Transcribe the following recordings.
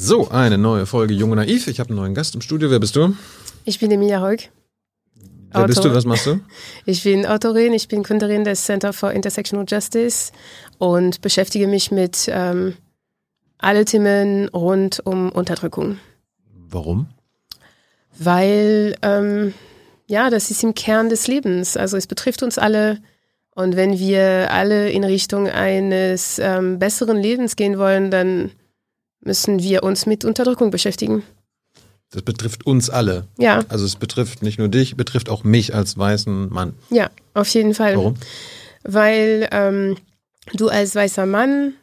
So, eine neue Folge Jung und Naiv. Ich habe einen neuen Gast im Studio. Wer bist du? Ich bin Emilia Heug. Wer bist du? Was machst du? Ich bin Autorin, ich bin Gründerin des Center for Intersectional Justice und beschäftige mich mit ähm, alle Themen rund um Unterdrückung. Warum? Weil, ähm, ja, das ist im Kern des Lebens. Also es betrifft uns alle. Und wenn wir alle in Richtung eines ähm, besseren Lebens gehen wollen, dann müssen wir uns mit Unterdrückung beschäftigen. Das betrifft uns alle. Ja. Also es betrifft nicht nur dich, betrifft auch mich als weißen Mann. Ja, auf jeden Fall. Warum? Weil ähm, du als weißer Mann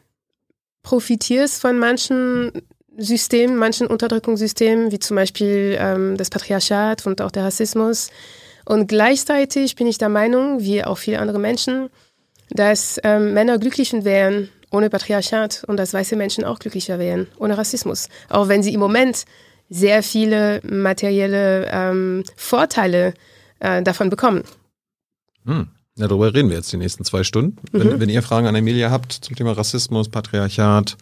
profitierst von manchen Systemen, manchen Unterdrückungssystemen, wie zum Beispiel ähm, das Patriarchat und auch der Rassismus. Und gleichzeitig bin ich der Meinung, wie auch viele andere Menschen, dass ähm, Männer glücklicher wären ohne Patriarchat und dass weiße Menschen auch glücklicher wären ohne Rassismus. Auch wenn sie im Moment sehr viele materielle ähm, Vorteile äh, davon bekommen. Hm. Ja, darüber reden wir jetzt die nächsten zwei Stunden. Mhm. Wenn, wenn ihr Fragen an Emilia habt zum Thema Rassismus, Patriarchat,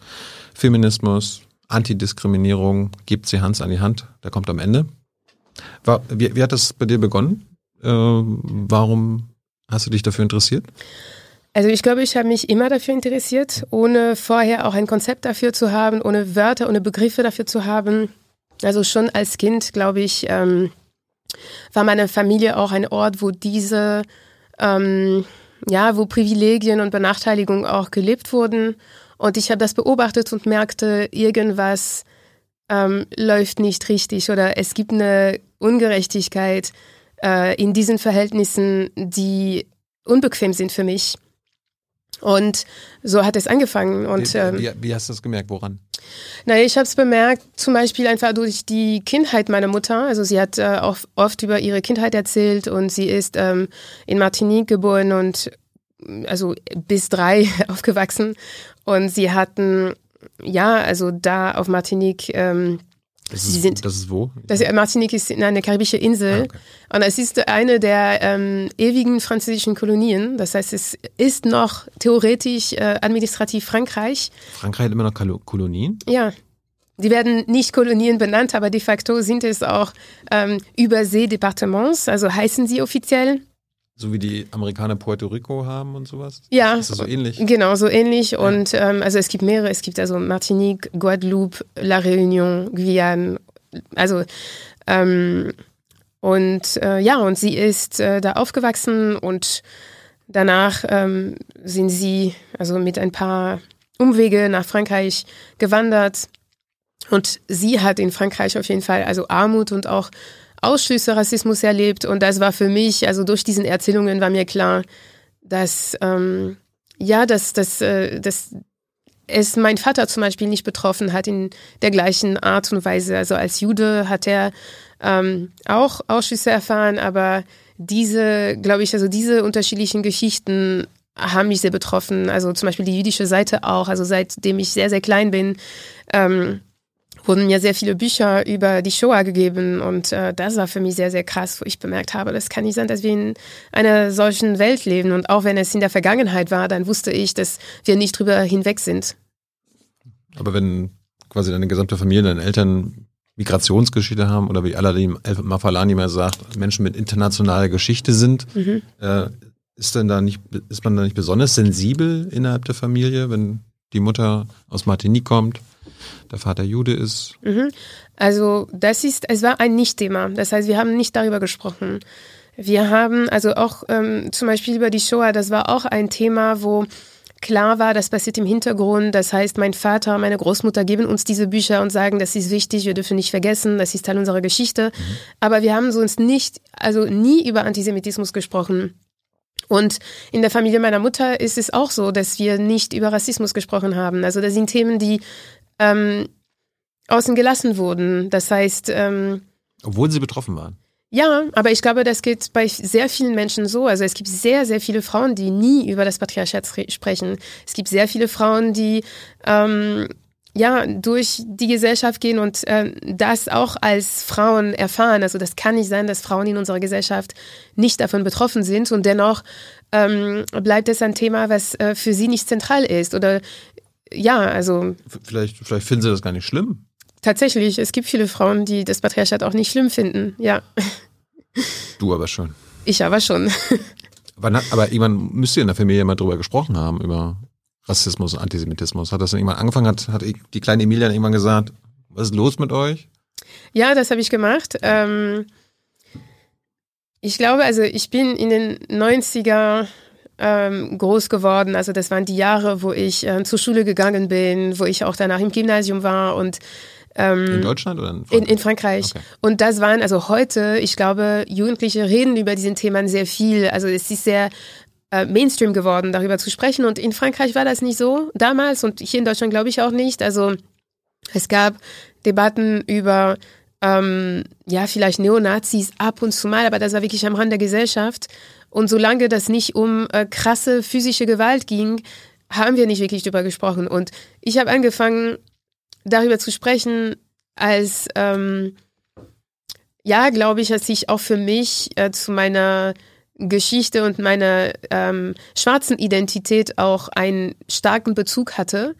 Feminismus, Antidiskriminierung, gebt sie Hans an die Hand. Der kommt am Ende. War, wie, wie hat das bei dir begonnen? Äh, warum hast du dich dafür interessiert? Also ich glaube, ich habe mich immer dafür interessiert, ohne vorher auch ein Konzept dafür zu haben, ohne Wörter, ohne Begriffe dafür zu haben. Also schon als Kind, glaube ich, ähm, war meine Familie auch ein Ort, wo diese, ähm, ja, wo Privilegien und Benachteiligungen auch gelebt wurden. Und ich habe das beobachtet und merkte, irgendwas ähm, läuft nicht richtig oder es gibt eine Ungerechtigkeit äh, in diesen Verhältnissen, die unbequem sind für mich. Und so hat es angefangen. Und, wie, wie, wie hast du das gemerkt? Woran? Naja, ich habe es bemerkt, zum Beispiel einfach durch die Kindheit meiner Mutter. Also sie hat äh, auch oft über ihre Kindheit erzählt und sie ist ähm, in Martinique geboren und also bis drei aufgewachsen. Und sie hatten, ja, also da auf Martinique ähm, das ist, sind, das ist wo? Das, Martinique ist eine karibische Insel. Ah, okay. Und es ist eine der ähm, ewigen französischen Kolonien. Das heißt, es ist noch theoretisch äh, administrativ Frankreich. Frankreich hat immer noch Kolonien? Ja. Die werden nicht Kolonien benannt, aber de facto sind es auch ähm, Überseedepartements, also heißen sie offiziell. So wie die Amerikaner Puerto Rico haben und sowas? Ja. Ist das so ähnlich? Genau, so ähnlich. Ja. Und ähm, also es gibt mehrere. Es gibt also Martinique, Guadeloupe, La Réunion, Guyane. Also ähm, und äh, ja, und sie ist äh, da aufgewachsen und danach ähm, sind sie also mit ein paar Umwege nach Frankreich gewandert. Und sie hat in Frankreich auf jeden Fall also Armut und auch Ausschlüsse Rassismus erlebt und das war für mich, also durch diesen Erzählungen war mir klar, dass ähm, ja, dass, dass, äh, dass es mein Vater zum Beispiel nicht betroffen hat in der gleichen Art und Weise. Also als Jude hat er ähm, auch Ausschüsse erfahren, aber diese, glaube ich, also diese unterschiedlichen Geschichten haben mich sehr betroffen. Also zum Beispiel die jüdische Seite auch. Also seitdem ich sehr, sehr klein bin, ähm, wurden mir sehr viele Bücher über die Shoah gegeben und äh, das war für mich sehr, sehr krass, wo ich bemerkt habe, das kann nicht sein, dass wir in einer solchen Welt leben und auch wenn es in der Vergangenheit war, dann wusste ich, dass wir nicht drüber hinweg sind. Aber wenn quasi deine gesamte Familie, deine Eltern Migrationsgeschichte haben oder wie Aladdin Mafalani mal sagt, Menschen mit internationaler Geschichte sind, mhm. äh, ist denn da nicht, ist man da nicht besonders sensibel innerhalb der Familie, wenn die Mutter aus Martinique kommt? der Vater Jude ist? Mhm. Also das ist, es war ein Nicht-Thema. Das heißt, wir haben nicht darüber gesprochen. Wir haben also auch ähm, zum Beispiel über die Shoah, das war auch ein Thema, wo klar war, das passiert im Hintergrund. Das heißt, mein Vater, meine Großmutter geben uns diese Bücher und sagen, das ist wichtig, wir dürfen nicht vergessen, das ist Teil unserer Geschichte. Mhm. Aber wir haben uns nicht, also nie über Antisemitismus gesprochen. Und in der Familie meiner Mutter ist es auch so, dass wir nicht über Rassismus gesprochen haben. Also das sind Themen, die ähm, außen gelassen wurden. Das heißt. Ähm, Obwohl sie betroffen waren. Ja, aber ich glaube, das geht bei sehr vielen Menschen so. Also es gibt sehr, sehr viele Frauen, die nie über das Patriarchat sprechen. Es gibt sehr viele Frauen, die ähm, ja durch die Gesellschaft gehen und äh, das auch als Frauen erfahren. Also das kann nicht sein, dass Frauen in unserer Gesellschaft nicht davon betroffen sind und dennoch ähm, bleibt es ein Thema, was äh, für sie nicht zentral ist oder ja, also. Vielleicht, vielleicht finden sie das gar nicht schlimm. tatsächlich, es gibt viele Frauen, die das Patriarchat auch nicht schlimm finden, ja. Du aber schon. Ich aber schon. Aber, aber irgendwann müsst ihr in der Familie mal drüber gesprochen haben, über Rassismus, Antisemitismus. Hat das dann irgendwann angefangen? Hat, hat die kleine Emilia dann irgendwann gesagt, was ist los mit euch? Ja, das habe ich gemacht. Ähm, ich glaube, also ich bin in den 90er ähm, groß geworden. Also das waren die Jahre, wo ich äh, zur Schule gegangen bin, wo ich auch danach im Gymnasium war und ähm, in Deutschland oder in Frankreich? In, in Frankreich. Okay. Und das waren, also heute, ich glaube, Jugendliche reden über diesen Themen sehr viel. Also es ist sehr äh, Mainstream geworden, darüber zu sprechen. Und in Frankreich war das nicht so damals und hier in Deutschland glaube ich auch nicht. Also es gab Debatten über ähm, ja, vielleicht Neonazis ab und zu mal, aber das war wirklich am Rand der Gesellschaft. Und solange das nicht um äh, krasse physische Gewalt ging, haben wir nicht wirklich darüber gesprochen. Und ich habe angefangen, darüber zu sprechen, als ähm, ja, glaube ich, dass ich auch für mich äh, zu meiner Geschichte und meiner ähm, schwarzen Identität auch einen starken Bezug hatte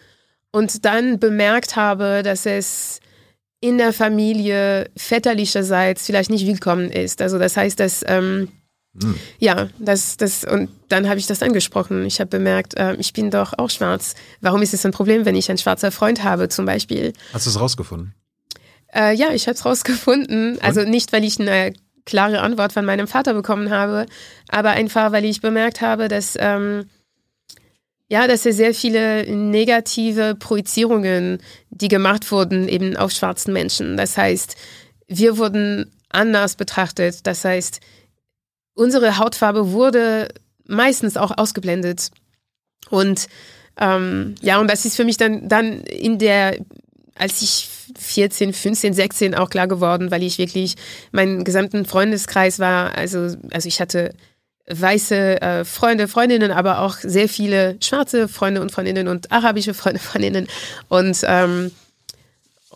und dann bemerkt habe, dass es in der Familie väterlicherseits vielleicht nicht willkommen ist. Also das heißt, dass ähm, hm. ja, das, das, und dann habe ich das angesprochen. Ich habe bemerkt, äh, ich bin doch auch schwarz. Warum ist es ein Problem, wenn ich einen schwarzer Freund habe, zum Beispiel? Hast du es rausgefunden? Äh, ja, ich habe es rausgefunden. Also nicht, weil ich eine klare Antwort von meinem Vater bekommen habe, aber einfach, weil ich bemerkt habe, dass ähm, ja, dass es sehr viele negative Projizierungen, die gemacht wurden, eben auf schwarzen Menschen. Das heißt, wir wurden anders betrachtet. Das heißt, unsere Hautfarbe wurde meistens auch ausgeblendet. Und ähm, ja, und das ist für mich dann, dann in der, als ich 14, 15, 16 auch klar geworden, weil ich wirklich meinen gesamten Freundeskreis war, also, also ich hatte weiße äh, Freunde, Freundinnen, aber auch sehr viele schwarze Freunde und Freundinnen und arabische Freunde, Freundinnen. Und, ähm,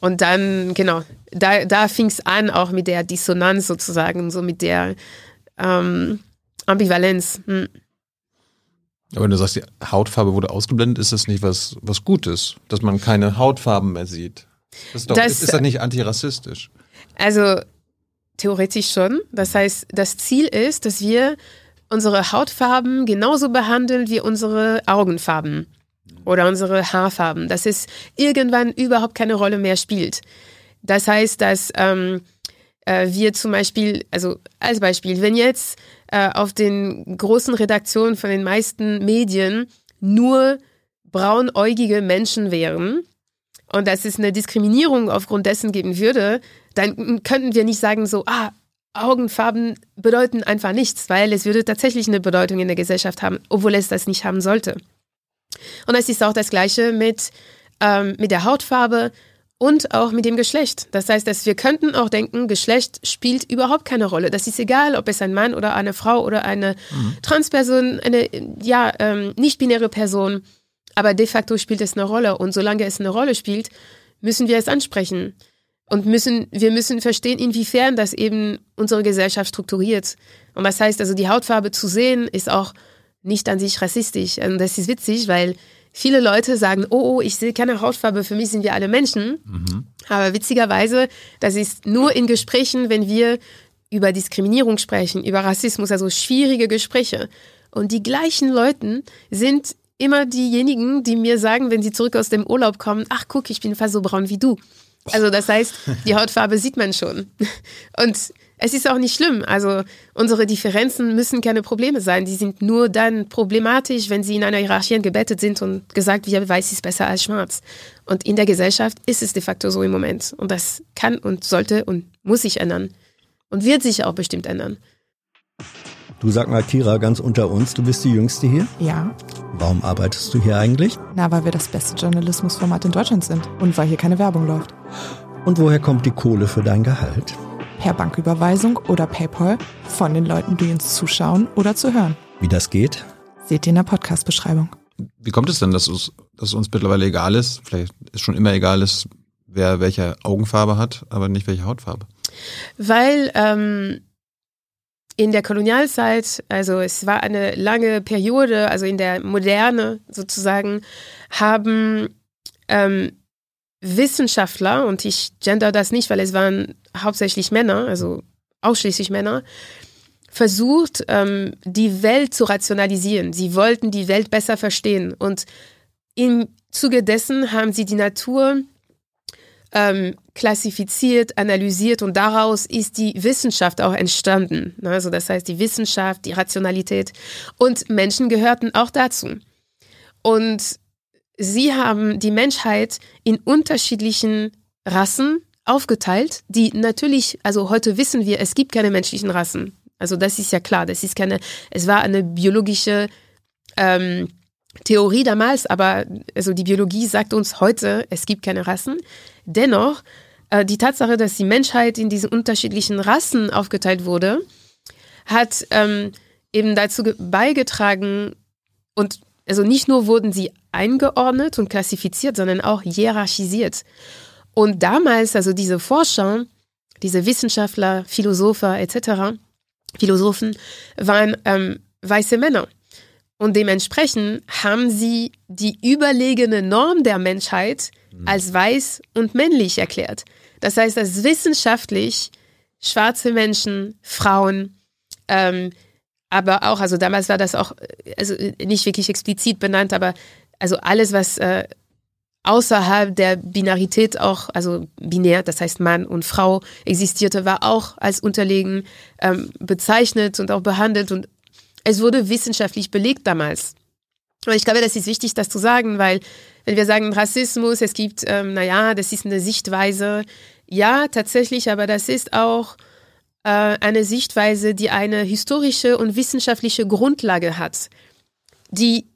und dann, genau, da, da fing es an, auch mit der Dissonanz sozusagen, so mit der ähm, Ambivalenz. Hm. Aber wenn du sagst, die Hautfarbe wurde ausgeblendet, ist das nicht was, was Gutes, dass man keine Hautfarben mehr sieht? Das ist, doch, das, ist das nicht antirassistisch? Also theoretisch schon. Das heißt, das Ziel ist, dass wir unsere Hautfarben genauso behandeln wie unsere Augenfarben oder unsere Haarfarben, dass es irgendwann überhaupt keine Rolle mehr spielt. Das heißt, dass ähm, äh, wir zum Beispiel, also als Beispiel, wenn jetzt äh, auf den großen Redaktionen von den meisten Medien nur braunäugige Menschen wären und dass es eine Diskriminierung aufgrund dessen geben würde, dann könnten wir nicht sagen so, ah, Augenfarben bedeuten einfach nichts, weil es würde tatsächlich eine Bedeutung in der Gesellschaft haben, obwohl es das nicht haben sollte. Und es ist auch das Gleiche mit, ähm, mit der Hautfarbe und auch mit dem Geschlecht. Das heißt, dass wir könnten auch denken, Geschlecht spielt überhaupt keine Rolle. Das ist egal, ob es ein Mann oder eine Frau oder eine mhm. Transperson, eine ja ähm, nicht-binäre Person. Aber de facto spielt es eine Rolle. Und solange es eine Rolle spielt, müssen wir es ansprechen. Und müssen, wir müssen verstehen, inwiefern das eben unsere Gesellschaft strukturiert. Und das heißt also, die Hautfarbe zu sehen, ist auch nicht an sich rassistisch. Und das ist witzig, weil viele Leute sagen, oh, oh, ich sehe keine Hautfarbe, für mich sind wir alle Menschen. Mhm. Aber witzigerweise, das ist nur in Gesprächen, wenn wir über Diskriminierung sprechen, über Rassismus, also schwierige Gespräche. Und die gleichen Leute sind immer diejenigen, die mir sagen, wenn sie zurück aus dem Urlaub kommen, ach guck, ich bin fast so braun wie du. Also das heißt, die Hautfarbe sieht man schon. Und es ist auch nicht schlimm. Also unsere Differenzen müssen keine Probleme sein. Die sind nur dann problematisch, wenn sie in einer Hierarchie gebettet sind und gesagt wird, weiß ist besser als schwarz. Und in der Gesellschaft ist es de facto so im Moment. Und das kann und sollte und muss sich ändern. Und wird sich auch bestimmt ändern. Du sag mal, Kira, ganz unter uns, du bist die Jüngste hier? Ja. Warum arbeitest du hier eigentlich? Na, weil wir das beste Journalismusformat in Deutschland sind und weil hier keine Werbung läuft. Und woher kommt die Kohle für dein Gehalt? Per Banküberweisung oder PayPal von den Leuten, die uns zuschauen oder zu hören. Wie das geht? Seht ihr in der Podcast-Beschreibung. Wie kommt es denn, dass es, dass es uns mittlerweile egal ist, vielleicht ist schon immer egal ist, wer welche Augenfarbe hat, aber nicht welche Hautfarbe? Weil ähm, in der Kolonialzeit, also es war eine lange Periode, also in der Moderne sozusagen, haben ähm, Wissenschaftler, und ich gender das nicht, weil es waren hauptsächlich Männer, also ausschließlich Männer, versucht, ähm, die Welt zu rationalisieren. Sie wollten die Welt besser verstehen. Und im Zuge dessen haben sie die Natur ähm, klassifiziert, analysiert und daraus ist die Wissenschaft auch entstanden. Also das heißt, die Wissenschaft, die Rationalität und Menschen gehörten auch dazu. Und sie haben die Menschheit in unterschiedlichen Rassen aufgeteilt, die natürlich, also heute wissen wir, es gibt keine menschlichen Rassen. Also das ist ja klar, das ist keine, es war eine biologische ähm, Theorie damals, aber also die Biologie sagt uns heute, es gibt keine Rassen. Dennoch, die Tatsache, dass die Menschheit in diese unterschiedlichen Rassen aufgeteilt wurde, hat ähm, eben dazu beigetragen und also nicht nur wurden sie eingeordnet und klassifiziert, sondern auch hierarchisiert. Und damals, also diese Forscher, diese Wissenschaftler, Philosopher etc., Philosophen, waren ähm, weiße Männer. Und dementsprechend haben sie die überlegene Norm der Menschheit als weiß und männlich erklärt. Das heißt, dass wissenschaftlich schwarze Menschen, Frauen, ähm, aber auch, also damals war das auch, also nicht wirklich explizit benannt, aber also alles, was äh, außerhalb der Binarität auch, also binär, das heißt Mann und Frau existierte, war auch als unterlegen ähm, bezeichnet und auch behandelt und es wurde wissenschaftlich belegt damals. Und ich glaube, das ist wichtig, das zu sagen, weil wenn wir sagen Rassismus, es gibt, ähm, naja, das ist eine Sichtweise. Ja, tatsächlich, aber das ist auch äh, eine Sichtweise, die eine historische und wissenschaftliche Grundlage hat, die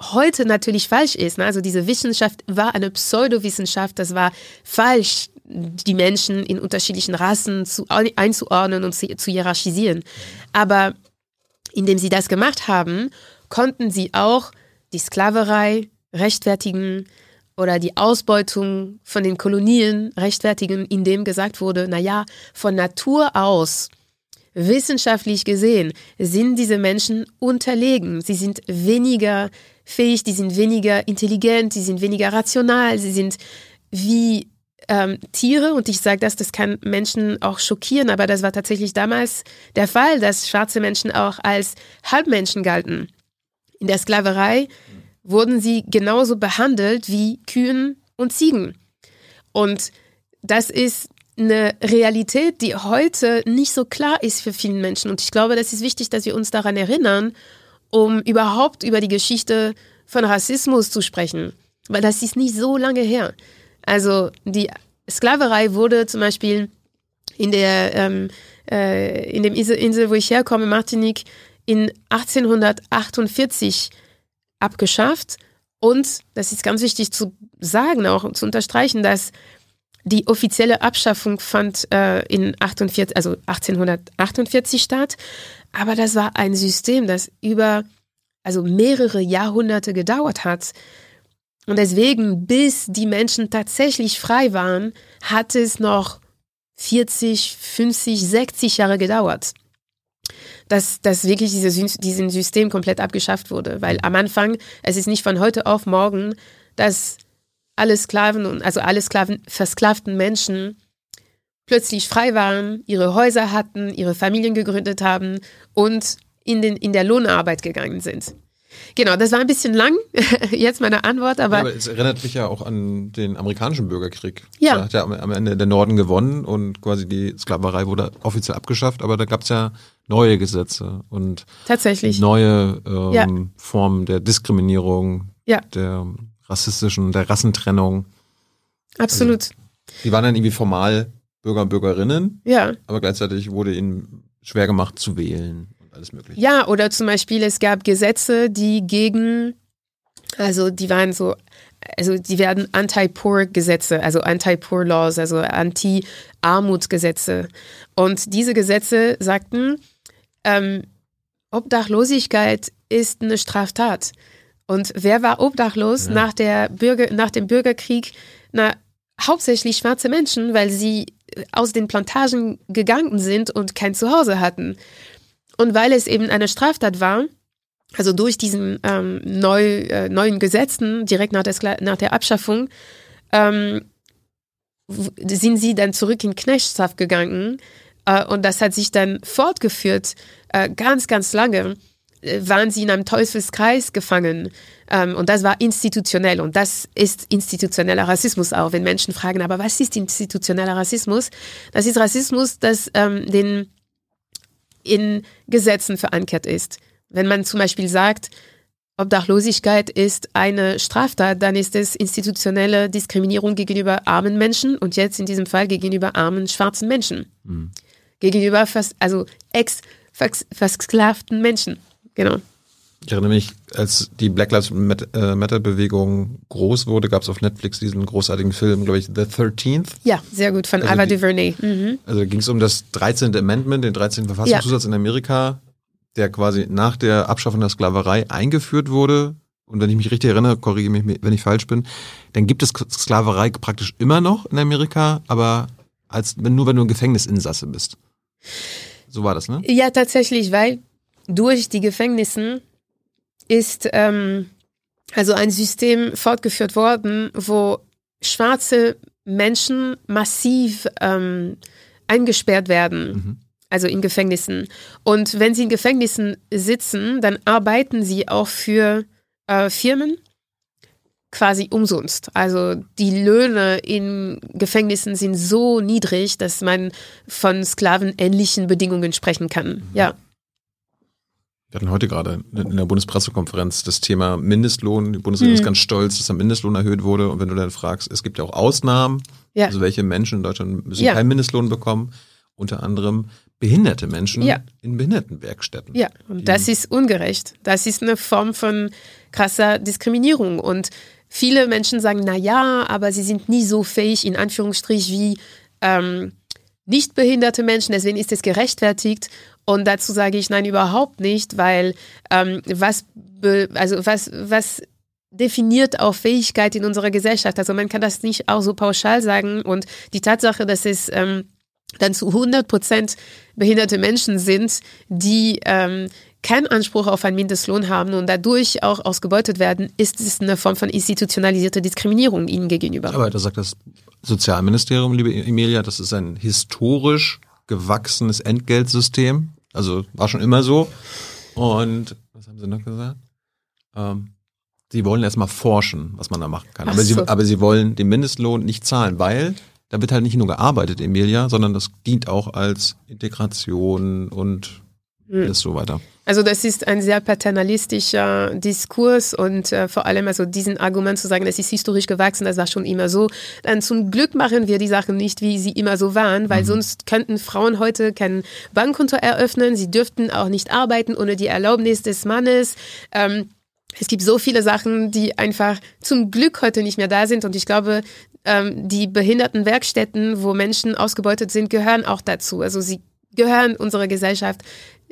heute natürlich falsch ist. Ne? Also diese Wissenschaft war eine Pseudowissenschaft, das war falsch, die Menschen in unterschiedlichen Rassen zu, einzuordnen und zu, zu hierarchisieren. Aber indem sie das gemacht haben, konnten sie auch die Sklaverei rechtfertigen oder die Ausbeutung von den Kolonien rechtfertigen, indem gesagt wurde, na ja, von Natur aus wissenschaftlich gesehen sind diese Menschen unterlegen. Sie sind weniger fähig, die sind weniger intelligent, sie sind weniger rational, sie sind wie ähm, Tiere und ich sage das, das kann Menschen auch schockieren, aber das war tatsächlich damals der Fall, dass schwarze Menschen auch als Halbmenschen galten. In der Sklaverei wurden sie genauso behandelt wie Kühen und Ziegen. Und das ist eine Realität, die heute nicht so klar ist für viele Menschen. Und ich glaube, das ist wichtig, dass wir uns daran erinnern um überhaupt über die Geschichte von Rassismus zu sprechen. Weil das ist nicht so lange her. Also die Sklaverei wurde zum Beispiel in der ähm, äh, in dem Insel, wo ich herkomme, Martinique, in 1848 abgeschafft. Und das ist ganz wichtig zu sagen, auch zu unterstreichen, dass die offizielle Abschaffung fand äh, in 48, also 1848 statt. Aber das war ein System, das über also mehrere Jahrhunderte gedauert hat. Und deswegen, bis die Menschen tatsächlich frei waren, hat es noch 40, 50, 60 Jahre gedauert. Dass, dass wirklich dieses diesen System komplett abgeschafft wurde. Weil am Anfang, es ist nicht von heute auf morgen, dass alle Sklaven und also alle Sklaven, versklavten Menschen plötzlich frei waren, ihre Häuser hatten, ihre Familien gegründet haben und in, den, in der Lohnarbeit gegangen sind. Genau, das war ein bisschen lang, jetzt meine Antwort, aber. Ja, aber es erinnert mich ja auch an den amerikanischen Bürgerkrieg. Ja. Da hat ja am Ende der Norden gewonnen und quasi die Sklaverei wurde offiziell abgeschafft, aber da gab es ja neue Gesetze und tatsächlich neue ähm, ja. Formen der Diskriminierung, ja. der rassistischen, der Rassentrennung. Absolut. Also, die waren dann irgendwie formal Bürger und Bürgerinnen. Ja. Aber gleichzeitig wurde ihnen schwer gemacht zu wählen alles mögliche. Ja, oder zum Beispiel, es gab Gesetze, die gegen, also die waren so, also die werden Anti-Poor-Gesetze, also Anti-Poor-Laws, also Anti-Armutsgesetze. Und diese Gesetze sagten, ähm, Obdachlosigkeit ist eine Straftat. Und wer war obdachlos ja. nach, der Bürger, nach dem Bürgerkrieg? Na, hauptsächlich schwarze Menschen, weil sie aus den Plantagen gegangen sind und kein Zuhause hatten. Und weil es eben eine Straftat war, also durch diesen ähm, neu, äh, neuen Gesetzen direkt nach der, nach der Abschaffung, ähm, sind sie dann zurück in Knechtschaft gegangen äh, und das hat sich dann fortgeführt, äh, ganz, ganz lange äh, waren sie in einem Teufelskreis gefangen. Ähm, und das war institutionell. Und das ist institutioneller Rassismus auch. Wenn Menschen fragen, aber was ist institutioneller Rassismus? Das ist Rassismus, das ähm, den in Gesetzen verankert ist. Wenn man zum Beispiel sagt, Obdachlosigkeit ist eine Straftat, dann ist es institutionelle Diskriminierung gegenüber armen Menschen und jetzt in diesem Fall gegenüber armen schwarzen Menschen. Mhm. Gegenüber fast, also ex-versklavten Menschen. Genau. Ich erinnere mich, als die Black Lives äh, Matter Bewegung groß wurde, gab es auf Netflix diesen großartigen Film, glaube ich, The 13th. Ja, sehr gut, von also Ava DuVernay. Mhm. Also ging es um das 13. Amendment, den 13. Verfassungszusatz ja. in Amerika, der quasi nach der Abschaffung der Sklaverei eingeführt wurde. Und wenn ich mich richtig erinnere, korrigiere mich, wenn ich falsch bin, dann gibt es Sklaverei praktisch immer noch in Amerika, aber als nur wenn du ein Gefängnisinsasse bist. So war das, ne? Ja, tatsächlich, weil durch die Gefängnisse ist ähm, also ein System fortgeführt worden, wo schwarze Menschen massiv ähm, eingesperrt werden. Mhm also in Gefängnissen. Und wenn sie in Gefängnissen sitzen, dann arbeiten sie auch für äh, Firmen quasi umsonst. Also die Löhne in Gefängnissen sind so niedrig, dass man von sklavenähnlichen Bedingungen sprechen kann. Mhm. Ja. Wir hatten heute gerade in der Bundespressekonferenz das Thema Mindestlohn. Die Bundesregierung mhm. ist ganz stolz, dass der Mindestlohn erhöht wurde. Und wenn du dann fragst, es gibt ja auch Ausnahmen, ja. also welche Menschen in Deutschland müssen ja. keinen Mindestlohn bekommen, unter anderem behinderte Menschen ja. in Behindertenwerkstätten. Ja, und das ist ungerecht. Das ist eine Form von krasser Diskriminierung. Und viele Menschen sagen, na ja, aber sie sind nie so fähig, in Anführungsstrich, wie ähm, nicht behinderte Menschen, deswegen ist es gerechtfertigt. Und dazu sage ich nein, überhaupt nicht, weil ähm, was, also was, was definiert auch Fähigkeit in unserer Gesellschaft. Also man kann das nicht auch so pauschal sagen. Und die Tatsache, dass es ähm, dann zu 100 Prozent behinderte Menschen sind, die ähm, keinen Anspruch auf einen Mindestlohn haben und dadurch auch ausgebeutet werden, ist es eine Form von institutionalisierter Diskriminierung ihnen gegenüber. Aber da sagt das Sozialministerium, liebe Emilia, das ist ein historisch gewachsenes Entgeltsystem. Also war schon immer so. Und was haben sie noch gesagt? Ähm, sie wollen erstmal forschen, was man da machen kann. Aber, so. sie, aber sie wollen den Mindestlohn nicht zahlen, weil da wird halt nicht nur gearbeitet, Emilia, sondern das dient auch als Integration und hm. alles so weiter. Also das ist ein sehr paternalistischer Diskurs und äh, vor allem also diesen Argument zu sagen, das ist historisch gewachsen, das war schon immer so. Dann zum Glück machen wir die Sachen nicht, wie sie immer so waren, weil mhm. sonst könnten Frauen heute kein Bankkonto eröffnen, sie dürften auch nicht arbeiten ohne die Erlaubnis des Mannes. Ähm, es gibt so viele Sachen, die einfach zum Glück heute nicht mehr da sind. Und ich glaube, ähm, die Behindertenwerkstätten, wo Menschen ausgebeutet sind, gehören auch dazu. Also sie gehören unserer Gesellschaft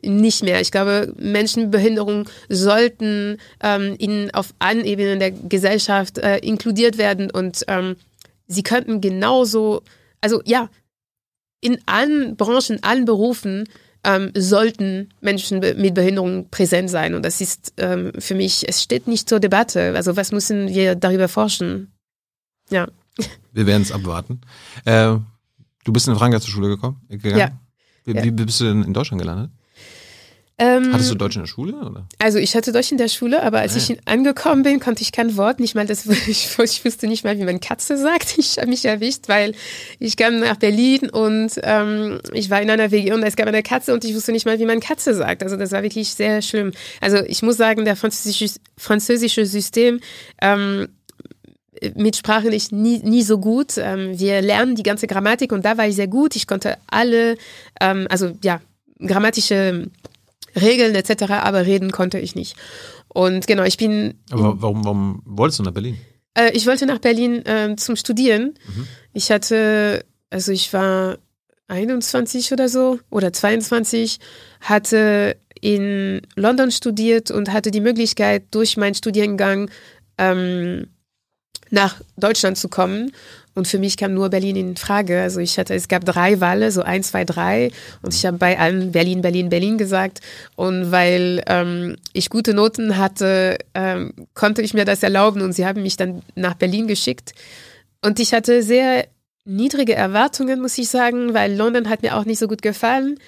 nicht mehr. Ich glaube, Menschen mit Behinderung sollten ähm, in, auf allen Ebenen der Gesellschaft äh, inkludiert werden und ähm, sie könnten genauso, also ja, in allen Branchen, allen Berufen ähm, sollten Menschen mit Behinderung präsent sein. Und das ist ähm, für mich, es steht nicht zur Debatte. Also was müssen wir darüber forschen? Ja. Wir werden es abwarten. Äh, du bist in Frankreich zur Schule gekommen? Gegangen? Ja. Wie, ja. wie bist du denn in Deutschland gelandet? Ähm, Hattest du Deutsch in der Schule? Oder? Also ich hatte Deutsch in der Schule, aber als ja. ich angekommen bin, konnte ich kein Wort, nicht mal das, ich, ich wusste nicht mal, wie man Katze sagt. Ich habe mich erwischt, weil ich kam nach Berlin und ähm, ich war in einer WG und es gab eine Katze und ich wusste nicht mal, wie man Katze sagt. Also das war wirklich sehr schlimm. Also ich muss sagen, der französische, französische System ähm, mit Sprache nicht nie, nie so gut. Ähm, wir lernen die ganze Grammatik und da war ich sehr gut. Ich konnte alle, ähm, also ja, grammatische Regeln etc., aber reden konnte ich nicht. Und genau, ich bin. Aber warum, warum wolltest du nach Berlin? Äh, ich wollte nach Berlin äh, zum Studieren. Mhm. Ich hatte, also ich war 21 oder so oder 22, hatte in London studiert und hatte die Möglichkeit, durch meinen Studiengang ähm, nach Deutschland zu kommen. Und für mich kam nur Berlin in Frage. Also ich hatte, es gab drei Wahle, so eins, zwei, drei. Und ich habe bei allen Berlin, Berlin, Berlin gesagt. Und weil ähm, ich gute Noten hatte, ähm, konnte ich mir das erlauben. Und sie haben mich dann nach Berlin geschickt. Und ich hatte sehr niedrige Erwartungen, muss ich sagen, weil London hat mir auch nicht so gut gefallen.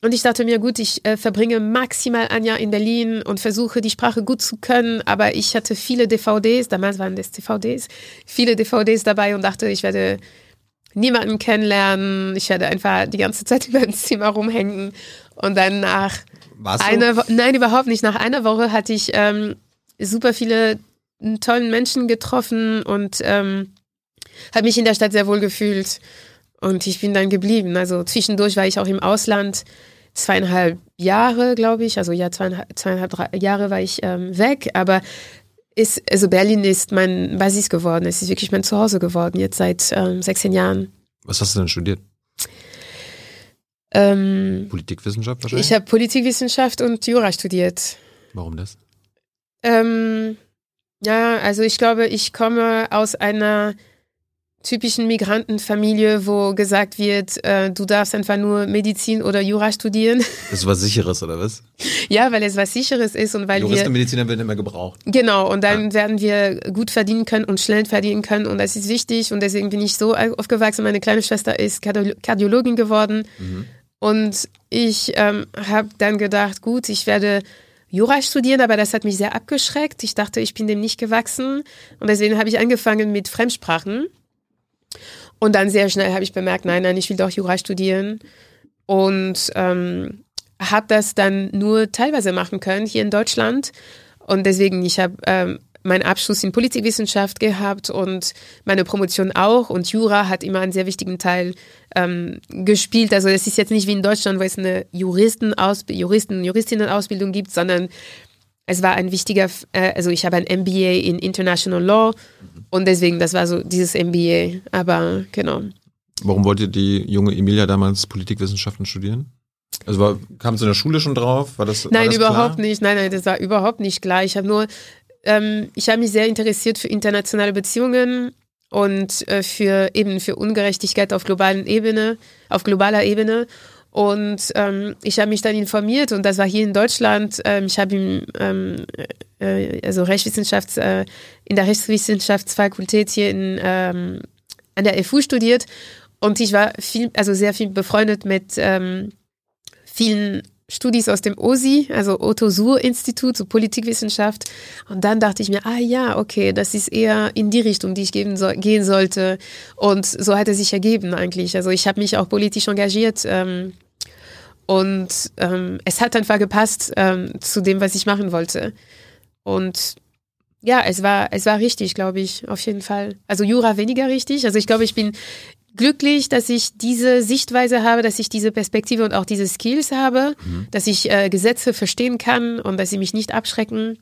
Und ich dachte mir, gut, ich äh, verbringe maximal ein Jahr in Berlin und versuche die Sprache gut zu können, aber ich hatte viele DVDs, damals waren das DVDs, viele DVDs dabei und dachte, ich werde niemanden kennenlernen, ich werde einfach die ganze Zeit über dem Zimmer rumhängen. Und dann nach Warst einer Wo nein, überhaupt nicht, nach einer Woche hatte ich ähm, super viele tollen Menschen getroffen und ähm, habe mich in der Stadt sehr wohl gefühlt. Und ich bin dann geblieben. Also zwischendurch war ich auch im Ausland. Zweieinhalb Jahre, glaube ich. Also ja, zweieinhalb, zweieinhalb drei Jahre war ich ähm, weg. Aber ist, also Berlin ist mein Basis geworden. Es ist wirklich mein Zuhause geworden, jetzt seit ähm, 16 Jahren. Was hast du denn studiert? Ähm, Politikwissenschaft wahrscheinlich? ich habe Politikwissenschaft und Jura studiert. Warum das? Ähm, ja, also ich glaube, ich komme aus einer typischen Migrantenfamilie, wo gesagt wird, äh, du darfst einfach nur Medizin oder Jura studieren. Das ist was Sicheres, oder was? ja, weil es was Sicheres ist und weil Juristen und wir Mediziner werden immer gebraucht. genau und dann werden wir gut verdienen können und schnell verdienen können und das ist wichtig und deswegen bin ich so aufgewachsen. Meine kleine Schwester ist Kardio Kardiologin geworden Mhm. und ich ähm, habe dann gedacht, gut, ich werde Jura studieren, aber das hat mich sehr abgeschreckt. Ich dachte, ich bin dem nicht gewachsen und deswegen habe ich angefangen mit Fremdsprachen. Und dann sehr schnell habe ich bemerkt, nein, nein, ich will doch Jura studieren. Und ähm, habe das dann nur teilweise machen können hier in Deutschland. Und deswegen, ich habe ähm, meinen Abschluss in Politikwissenschaft gehabt und meine Promotion auch. Und Jura hat immer einen sehr wichtigen Teil ähm, gespielt. Also es ist jetzt nicht wie in Deutschland, wo es eine Juristenaus Juristen- und Juristinnen-Ausbildung gibt, sondern es war ein wichtiger, äh, also ich habe ein MBA in International Law und deswegen, das war so dieses MBA. Aber genau. Warum wollte die junge Emilia damals Politikwissenschaften studieren? Also war, kam sie in der Schule schon drauf? War das, war Nein, das überhaupt klar? nicht. Nein, nein, das war überhaupt nicht klar. Ich habe nur, ähm, ich habe mich sehr interessiert für internationale Beziehungen und äh, für eben für Ungerechtigkeit auf globalen Ebene, auf globaler Ebene. Und ähm, ich habe mich dann informiert und das war hier in Deutschland. Ähm, ich habe im, ähm, äh, also Rechtswissenschafts, äh, in der Rechtswissenschaftsfakultät hier in, ähm, an der FU studiert und ich war viel, also sehr viel befreundet mit ähm, vielen Studis aus dem OSI, also Otto Suhr Institut, so Politikwissenschaft. Und dann dachte ich mir, ah ja, okay, das ist eher in die Richtung, die ich soll, gehen sollte. Und so hat es sich ergeben eigentlich. Also ich habe mich auch politisch engagiert. Ähm, und ähm, es hat einfach gepasst ähm, zu dem, was ich machen wollte. Und ja, es war, es war richtig, glaube ich, auf jeden Fall. Also Jura weniger richtig. Also ich glaube, ich bin glücklich, dass ich diese Sichtweise habe, dass ich diese Perspektive und auch diese Skills habe, dass ich äh, Gesetze verstehen kann und dass sie mich nicht abschrecken.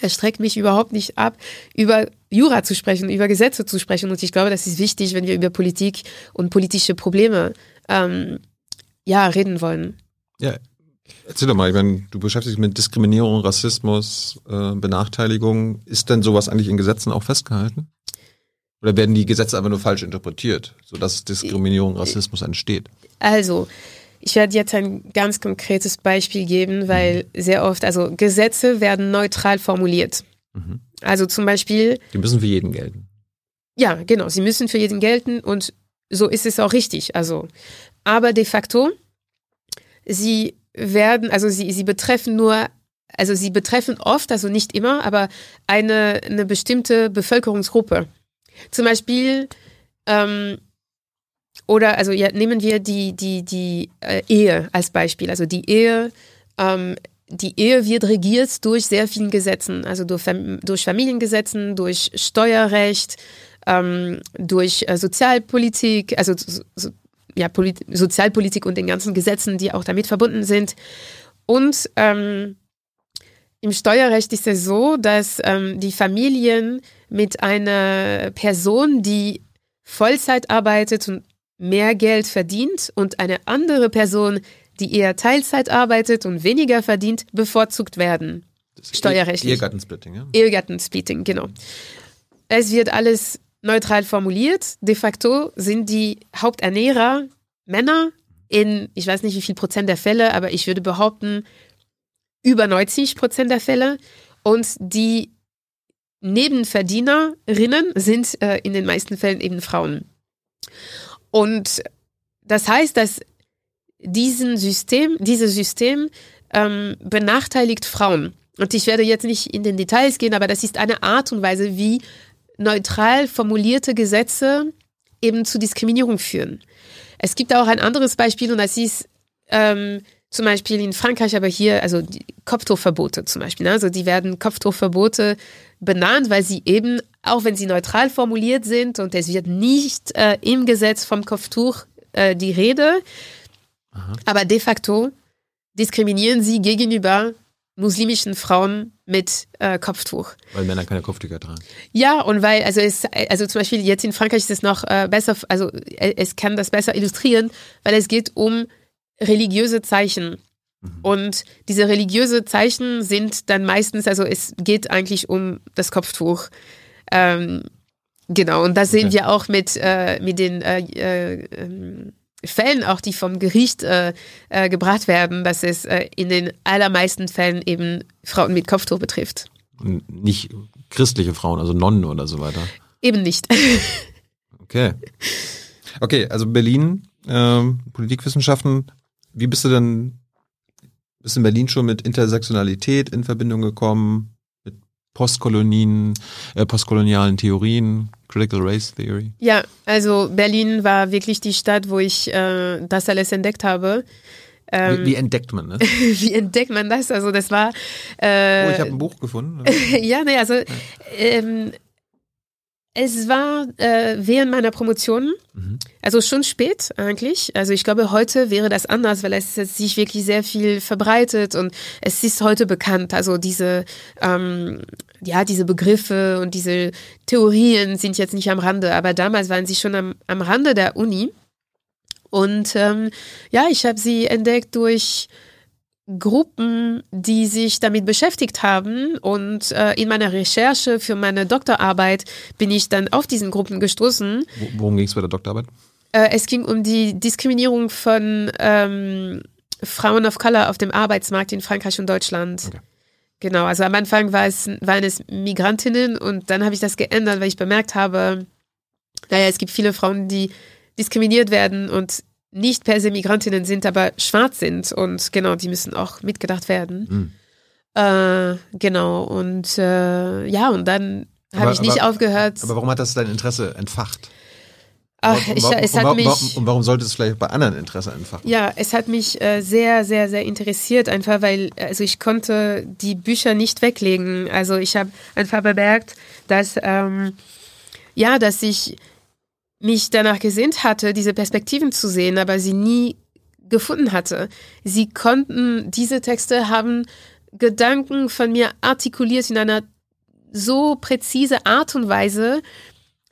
Es schreckt mich überhaupt nicht ab, über Jura zu sprechen, über Gesetze zu sprechen. Und ich glaube, das ist wichtig, wenn wir über Politik und politische Probleme ähm, ja, reden wollen. Ja, erzähl doch mal, ich meine, du beschäftigst dich mit Diskriminierung, Rassismus, äh, Benachteiligung. Ist denn sowas eigentlich in Gesetzen auch festgehalten? Oder werden die Gesetze einfach nur falsch interpretiert, sodass Diskriminierung, Rassismus entsteht? Also, ich werde jetzt ein ganz konkretes Beispiel geben, weil sehr oft, also Gesetze werden neutral formuliert. Mhm. Also zum Beispiel, Die müssen für jeden gelten. ja, genau, sie müssen für jeden gelten und so ist es auch richtig. Also, aber de facto, sie werden, also sie, sie betreffen nur, also sie betreffen oft, also nicht immer, aber eine, eine bestimmte Bevölkerungsgruppe. Zum Beispiel, ähm, oder also ja, nehmen wir die, die, die äh, Ehe als Beispiel. Also die Ehe, ähm, die Ehe wird regiert durch sehr vielen Gesetzen, also durch, durch Familiengesetzen, durch Steuerrecht, ähm, durch äh, Sozialpolitik, also so, so, ja, Polit Sozialpolitik und den ganzen Gesetzen, die auch damit verbunden sind. Und ähm, im Steuerrecht ist es so, dass ähm, die Familien mit einer Person, die Vollzeit arbeitet und mehr Geld verdient und eine andere Person, die eher Teilzeit arbeitet und weniger verdient, bevorzugt werden. Steuerrechtlich. Ehegattensplitting, ja? Ehegattensplitting, genau. Es wird alles neutral formuliert. De facto sind die Haupternährer Männer in, ich weiß nicht wie viel Prozent der Fälle, aber ich würde behaupten, über 90 Prozent der Fälle. Und die Nebenverdienerinnen sind äh, in den meisten Fällen eben Frauen. Und das heißt, dass diesen System, dieses System ähm, benachteiligt Frauen. Und ich werde jetzt nicht in den Details gehen, aber das ist eine Art und Weise, wie neutral formulierte Gesetze eben zu Diskriminierung führen. Es gibt auch ein anderes Beispiel und das ist ähm, zum Beispiel in Frankreich, aber hier, also die Kopftuchverbote zum Beispiel. Ne? Also die werden Kopftuchverbote benannt, weil sie eben, auch wenn sie neutral formuliert sind und es wird nicht äh, im Gesetz vom Kopftuch äh, die Rede, Aha. aber de facto diskriminieren sie gegenüber muslimischen Frauen mit äh, Kopftuch. Weil Männer keine Kopftücher tragen. Ja, und weil, also es, also zum Beispiel jetzt in Frankreich ist es noch äh, besser, also äh, es kann das besser illustrieren, weil es geht um religiöse Zeichen. Mhm. Und diese religiöse Zeichen sind dann meistens, also es geht eigentlich um das Kopftuch. Ähm, genau, und das okay. sehen wir auch mit, äh, mit den äh, äh, ähm, Fällen, auch die vom Gericht äh, äh, gebracht werden, dass es äh, in den allermeisten Fällen eben Frauen mit Kopftuch betrifft. Und nicht christliche Frauen, also Nonnen oder so weiter. Eben nicht. okay. Okay, also Berlin, ähm, Politikwissenschaften, wie bist du denn, bist in Berlin schon mit Intersektionalität in Verbindung gekommen, mit Postkolonien, äh, postkolonialen Theorien, Critical Race Theory? Ja, also Berlin war wirklich die Stadt, wo ich äh, das alles entdeckt habe. Ähm, wie, wie, entdeckt man das? wie entdeckt man das? Also das war. Äh, oh, ich habe ein Buch gefunden. ja, nee, also ja. Ähm, es war äh, während meiner Promotion, mhm. also schon spät eigentlich. Also ich glaube, heute wäre das anders, weil es sich wirklich sehr viel verbreitet und es ist heute bekannt. Also diese, ähm, ja, diese Begriffe und diese Theorien sind jetzt nicht am Rande, aber damals waren sie schon am, am Rande der Uni. Und ähm, ja, ich habe sie entdeckt durch Gruppen, die sich damit beschäftigt haben. Und äh, in meiner Recherche für meine Doktorarbeit bin ich dann auf diesen Gruppen gestoßen. Worum ging es bei der Doktorarbeit? Äh, es ging um die Diskriminierung von ähm, Frauen of Color auf dem Arbeitsmarkt in Frankreich und Deutschland. Okay. Genau, also am Anfang war es, waren es Migrantinnen und dann habe ich das geändert, weil ich bemerkt habe, naja, es gibt viele Frauen, die diskriminiert werden und nicht per se Migrantinnen sind, aber schwarz sind. Und genau, die müssen auch mitgedacht werden. Mhm. Äh, genau, und äh, ja, und dann habe ich nicht aber, aufgehört. Aber warum hat das dein Interesse entfacht? Ach, ich, warum, es hat warum, mich, und warum sollte es vielleicht bei anderen Interesse entfachen? Ja, es hat mich äh, sehr, sehr, sehr interessiert, einfach weil also ich konnte die Bücher nicht weglegen. Also ich habe einfach bemerkt, dass ähm, ja, dass ich mich danach gesehnt hatte, diese Perspektiven zu sehen, aber sie nie gefunden hatte. Sie konnten, diese Texte haben Gedanken von mir artikuliert in einer so präzise Art und Weise,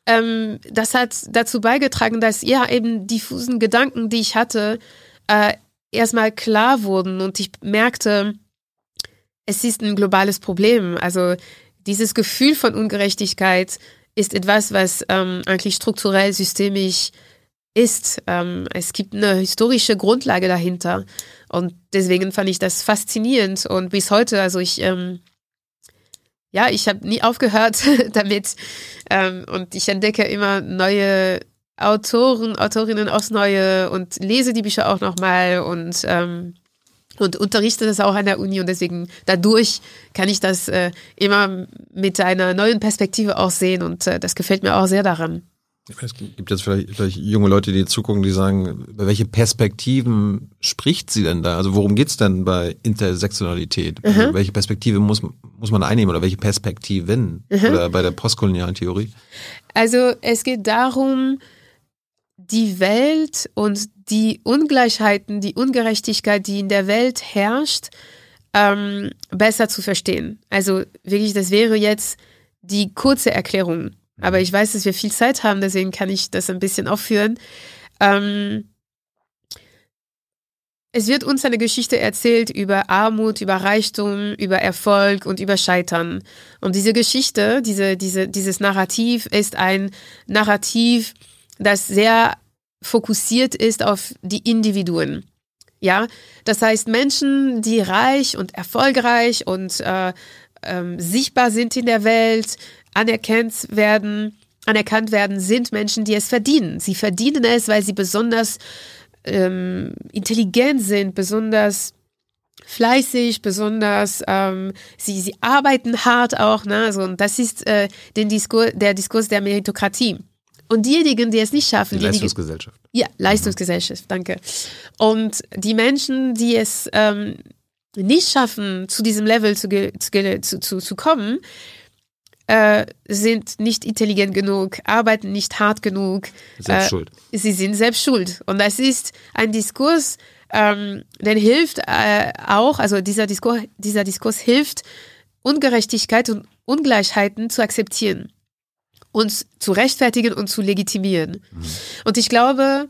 ähm, das hat dazu beigetragen, dass ja eben diffusen Gedanken, die ich hatte, äh, erstmal klar wurden und ich merkte, es ist ein globales Problem. Also dieses Gefühl von Ungerechtigkeit, ist etwas, was ähm, eigentlich strukturell systemisch ist. Ähm, es gibt eine historische Grundlage dahinter. Und deswegen fand ich das faszinierend. Und bis heute, also ich, ähm, ja, ich habe nie aufgehört damit. Ähm, und ich entdecke immer neue Autoren, Autorinnen aufs Neue und lese die Bücher auch nochmal. Und ähm, und unterrichte das auch an der Uni und deswegen dadurch kann ich das äh, immer mit einer neuen Perspektive auch sehen und äh, das gefällt mir auch sehr daran. Es gibt jetzt vielleicht, vielleicht junge Leute, die zugucken, die sagen, über welche Perspektiven spricht sie denn da? Also worum geht's denn bei Intersektionalität? Mhm. Also welche Perspektive muss, muss man einnehmen oder welche Perspektiven mhm. oder bei der postkolonialen Theorie? Also es geht darum, die Welt und die Ungleichheiten, die Ungerechtigkeit, die in der Welt herrscht, ähm, besser zu verstehen. Also wirklich, das wäre jetzt die kurze Erklärung. Aber ich weiß, dass wir viel Zeit haben, deswegen kann ich das ein bisschen aufführen. Ähm, es wird uns eine Geschichte erzählt über Armut, über Reichtum, über Erfolg und über Scheitern. Und diese Geschichte, diese, diese, dieses Narrativ ist ein Narrativ, das sehr fokussiert ist auf die Individuen. Ja, das heißt Menschen, die reich und erfolgreich und äh, ähm, sichtbar sind in der Welt, anerkannt werden, anerkannt werden, sind Menschen, die es verdienen. Sie verdienen es, weil sie besonders ähm, intelligent sind, besonders fleißig, besonders ähm, sie, sie arbeiten hart auch. Ne? Also, und das ist äh, den Diskurs, der Diskurs der Meritokratie. Und diejenigen, die es nicht schaffen, die Leistungsgesellschaft. Ja, Leistungsgesellschaft, danke. Und die Menschen, die es ähm, nicht schaffen, zu diesem Level zu, zu, zu, zu kommen, äh, sind nicht intelligent genug, arbeiten nicht hart genug. Selbst äh, schuld. Sie sind selbst schuld. Und das ist ein Diskurs, ähm, der hilft äh, auch, also dieser Diskurs, dieser Diskurs hilft, Ungerechtigkeit und Ungleichheiten zu akzeptieren und zu rechtfertigen und zu legitimieren. Mhm. Und ich glaube,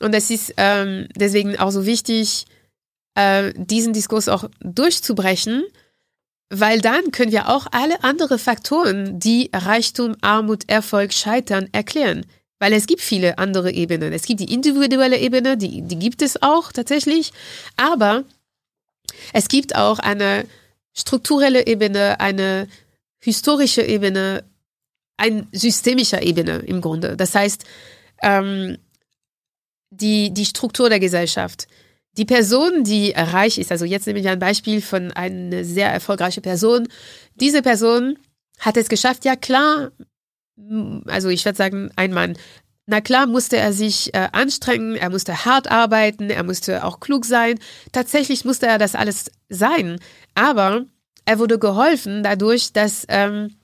und es ist ähm, deswegen auch so wichtig, äh, diesen Diskurs auch durchzubrechen, weil dann können wir auch alle anderen Faktoren, die Reichtum, Armut, Erfolg, Scheitern erklären. Weil es gibt viele andere Ebenen. Es gibt die individuelle Ebene, die, die gibt es auch tatsächlich. Aber es gibt auch eine strukturelle Ebene, eine historische Ebene, eine systemische Ebene im Grunde. Das heißt, ähm, die, die Struktur der Gesellschaft. Die Person, die reich ist, also jetzt nehmen wir ein Beispiel von einer sehr erfolgreichen Person. Diese Person hat es geschafft, ja klar, also ich würde sagen, ein Mann. Na klar musste er sich äh, anstrengen, er musste hart arbeiten, er musste auch klug sein. Tatsächlich musste er das alles sein. Aber er wurde geholfen dadurch, dass ähm,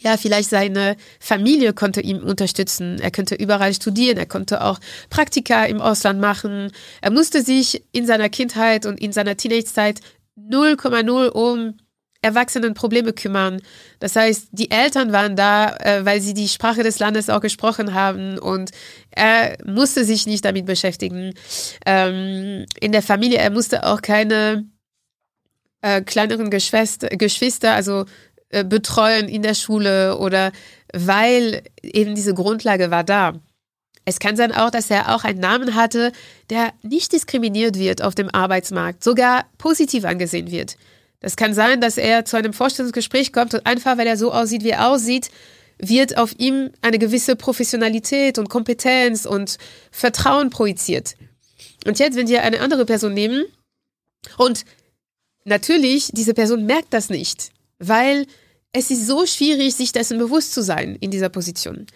ja, vielleicht seine Familie konnte ihm unterstützen. Er könnte überall studieren. Er konnte auch Praktika im Ausland machen. Er musste sich in seiner Kindheit und in seiner Teenagezeit 0,0 um Erwachsenenprobleme kümmern. Das heißt, die Eltern waren da, äh, weil sie die Sprache des Landes auch gesprochen haben und er musste sich nicht damit beschäftigen. Ähm, in der Familie, er musste auch keine äh, kleineren Geschwister, also betreuen in der Schule oder weil eben diese Grundlage war da. Es kann sein auch, dass er auch einen Namen hatte, der nicht diskriminiert wird auf dem Arbeitsmarkt, sogar positiv angesehen wird. Das kann sein, dass er zu einem Vorstellungsgespräch kommt und einfach, weil er so aussieht, wie er aussieht, wird auf ihm eine gewisse Professionalität und Kompetenz und Vertrauen projiziert. Und jetzt, wenn wir eine andere Person nehmen und natürlich, diese Person merkt das nicht weil es ist so schwierig, sich dessen bewusst zu sein in dieser Position.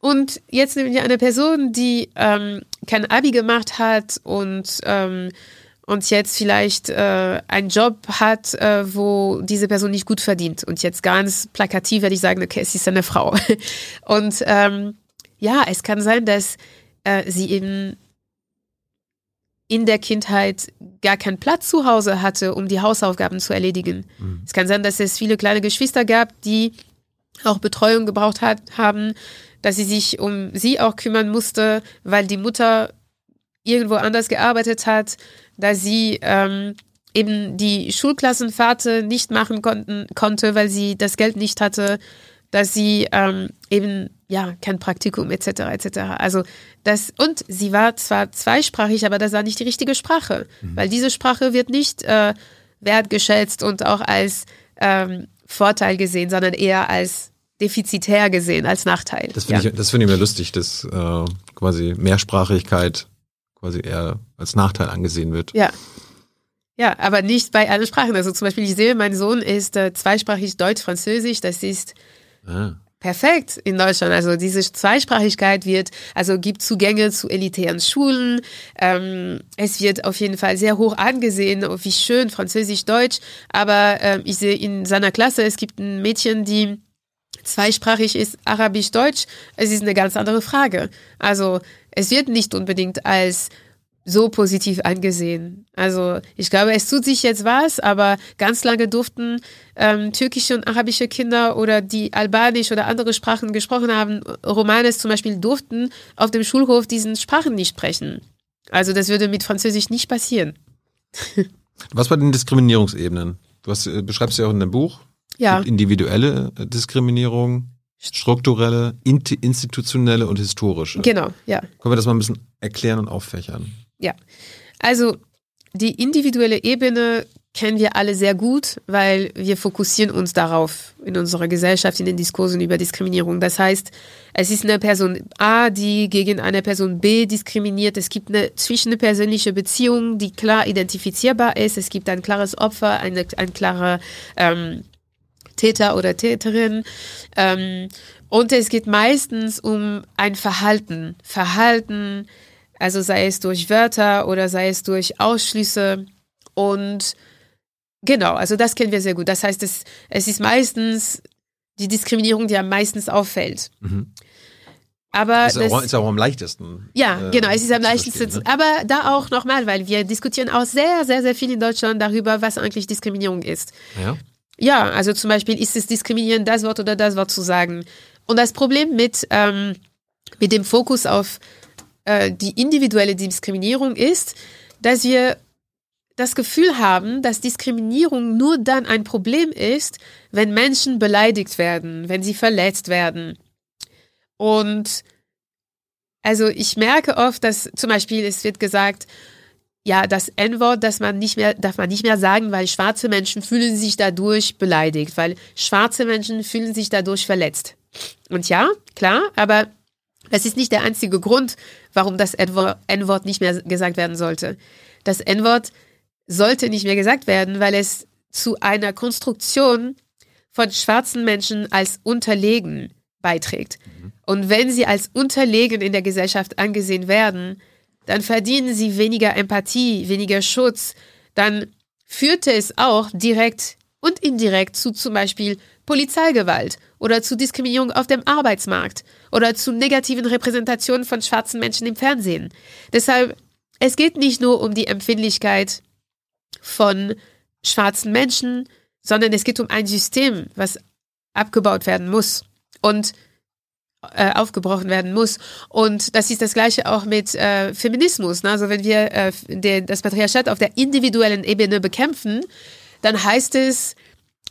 Und jetzt nehmen wir eine Person, die ähm, kein Abi gemacht hat und, ähm, und jetzt vielleicht äh, einen Job hat, äh, wo diese Person nicht gut verdient. Und jetzt ganz plakativ werde ich sagen, okay, es ist eine Frau. Und ähm, ja, es kann sein, dass äh, sie eben in der Kindheit gar keinen Platz zu Hause hatte, um die Hausaufgaben zu erledigen. Mhm. Es kann sein, dass es viele kleine Geschwister gab, die auch Betreuung gebraucht hat, haben, dass sie sich um sie auch kümmern musste, weil die Mutter irgendwo anders gearbeitet hat, da sie ähm, eben die Schulklassenfahrte nicht machen konnten, konnte, weil sie das Geld nicht hatte, dass sie ähm, eben ja kein Praktikum etc. etc. Also das und sie war zwar zweisprachig, aber das war nicht die richtige Sprache, mhm. weil diese Sprache wird nicht äh, wertgeschätzt und auch als ähm, Vorteil gesehen, sondern eher als defizitär gesehen, als Nachteil. Das finde ja. ich, das finde ich mir lustig, dass äh, quasi Mehrsprachigkeit quasi eher als Nachteil angesehen wird. Ja. Ja, aber nicht bei allen Sprachen. Also zum Beispiel, ich sehe, mein Sohn ist äh, zweisprachig Deutsch-Französisch. Das ist ah perfekt in Deutschland. Also diese Zweisprachigkeit wird, also gibt Zugänge zu elitären Schulen. Ähm, es wird auf jeden Fall sehr hoch angesehen, wie schön Französisch-Deutsch. Aber ähm, ich sehe in seiner Klasse, es gibt ein Mädchen, die zweisprachig ist, Arabisch-Deutsch. Es ist eine ganz andere Frage. Also es wird nicht unbedingt als so positiv angesehen. Also ich glaube, es tut sich jetzt was, aber ganz lange durften ähm, türkische und arabische Kinder oder die albanisch oder andere Sprachen gesprochen haben, Romanes zum Beispiel, durften auf dem Schulhof diesen Sprachen nicht sprechen. Also das würde mit Französisch nicht passieren. Was bei den Diskriminierungsebenen? Du hast, äh, beschreibst ja auch in deinem Buch. Ja. Individuelle äh, Diskriminierung, strukturelle, institutionelle und historische. Genau, ja. Können wir das mal ein bisschen erklären und auffächern? Ja, also die individuelle Ebene kennen wir alle sehr gut, weil wir fokussieren uns darauf in unserer Gesellschaft, in den Diskursen über Diskriminierung. Das heißt, es ist eine Person A, die gegen eine Person B diskriminiert. Es gibt eine zwischenpersönliche Beziehung, die klar identifizierbar ist. Es gibt ein klares Opfer, eine, ein klarer ähm, Täter oder Täterin. Ähm, und es geht meistens um ein Verhalten. Verhalten, also sei es durch Wörter oder sei es durch Ausschlüsse. Und Genau, also das kennen wir sehr gut. Das heißt, es, es ist meistens die Diskriminierung, die am meisten auffällt. Mhm. Aber ist, das, auch, ist auch am leichtesten. Ja, äh, genau, es ist am leichtesten. Ne? Aber da auch nochmal, weil wir diskutieren auch sehr, sehr, sehr viel in Deutschland darüber, was eigentlich Diskriminierung ist. Ja. Ja, also zum Beispiel, ist es diskriminieren, das Wort oder das Wort zu sagen? Und das Problem mit, ähm, mit dem Fokus auf äh, die individuelle Diskriminierung ist, dass wir das Gefühl haben, dass Diskriminierung nur dann ein Problem ist, wenn Menschen beleidigt werden, wenn sie verletzt werden. Und also ich merke oft, dass zum Beispiel es wird gesagt, ja, das N-Wort, das man nicht mehr, darf man nicht mehr sagen, weil schwarze Menschen fühlen sich dadurch beleidigt, weil schwarze Menschen fühlen sich dadurch verletzt. Und ja, klar, aber es ist nicht der einzige Grund, warum das N-Wort nicht mehr gesagt werden sollte. Das N-Wort sollte nicht mehr gesagt werden, weil es zu einer Konstruktion von schwarzen Menschen als unterlegen beiträgt. Mhm. Und wenn sie als unterlegen in der Gesellschaft angesehen werden, dann verdienen sie weniger Empathie, weniger Schutz. Dann führte es auch direkt und indirekt zu zum Beispiel Polizeigewalt oder zu Diskriminierung auf dem Arbeitsmarkt oder zu negativen Repräsentationen von schwarzen Menschen im Fernsehen. Deshalb, es geht nicht nur um die Empfindlichkeit von schwarzen Menschen, sondern es geht um ein System, was abgebaut werden muss und äh, aufgebrochen werden muss. Und das ist das gleiche auch mit äh, Feminismus. Ne? Also wenn wir äh, den, das Patriarchat auf der individuellen Ebene bekämpfen, dann heißt es,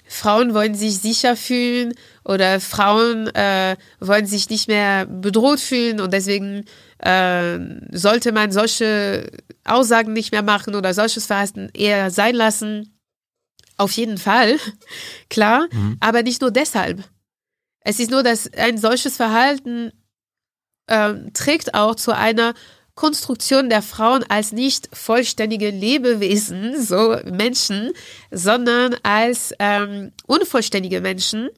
Frauen wollen sich sicher fühlen oder Frauen äh, wollen sich nicht mehr bedroht fühlen und deswegen äh, sollte man solche Aussagen nicht mehr machen oder solches Verhalten eher sein lassen. Auf jeden Fall, klar, mhm. aber nicht nur deshalb. Es ist nur, dass ein solches Verhalten äh, trägt auch zu einer Konstruktion der Frauen als nicht vollständige Lebewesen, so Menschen, sondern als ähm, unvollständige Menschen,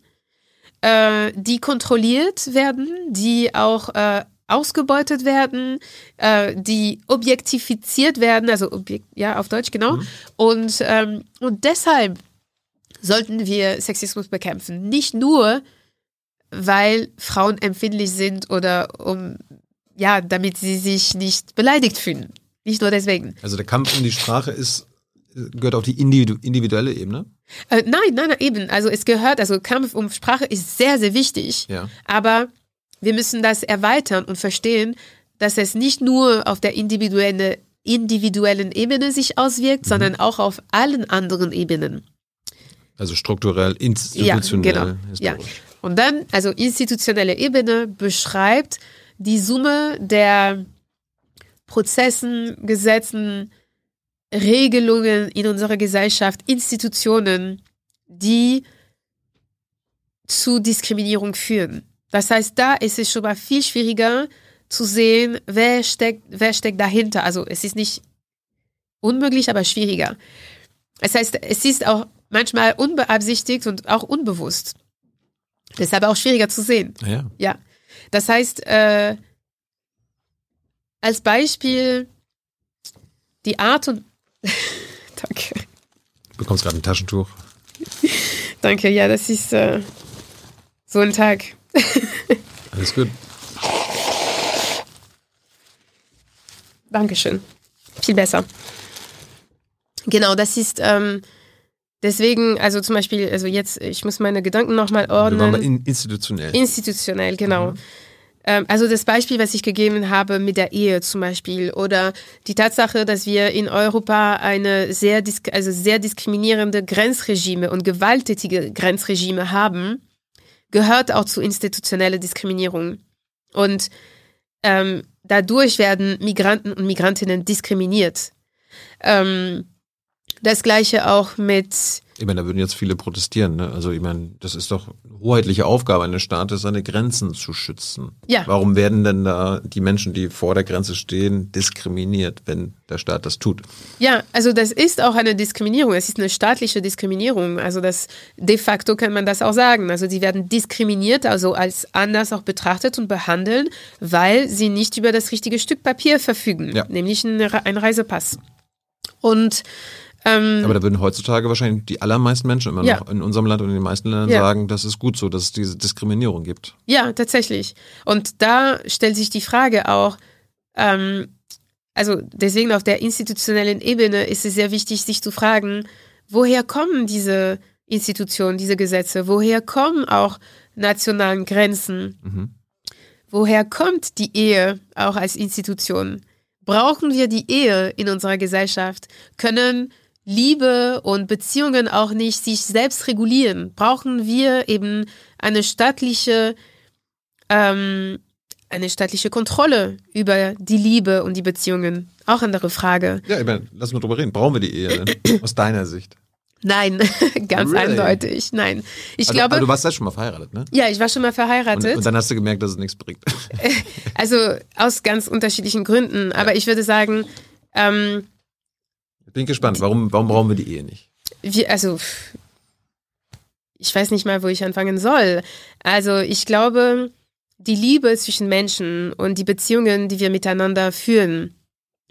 äh, die kontrolliert werden, die auch äh, ausgebeutet werden, äh, die objektifiziert werden, also objek ja auf Deutsch genau. Mhm. Und, ähm, und deshalb sollten wir Sexismus bekämpfen. Nicht nur, weil Frauen empfindlich sind oder um ja, damit sie sich nicht beleidigt fühlen. Nicht nur deswegen. Also der Kampf um die Sprache ist gehört auf die individuelle Ebene? Äh, nein, nein, nein, eben. Also es gehört, also Kampf um Sprache ist sehr, sehr wichtig. Ja. Aber wir müssen das erweitern und verstehen, dass es nicht nur auf der individuellen, individuellen Ebene sich auswirkt, mhm. sondern auch auf allen anderen Ebenen. Also strukturell, institutionell. Ja, genau. Ja. Und dann, also institutionelle Ebene beschreibt, die Summe der Prozessen, Gesetzen, Regelungen in unserer Gesellschaft, Institutionen, die zu Diskriminierung führen. Das heißt, da ist es schon mal viel schwieriger zu sehen, wer steckt, wer steckt dahinter. Also es ist nicht unmöglich, aber schwieriger. Das heißt, es ist auch manchmal unbeabsichtigt und auch unbewusst. Deshalb auch schwieriger zu sehen. Ja. ja. Das heißt, äh, als Beispiel die Art und Danke. Du bekommst gerade ein Taschentuch. Danke, ja, das ist äh, so ein Tag. Alles gut. Dankeschön. Viel besser. Genau, das ist ähm, Deswegen, also zum Beispiel, also jetzt, ich muss meine Gedanken nochmal ordnen. Waren in, institutionell. Institutionell, genau. Mhm. Ähm, also das Beispiel, was ich gegeben habe mit der Ehe zum Beispiel oder die Tatsache, dass wir in Europa eine sehr, also sehr diskriminierende Grenzregime und gewalttätige Grenzregime haben, gehört auch zu institutioneller Diskriminierung. Und ähm, dadurch werden Migranten und Migrantinnen diskriminiert. Ähm, Das gleiche auch mit Ich meine, da würden jetzt viele protestieren. Ne? Also ich meine, das ist doch eine hoheitliche Aufgabe eines Staates, seine Grenzen zu schützen. Ja. Warum werden denn da die Menschen, die vor der Grenze stehen, diskriminiert, wenn der Staat das tut? Ja, also das ist auch eine Diskriminierung. Es ist eine staatliche Diskriminierung. Also das de facto kann man das auch sagen. Also sie werden diskriminiert, also als anders auch betrachtet und behandelt, weil sie nicht über das richtige Stück Papier verfügen, Ja. nämlich ein, Re- ein Reisepass. Und ähm, Aber da würden heutzutage wahrscheinlich die allermeisten Menschen immer Ja. noch in unserem Land und in den meisten Ländern Ja. sagen, das ist gut so, dass es diese Diskriminierung gibt. Ja, tatsächlich. Und da stellt sich die Frage auch, ähm, also deswegen auf der institutionellen Ebene ist es sehr wichtig, sich zu fragen, woher kommen diese Institutionen, diese Gesetze, woher kommen auch nationalen Grenzen, Mhm. woher kommt die Ehe auch als Institution? Brauchen wir die Ehe in unserer Gesellschaft? Können Liebe und Beziehungen auch nicht sich selbst regulieren? Brauchen wir eben eine staatliche, ähm, eine staatliche Kontrolle über die Liebe und die Beziehungen? Auch andere Frage. Ja, ich meine, lass mal drüber reden. Brauchen wir die Ehe denn? Aus deiner Sicht? Nein, ganz Really? eindeutig. Nein. Ich also, glaube, aber du warst ja schon mal verheiratet, ne? ja, ich war schon mal Und, verheiratet. und dann hast du gemerkt, dass es nichts bringt. Also aus ganz unterschiedlichen Gründen. Aber ich würde sagen, ähm, Bin gespannt. Warum, warum brauchen wir die Ehe nicht? wir, also ich weiß nicht mal, wo ich anfangen soll. Also ich glaube, die Liebe zwischen Menschen und die Beziehungen, die wir miteinander führen,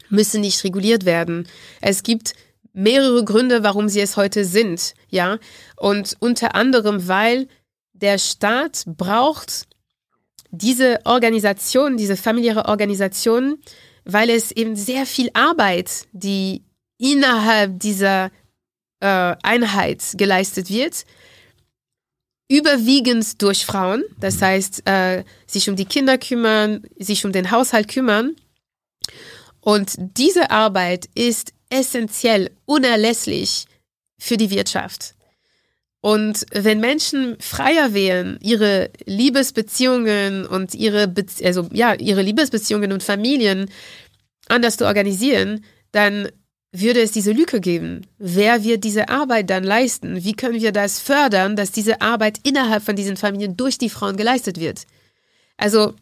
müssen nicht reguliert werden. Es gibt mehrere Gründe, warum sie es heute sind, ja. Und unter anderem, weil der Staat braucht diese Organisation, diese familiäre Organisation, weil es eben sehr viel Arbeit, die innerhalb dieser äh, Einheit geleistet wird, überwiegend durch Frauen, das heißt, äh, sich um die Kinder kümmern, sich um den Haushalt kümmern. Und diese Arbeit ist essentiell, unerlässlich für die Wirtschaft. Und wenn Menschen freier wären, ihre Liebesbeziehungen und ihre, Be also, ja, ihre Liebesbeziehungen und Familien anders zu organisieren, dann würde es diese Lücke geben. Wer wird diese Arbeit dann leisten? Wie können wir das fördern, dass diese Arbeit innerhalb von diesen Familien durch die Frauen geleistet wird? Also,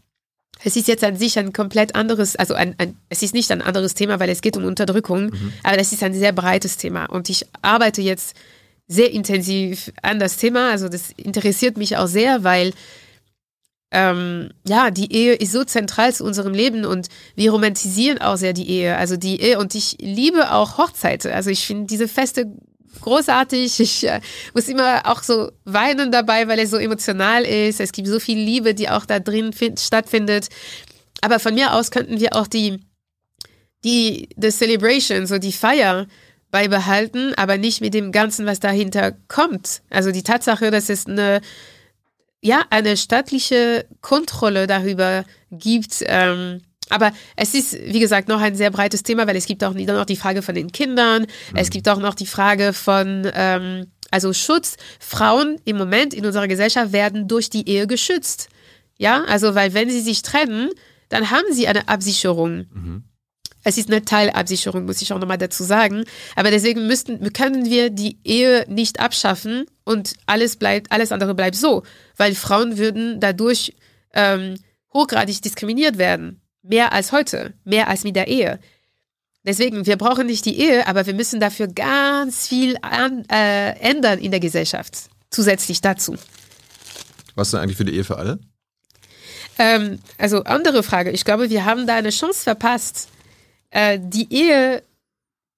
es ist jetzt an sich ein komplett anderes, also ein, ein, es ist nicht ein anderes Thema, weil es geht um Unterdrückung, aber das ist ein sehr breites Thema. Und ich arbeite jetzt sehr intensiv an das Thema. Also das interessiert mich auch sehr, weil ähm, ja, die Ehe ist so zentral zu unserem Leben und wir romantisieren auch sehr die Ehe. Also die Ehe und ich liebe auch Hochzeiten. Also ich finde diese Feste großartig. Ich äh, muss immer auch so weinen dabei, weil es so emotional ist. Es gibt so viel Liebe, die auch da drin find, stattfindet. Aber von mir aus könnten wir auch die, die, the Celebration, so die Feier beibehalten, aber nicht mit dem Ganzen, was dahinter kommt. Also die Tatsache, dass es eine ja, eine staatliche Kontrolle darüber gibt. Ähm, aber es ist, wie gesagt, noch ein sehr breites Thema, weil es gibt auch nie- noch die Frage von den Kindern. Es gibt auch noch die Frage von, ähm, also Schutz. Frauen im Moment in unserer Gesellschaft werden durch die Ehe geschützt. Ja, also, weil wenn sie sich trennen, dann haben sie eine Absicherung. Es ist eine Teilabsicherung, muss ich auch nochmal dazu sagen. Aber deswegen müssten, können wir die Ehe nicht abschaffen und alles bleibt, alles andere bleibt so, weil Frauen würden dadurch ähm, hochgradig diskriminiert werden. Mehr als heute, mehr als mit der Ehe. Deswegen, wir brauchen nicht die Ehe, aber wir müssen dafür ganz viel an, äh, ändern in der Gesellschaft. Zusätzlich dazu. Was ist denn eigentlich für die Ehe für alle? Ähm, also andere Frage. Ich glaube, wir haben da eine Chance verpasst, äh, die Ehe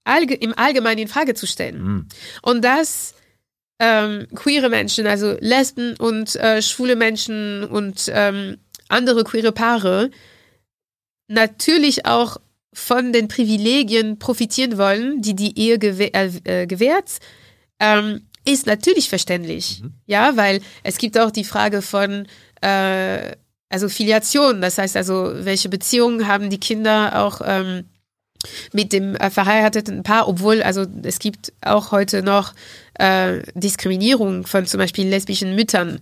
allge im Allgemeinen in Frage zu stellen. Hm. Und dass ähm, queere Menschen, also Lesben und äh, schwule Menschen und ähm, andere queere Paare natürlich auch von den Privilegien profitieren wollen, die die Ehe gewäh äh, äh, gewährt, ähm, ist natürlich verständlich. Ja, weil es gibt auch die Frage von äh, also Filiation, das heißt also, welche Beziehungen haben die Kinder auch ähm, mit dem äh, verheirateten Paar, obwohl also es gibt auch heute noch äh, Diskriminierung von zum Beispiel lesbischen Müttern,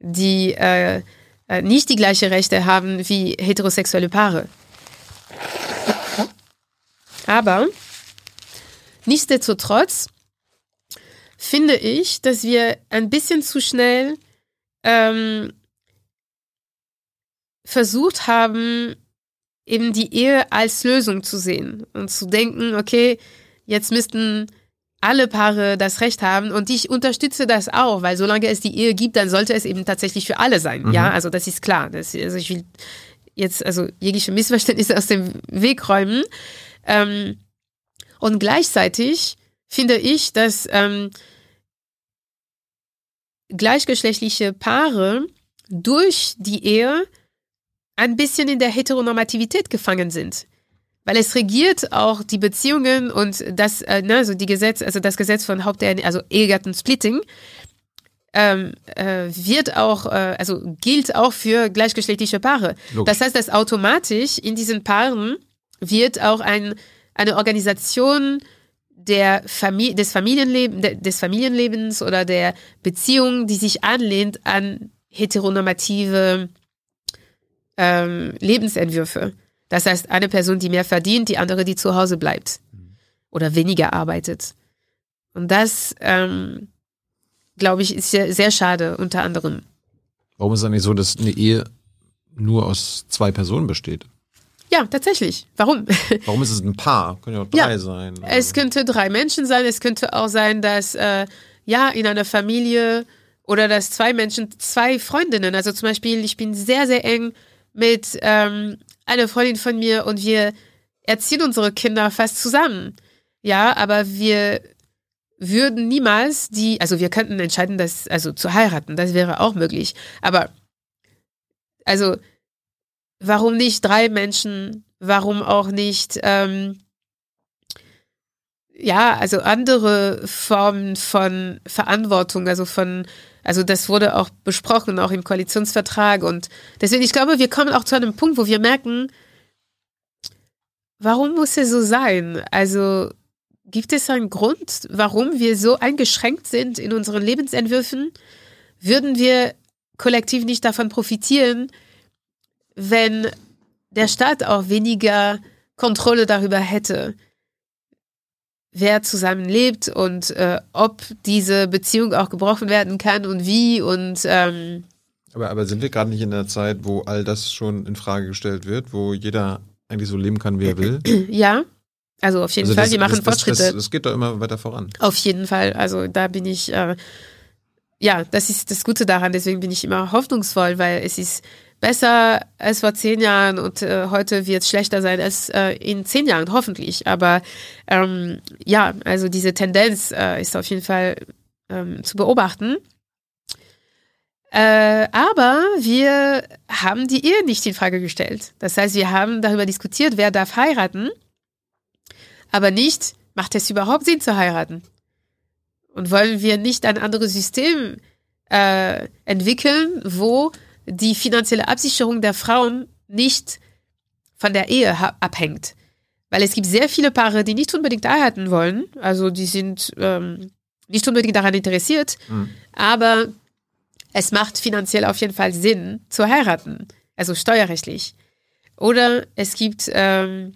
die äh, äh, nicht die gleiche Rechte haben wie heterosexuelle Paare. Aber nichtsdestotrotz finde ich, dass wir ein bisschen zu schnell ähm, versucht haben, eben die Ehe als Lösung zu sehen und zu denken, okay, jetzt müssten alle Paare das Recht haben und ich unterstütze das auch, weil solange es die Ehe gibt, dann sollte es eben tatsächlich für alle sein. Mhm. Ja, also das ist klar. Das, also ich will jetzt also jegliche Missverständnisse aus dem Weg räumen. Ähm, und gleichzeitig finde ich, dass ähm, gleichgeschlechtliche Paare durch die Ehe ein bisschen in der Heteronormativität gefangen sind. Weil es regiert auch die Beziehungen und das, äh, ne, also die Gesetz, also das Gesetz von Haupt, also Ehegattensplitting, ähm, äh, wird auch, äh, also gilt auch für gleichgeschlechtliche Paare. Logisch. Das heißt, dass automatisch in diesen Paaren wird auch ein, eine Organisation der Familie, des, Familienleben, des Familienlebens oder der Beziehung, die sich anlehnt an heteronormative ähm, Lebensentwürfe. Das heißt, eine Person, die mehr verdient, die andere, die zu Hause bleibt oder weniger arbeitet. Und das, ähm, glaube ich, ist sehr, sehr schade, unter anderem. Warum ist es eigentlich so, dass eine Ehe nur aus zwei Personen besteht? Ja, tatsächlich. Warum? Warum ist es ein Paar? Können ja auch drei ja, sein. Es könnte drei Menschen sein. Es könnte auch sein, dass äh, ja in einer Familie oder dass zwei Menschen, zwei Freundinnen, also zum Beispiel, ich bin sehr, sehr eng mit ähm, einer Freundin von mir und wir erziehen unsere Kinder fast zusammen. Ja, aber wir würden niemals die, also wir könnten entscheiden, das, also zu heiraten, das wäre auch möglich. Aber, also, warum nicht drei Menschen? Warum auch nicht, ähm, ja, also andere Formen von Verantwortung, also von also das wurde auch besprochen, auch im Koalitionsvertrag. Und deswegen, ich glaube, wir kommen auch zu einem Punkt, wo wir merken, warum muss es so sein? Also gibt es einen Grund, warum wir so eingeschränkt sind in unseren Lebensentwürfen? Würden wir kollektiv nicht davon profitieren, wenn der Staat auch weniger Kontrolle darüber hätte? Wer zusammenlebt und äh, ob diese Beziehung auch gebrochen werden kann und wie und ähm aber, aber sind wir gerade nicht in der Zeit, wo all das schon in Frage gestellt wird, wo jeder eigentlich so leben kann, wie er will? Ja, also auf jeden also Fall, das, wir machen das, Fortschritte. Das, das, geht doch immer weiter voran. Auf jeden Fall, also da bin ich, äh, ja, das ist das Gute daran, deswegen bin ich immer hoffnungsvoll, weil es ist besser als vor zehn Jahren und äh, heute wird es schlechter sein als äh, in zehn Jahren, hoffentlich. Aber ähm, ja, also diese Tendenz äh, ist auf jeden Fall ähm, zu beobachten. Äh, aber wir haben die Ehe nicht in Frage gestellt. Das heißt, wir haben darüber diskutiert, wer darf heiraten, aber nicht, macht es überhaupt Sinn zu heiraten? Und wollen wir nicht ein anderes System äh, entwickeln, wo die finanzielle Absicherung der Frauen nicht von der Ehe abhängt. Weil es gibt sehr viele Paare, die nicht unbedingt heiraten wollen. Also die sind ähm, nicht unbedingt daran interessiert. Mhm. Aber es macht finanziell auf jeden Fall Sinn zu heiraten. Also steuerrechtlich. Oder es gibt ähm,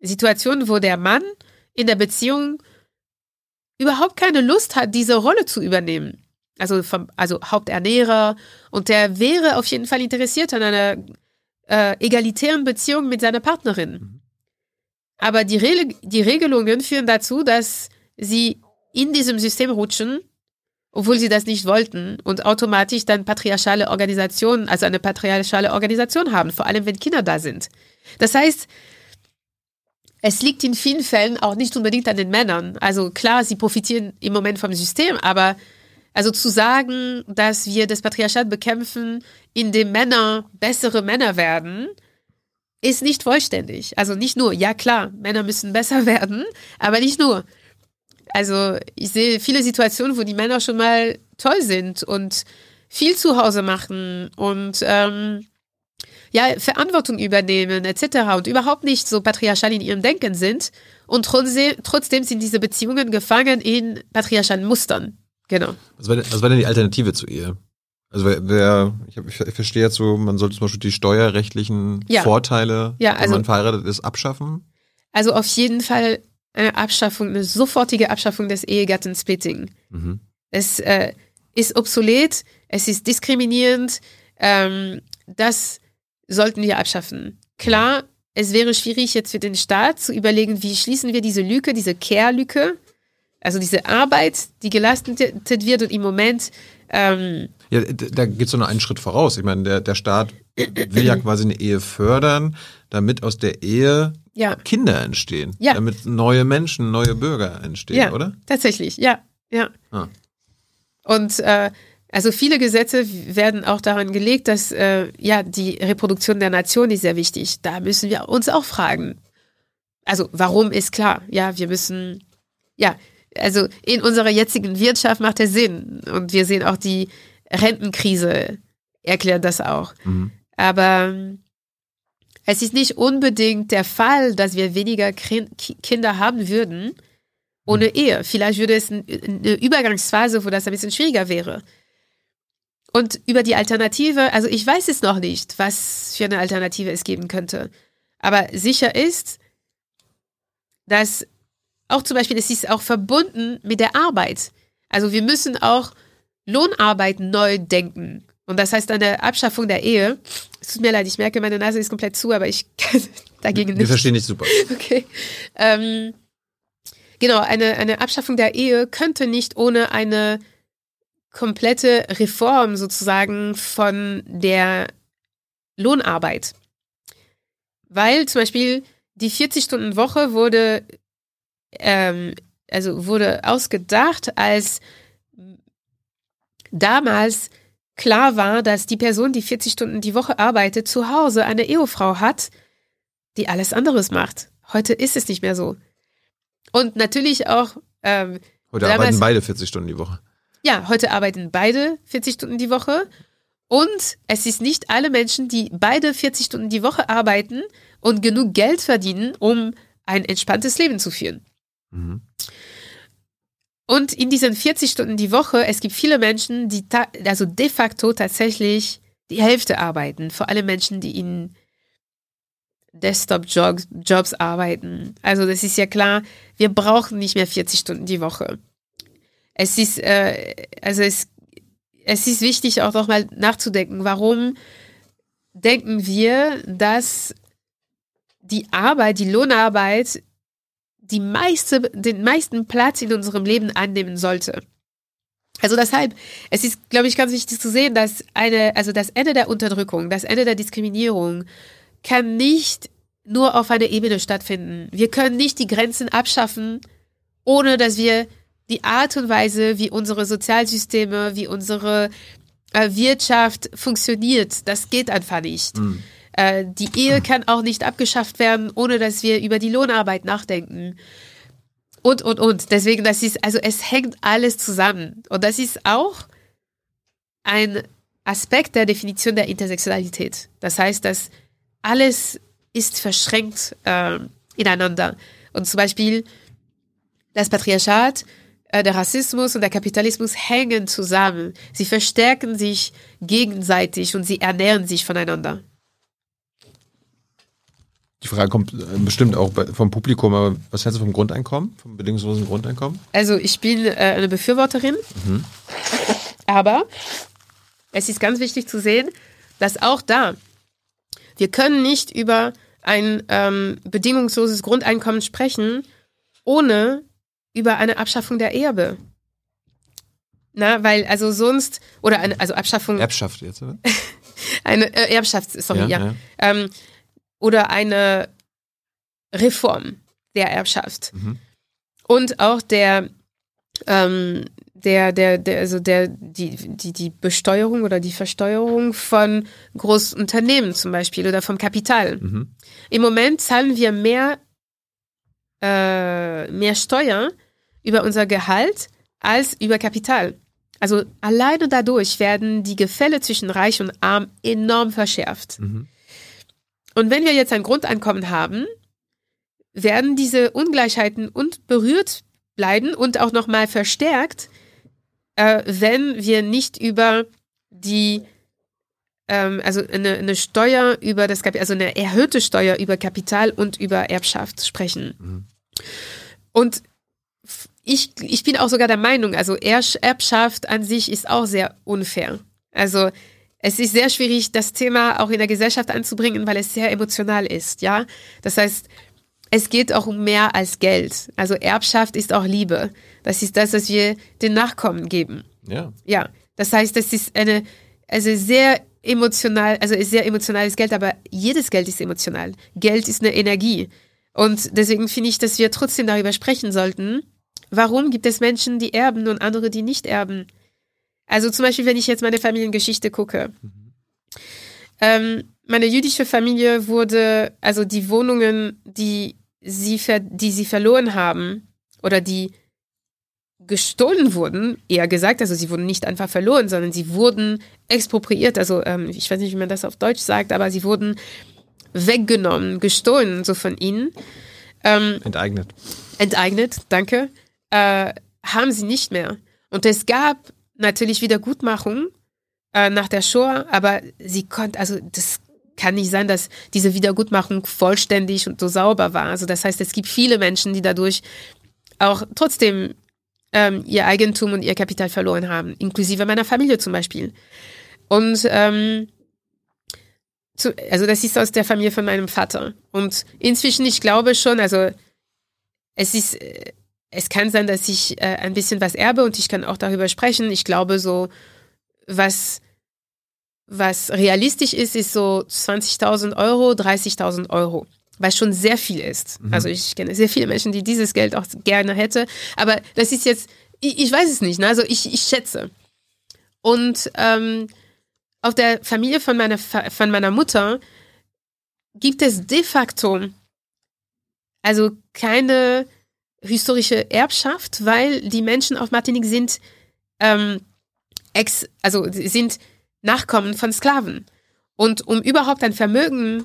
Situationen, wo der Mann in der Beziehung überhaupt keine Lust hat, diese Rolle zu übernehmen also, also Haupternährer, und der wäre auf jeden Fall interessiert an einer äh, egalitären Beziehung mit seiner Partnerin. Mhm. Aber die, Re die Regelungen führen dazu, dass sie in diesem System rutschen, obwohl sie das nicht wollten und automatisch dann patriarchale Organisationen, also eine patriarchale Organisation haben, vor allem wenn Kinder da sind. Das heißt, es liegt in vielen Fällen auch nicht unbedingt an den Männern. Also klar, sie profitieren im Moment vom System, aber also zu sagen, dass wir das Patriarchat bekämpfen, indem Männer bessere Männer werden, ist nicht vollständig. Also nicht nur, ja klar, Männer müssen besser werden, aber nicht nur. Also ich sehe viele Situationen, wo die Männer schon mal toll sind und viel zu Hause machen und ähm, ja, Verantwortung übernehmen etc. und überhaupt nicht so patriarchal in ihrem Denken sind. Und trotzdem, trotzdem sind diese Beziehungen gefangen in patriarchalen Mustern. Genau. Was war, denn, was war denn die Alternative zu ihr? Also wer, wer ich, hab, ich verstehe jetzt so, man sollte zum Beispiel die steuerrechtlichen ja. Vorteile, ja, also, wenn man verheiratet ist, abschaffen. Also auf jeden Fall eine Abschaffung, eine sofortige Abschaffung des Ehegattensplitting. Mhm. Es äh, ist obsolet, es ist diskriminierend, ähm, das sollten wir abschaffen. Klar, es wäre schwierig jetzt für den Staat zu überlegen, wie schließen wir diese Lücke, diese Care-Lücke, also diese Arbeit, die geleistet wird und im Moment ähm, Ja, da geht's doch noch einen Schritt voraus. Ich meine, der, der Staat will ja quasi eine Ehe fördern, damit aus der Ehe ja, Kinder entstehen. Ja. Damit neue Menschen, neue Bürger entstehen, ja, oder? tatsächlich, ja, ja. Ah. Und äh, also viele Gesetze werden auch daran gelegt, dass äh, ja die Reproduktion der Nation ist sehr wichtig. Da müssen wir uns auch fragen. Also warum ist klar? Ja, wir müssen ja also in unserer jetzigen Wirtschaft macht es Sinn und wir sehen auch die Rentenkrise erklärt das auch. Mhm. Aber ähm, es ist nicht unbedingt der Fall, dass wir weniger Kinder haben würden ohne Ehe. Vielleicht würde es eine Übergangsphase, wo das ein bisschen schwieriger wäre. Und über die Alternative, also ich weiß es noch nicht, was für eine Alternative es geben könnte. Aber sicher ist, dass auch zum Beispiel, es ist auch verbunden mit der Arbeit. Also wir müssen auch Lohnarbeit neu denken. Und das heißt eine Abschaffung der Ehe. Es tut mir leid, ich merke, meine Nase ist komplett zu, aber ich kann dagegen Wir nicht. verstehen dich super. Okay. Ähm, genau, eine, eine Abschaffung der Ehe könnte nicht ohne eine komplette Reform sozusagen von der Lohnarbeit. Weil zum Beispiel die 40-Stunden-Woche wurde, ähm, also wurde ausgedacht, als damals klar war, dass die Person, die 40 Stunden die Woche arbeitet, zu Hause eine Ehefrau hat, die alles anderes macht. Heute ist es nicht mehr so. Und natürlich auch, ähm, Heute Damals- arbeiten beide 40 Stunden die Woche. ja, heute arbeiten beide 40 Stunden die Woche. Und es ist nicht alle Menschen, die beide 40 Stunden die Woche arbeiten und genug Geld verdienen, um ein entspanntes Leben zu führen. Mhm. Und in diesen 40 Stunden die Woche, es gibt viele Menschen, die also de facto tatsächlich die Hälfte arbeiten. Vor allem Menschen, die in Desktop-Jobs Jobs arbeiten. Also das ist ja klar, wir brauchen nicht mehr 40 Stunden die Woche. Es ist, äh, also es, es ist wichtig auch nochmal nachzudenken, warum denken wir, dass die Arbeit, die Lohnarbeit die meiste, den meisten Platz in unserem Leben annehmen sollte. Also deshalb, es ist, glaube ich, ganz wichtig zu sehen, dass eine, also das Ende der Unterdrückung, das Ende der Diskriminierung kann nicht nur auf einer Ebene stattfinden. Wir können nicht die Grenzen abschaffen, ohne dass wir die Art und Weise, wie unsere Sozialsysteme, wie unsere äh, Wirtschaft funktioniert, das geht einfach nicht. Mhm. Äh, die Ehe kann auch nicht abgeschafft werden, ohne dass wir über die Lohnarbeit nachdenken. Und, und, und. Deswegen, das ist, also es hängt alles zusammen. Und das ist auch ein Aspekt der Definition der Intersektionalität. Das heißt, dass alles ist verschränkt äh, ineinander. Und zum Beispiel das Patriarchat, äh, der Rassismus und der Kapitalismus hängen zusammen. Sie verstärken sich gegenseitig und sie ernähren sich voneinander. Die Frage kommt äh, bestimmt auch vom Publikum, aber was hältst du vom Grundeinkommen, vom bedingungslosen Grundeinkommen? Also ich bin äh, eine Befürworterin, Mhm. aber es ist ganz wichtig zu sehen, dass auch da, wir können nicht über ein ähm, bedingungsloses Grundeinkommen sprechen, ohne über eine Abschaffung der Erbe. Na, weil also sonst, oder eine, also Abschaffung, Erbschaft jetzt, oder? eine äh, Erbschaft, sorry, ja. Ähm, oder eine Reform der Erbschaft. Mhm. Und auch der, ähm, der, der, der, also der, die, die, die Besteuerung oder die Versteuerung von Großunternehmen zum Beispiel oder vom Kapital. Mhm. Im Moment zahlen wir mehr, äh, mehr Steuer über unser Gehalt als über Kapital. Also alleine dadurch werden die Gefälle zwischen Reich und Arm enorm verschärft. Mhm. Und wenn wir jetzt ein Grundeinkommen haben, werden diese Ungleichheiten unberührt bleiben und auch nochmal verstärkt, äh, wenn wir nicht über die, ähm, also eine, eine Steuer über das Kapital, also eine erhöhte Steuer über Kapital und über Erbschaft sprechen. Mhm. und ich, ich bin auch sogar der Meinung, also Erbschaft an sich ist auch sehr unfair. Also es ist sehr schwierig, das Thema auch in der Gesellschaft anzubringen, weil es sehr emotional ist, ja. Das heißt, es geht auch um mehr als Geld. Also Erbschaft ist auch Liebe. Das ist das, was wir den Nachkommen geben. Ja. Ja. Das heißt, das ist eine, also sehr emotional, also ist sehr emotionales Geld, aber jedes Geld ist emotional. Geld ist eine Energie. Und deswegen finde ich, dass wir trotzdem darüber sprechen sollten, warum gibt es Menschen, die erben und andere, die nicht erben. Also zum Beispiel, wenn ich jetzt meine Familiengeschichte gucke. Mhm. Ähm, meine jüdische Familie wurde, also die Wohnungen, die sie, die sie verloren haben oder die gestohlen wurden, eher gesagt, also sie wurden nicht einfach verloren, sondern sie wurden expropriiert, also ähm, ich weiß nicht, wie man das auf Deutsch sagt, aber sie wurden weggenommen, gestohlen, so von ihnen. Ähm, enteignet. Enteignet, danke. Äh, haben sie nicht mehr. Und es gab natürlich Wiedergutmachung äh, nach der Shoah, aber sie konnte, also das kann nicht sein, dass diese Wiedergutmachung vollständig und so sauber war. Also das heißt, es gibt viele Menschen, die dadurch auch trotzdem ähm, ihr Eigentum und ihr Kapital verloren haben, inklusive meiner Familie zum Beispiel. Und ähm, zu, also das ist aus der Familie von meinem Vater. Und inzwischen, ich glaube schon, also es ist, äh, es kann sein, dass ich äh, ein bisschen was erbe und ich kann auch darüber sprechen. Ich glaube so, was, was realistisch ist, ist so 20.000 Euro, 30.000 Euro. Was schon sehr viel ist. Mhm. Also ich kenne sehr viele Menschen, die dieses Geld auch gerne hätte. Aber das ist jetzt, ich, ich weiß es nicht. Ne? Also ich, ich schätze. Und ähm, auf der Familie von meiner, von meiner Mutter gibt es de facto also keine historische Erbschaft, weil die Menschen auf Martinique sind ähm, ex, also sind Nachkommen von Sklaven. Und um überhaupt ein Vermögen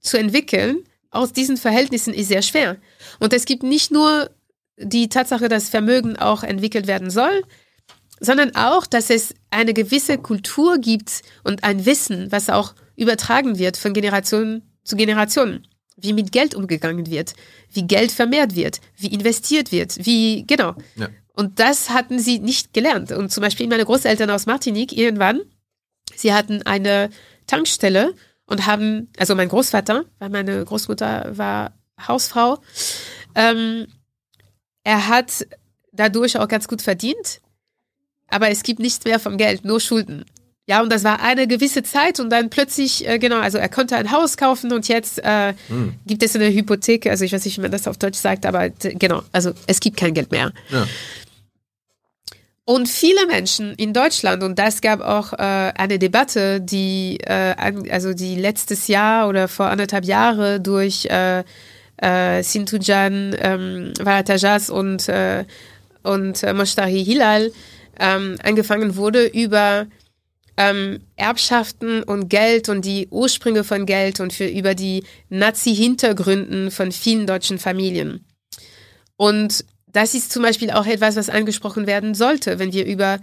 zu entwickeln, aus diesen Verhältnissen ist sehr schwer. Und es gibt nicht nur die Tatsache, dass Vermögen auch entwickelt werden soll, sondern auch, dass es eine gewisse Kultur gibt und ein Wissen, was auch übertragen wird von Generation zu Generation wie mit Geld umgegangen wird, wie Geld vermehrt wird, wie investiert wird, wie, genau. Ja. Und das hatten sie nicht gelernt. Und zum Beispiel meine Großeltern aus Martinique irgendwann, sie hatten eine Tankstelle und haben, also mein Großvater, weil meine Großmutter war Hausfrau, ähm, er hat dadurch auch ganz gut verdient, aber es gibt nichts mehr vom Geld, nur Schulden. Ja, und das war eine gewisse Zeit und dann plötzlich, äh, genau, also er konnte ein Haus kaufen und jetzt äh, hm. gibt es eine Hypothek, also ich weiß nicht, wie man das auf Deutsch sagt, aber genau, also es gibt kein Geld mehr. Ja. Und viele Menschen in Deutschland, und das gab auch äh, eine Debatte, die, äh, also die letztes Jahr oder vor anderthalb Jahre durch äh, äh, Sintujan ähm, Varatajas und, äh, und Moshtari Hilal ähm, angefangen wurde über ähm, Erbschaften und Geld und die Ursprünge von Geld und für über die Nazi-Hintergründen von vielen deutschen Familien. Und das ist zum Beispiel auch etwas, was angesprochen werden sollte, wenn wir über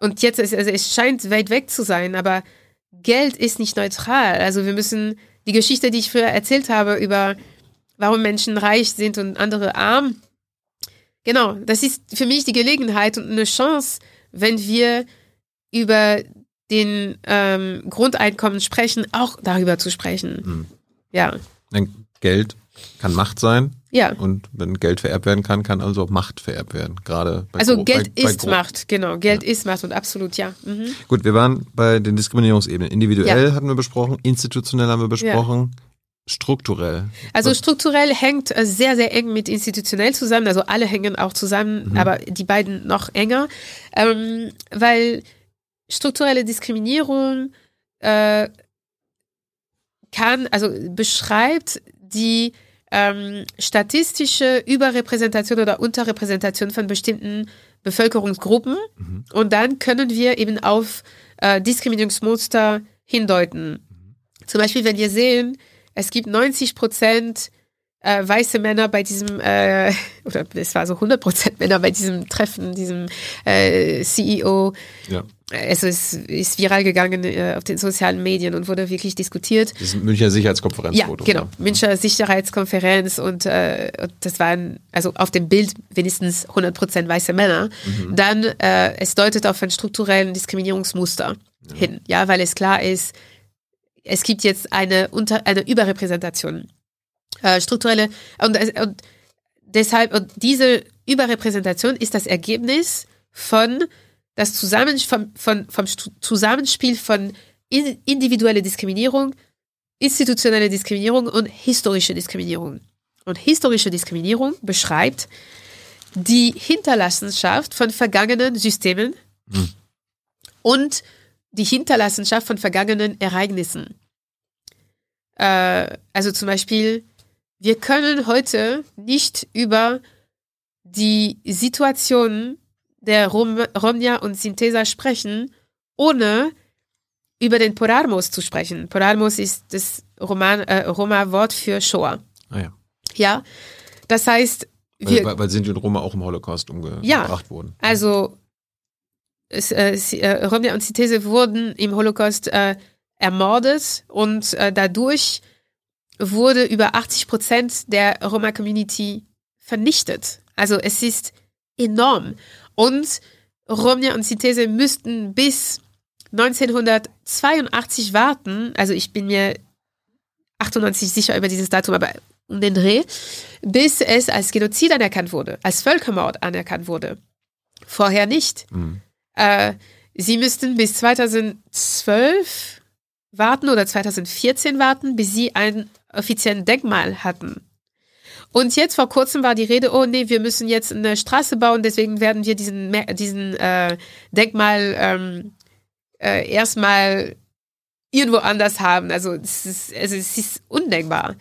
und jetzt ist also es scheint weit weg zu sein, aber Geld ist nicht neutral. Also wir müssen die Geschichte, die ich früher erzählt habe über warum Menschen reich sind und andere arm. Genau, das ist für mich die Gelegenheit und eine Chance, wenn wir über den ähm, Grundeinkommen sprechen, auch darüber zu sprechen. Mhm. Ja. Geld kann Macht sein. Ja. Und wenn Geld vererbt werden kann, kann also auch Macht vererbt werden. Gerade bei Also Geld bei, ist bei Macht, genau. Geld ja. ist Macht und absolut, ja. Mhm. Gut, wir waren bei den Diskriminierungsebenen. Individuell ja. hatten wir besprochen, institutionell haben wir besprochen. Ja. Strukturell. Also strukturell hängt äh, sehr, sehr eng mit institutionell zusammen. Also alle hängen auch zusammen, mhm. aber die beiden noch enger. Ähm, weil strukturelle Diskriminierung äh, kann, also beschreibt die ähm, statistische Überrepräsentation oder Unterrepräsentation von bestimmten Bevölkerungsgruppen. Mhm. Und dann können wir eben auf äh, Diskriminierungsmuster hindeuten. Mhm. Zum Beispiel, wenn wir sehen, es gibt 90 Prozent äh, weiße Männer bei diesem, äh, oder es war so 100% Männer bei diesem Treffen, diesem äh, CEO. Ja. Also es ist viral gegangen äh, auf den sozialen Medien und wurde wirklich diskutiert. Das ist Münchner Sicherheitskonferenzfoto. Ja, genau. Münchner Sicherheitskonferenz und, äh, und das waren, also auf dem Bild wenigstens 100% weiße Männer. Mhm. Dann, äh, es deutet auf einen strukturellen Diskriminierungsmuster ja. hin, ja, weil es klar ist, es gibt jetzt eine, Unter eine Überrepräsentation äh, strukturelle und, äh, und deshalb und diese Überrepräsentation ist das Ergebnis von das Zusammen vom, von, vom Zusammenspiel von individuelle Diskriminierung, institutionelle Diskriminierung und historische Diskriminierung. Und historische Diskriminierung beschreibt die Hinterlassenschaft von vergangenen Systemen hm. und die Hinterlassenschaft von vergangenen Ereignissen. Äh, also zum Beispiel wir können heute nicht über die Situation der Rom Romja und Synthesa sprechen, ohne über den Porarmos zu sprechen. Porarmos ist das Roman, äh, Roma-Wort für Shoah. Ah ja. Ja, das heißt, wir, weil, weil Sinti und Roma auch im Holocaust umgebracht ja, wurden. Also es, äh, äh, Romja und Synthese wurden im Holocaust äh, ermordet und äh, dadurch wurde über 80 Prozent der Roma-Community vernichtet. Also es ist enorm. Und Romja und Citese müssten bis 1982 warten, also ich bin mir 98 sicher über dieses Datum, aber um den Dreh, bis es als Genozid anerkannt wurde, als Völkermord anerkannt wurde. Vorher nicht. Mhm. Äh, sie müssten bis 2012 warten oder 2014 warten, bis sie ein offiziellen Denkmal hatten. Und jetzt vor kurzem war die Rede, oh nee, wir müssen jetzt eine Straße bauen, deswegen werden wir diesen, diesen äh, Denkmal ähm, äh, erstmal irgendwo anders haben. Also es ist, also es ist undenkbar.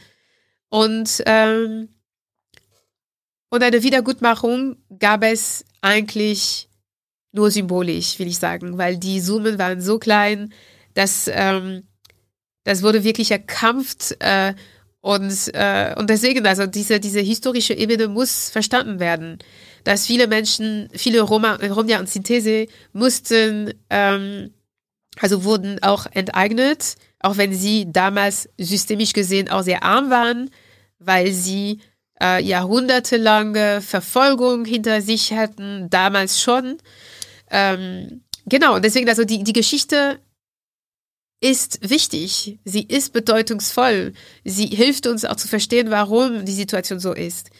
Und, ähm, und eine Wiedergutmachung gab es eigentlich nur symbolisch, will ich sagen, weil die Summen waren so klein, dass ähm, das wurde wirklich erkämpft äh, und, äh, und deswegen, also diese, diese historische Ebene muss verstanden werden, dass viele Menschen, viele Roma, Romja und Synthese mussten, ähm, also wurden auch enteignet, auch wenn sie damals systemisch gesehen auch sehr arm waren, weil sie äh, jahrhundertelange Verfolgung hinter sich hatten, damals schon. Ähm, genau, und deswegen, also die, die Geschichte ist wichtig, sie ist bedeutungsvoll, sie hilft uns auch zu verstehen, warum die Situation so ist.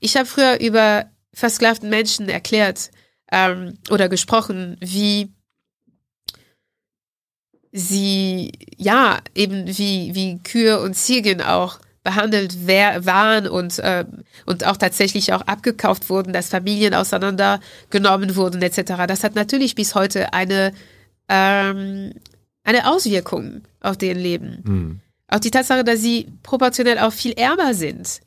Ich habe früher über versklavten Menschen erklärt ähm, oder gesprochen, wie sie, ja, eben wie, wie Kühe und Ziegen auch behandelt wer, waren und, äh, und auch tatsächlich auch abgekauft wurden, dass Familien auseinandergenommen wurden etc. Das hat natürlich bis heute eine ähm, eine Auswirkung auf deren Leben. Mhm. Auch die Tatsache, dass sie proportionell auch viel ärmer sind.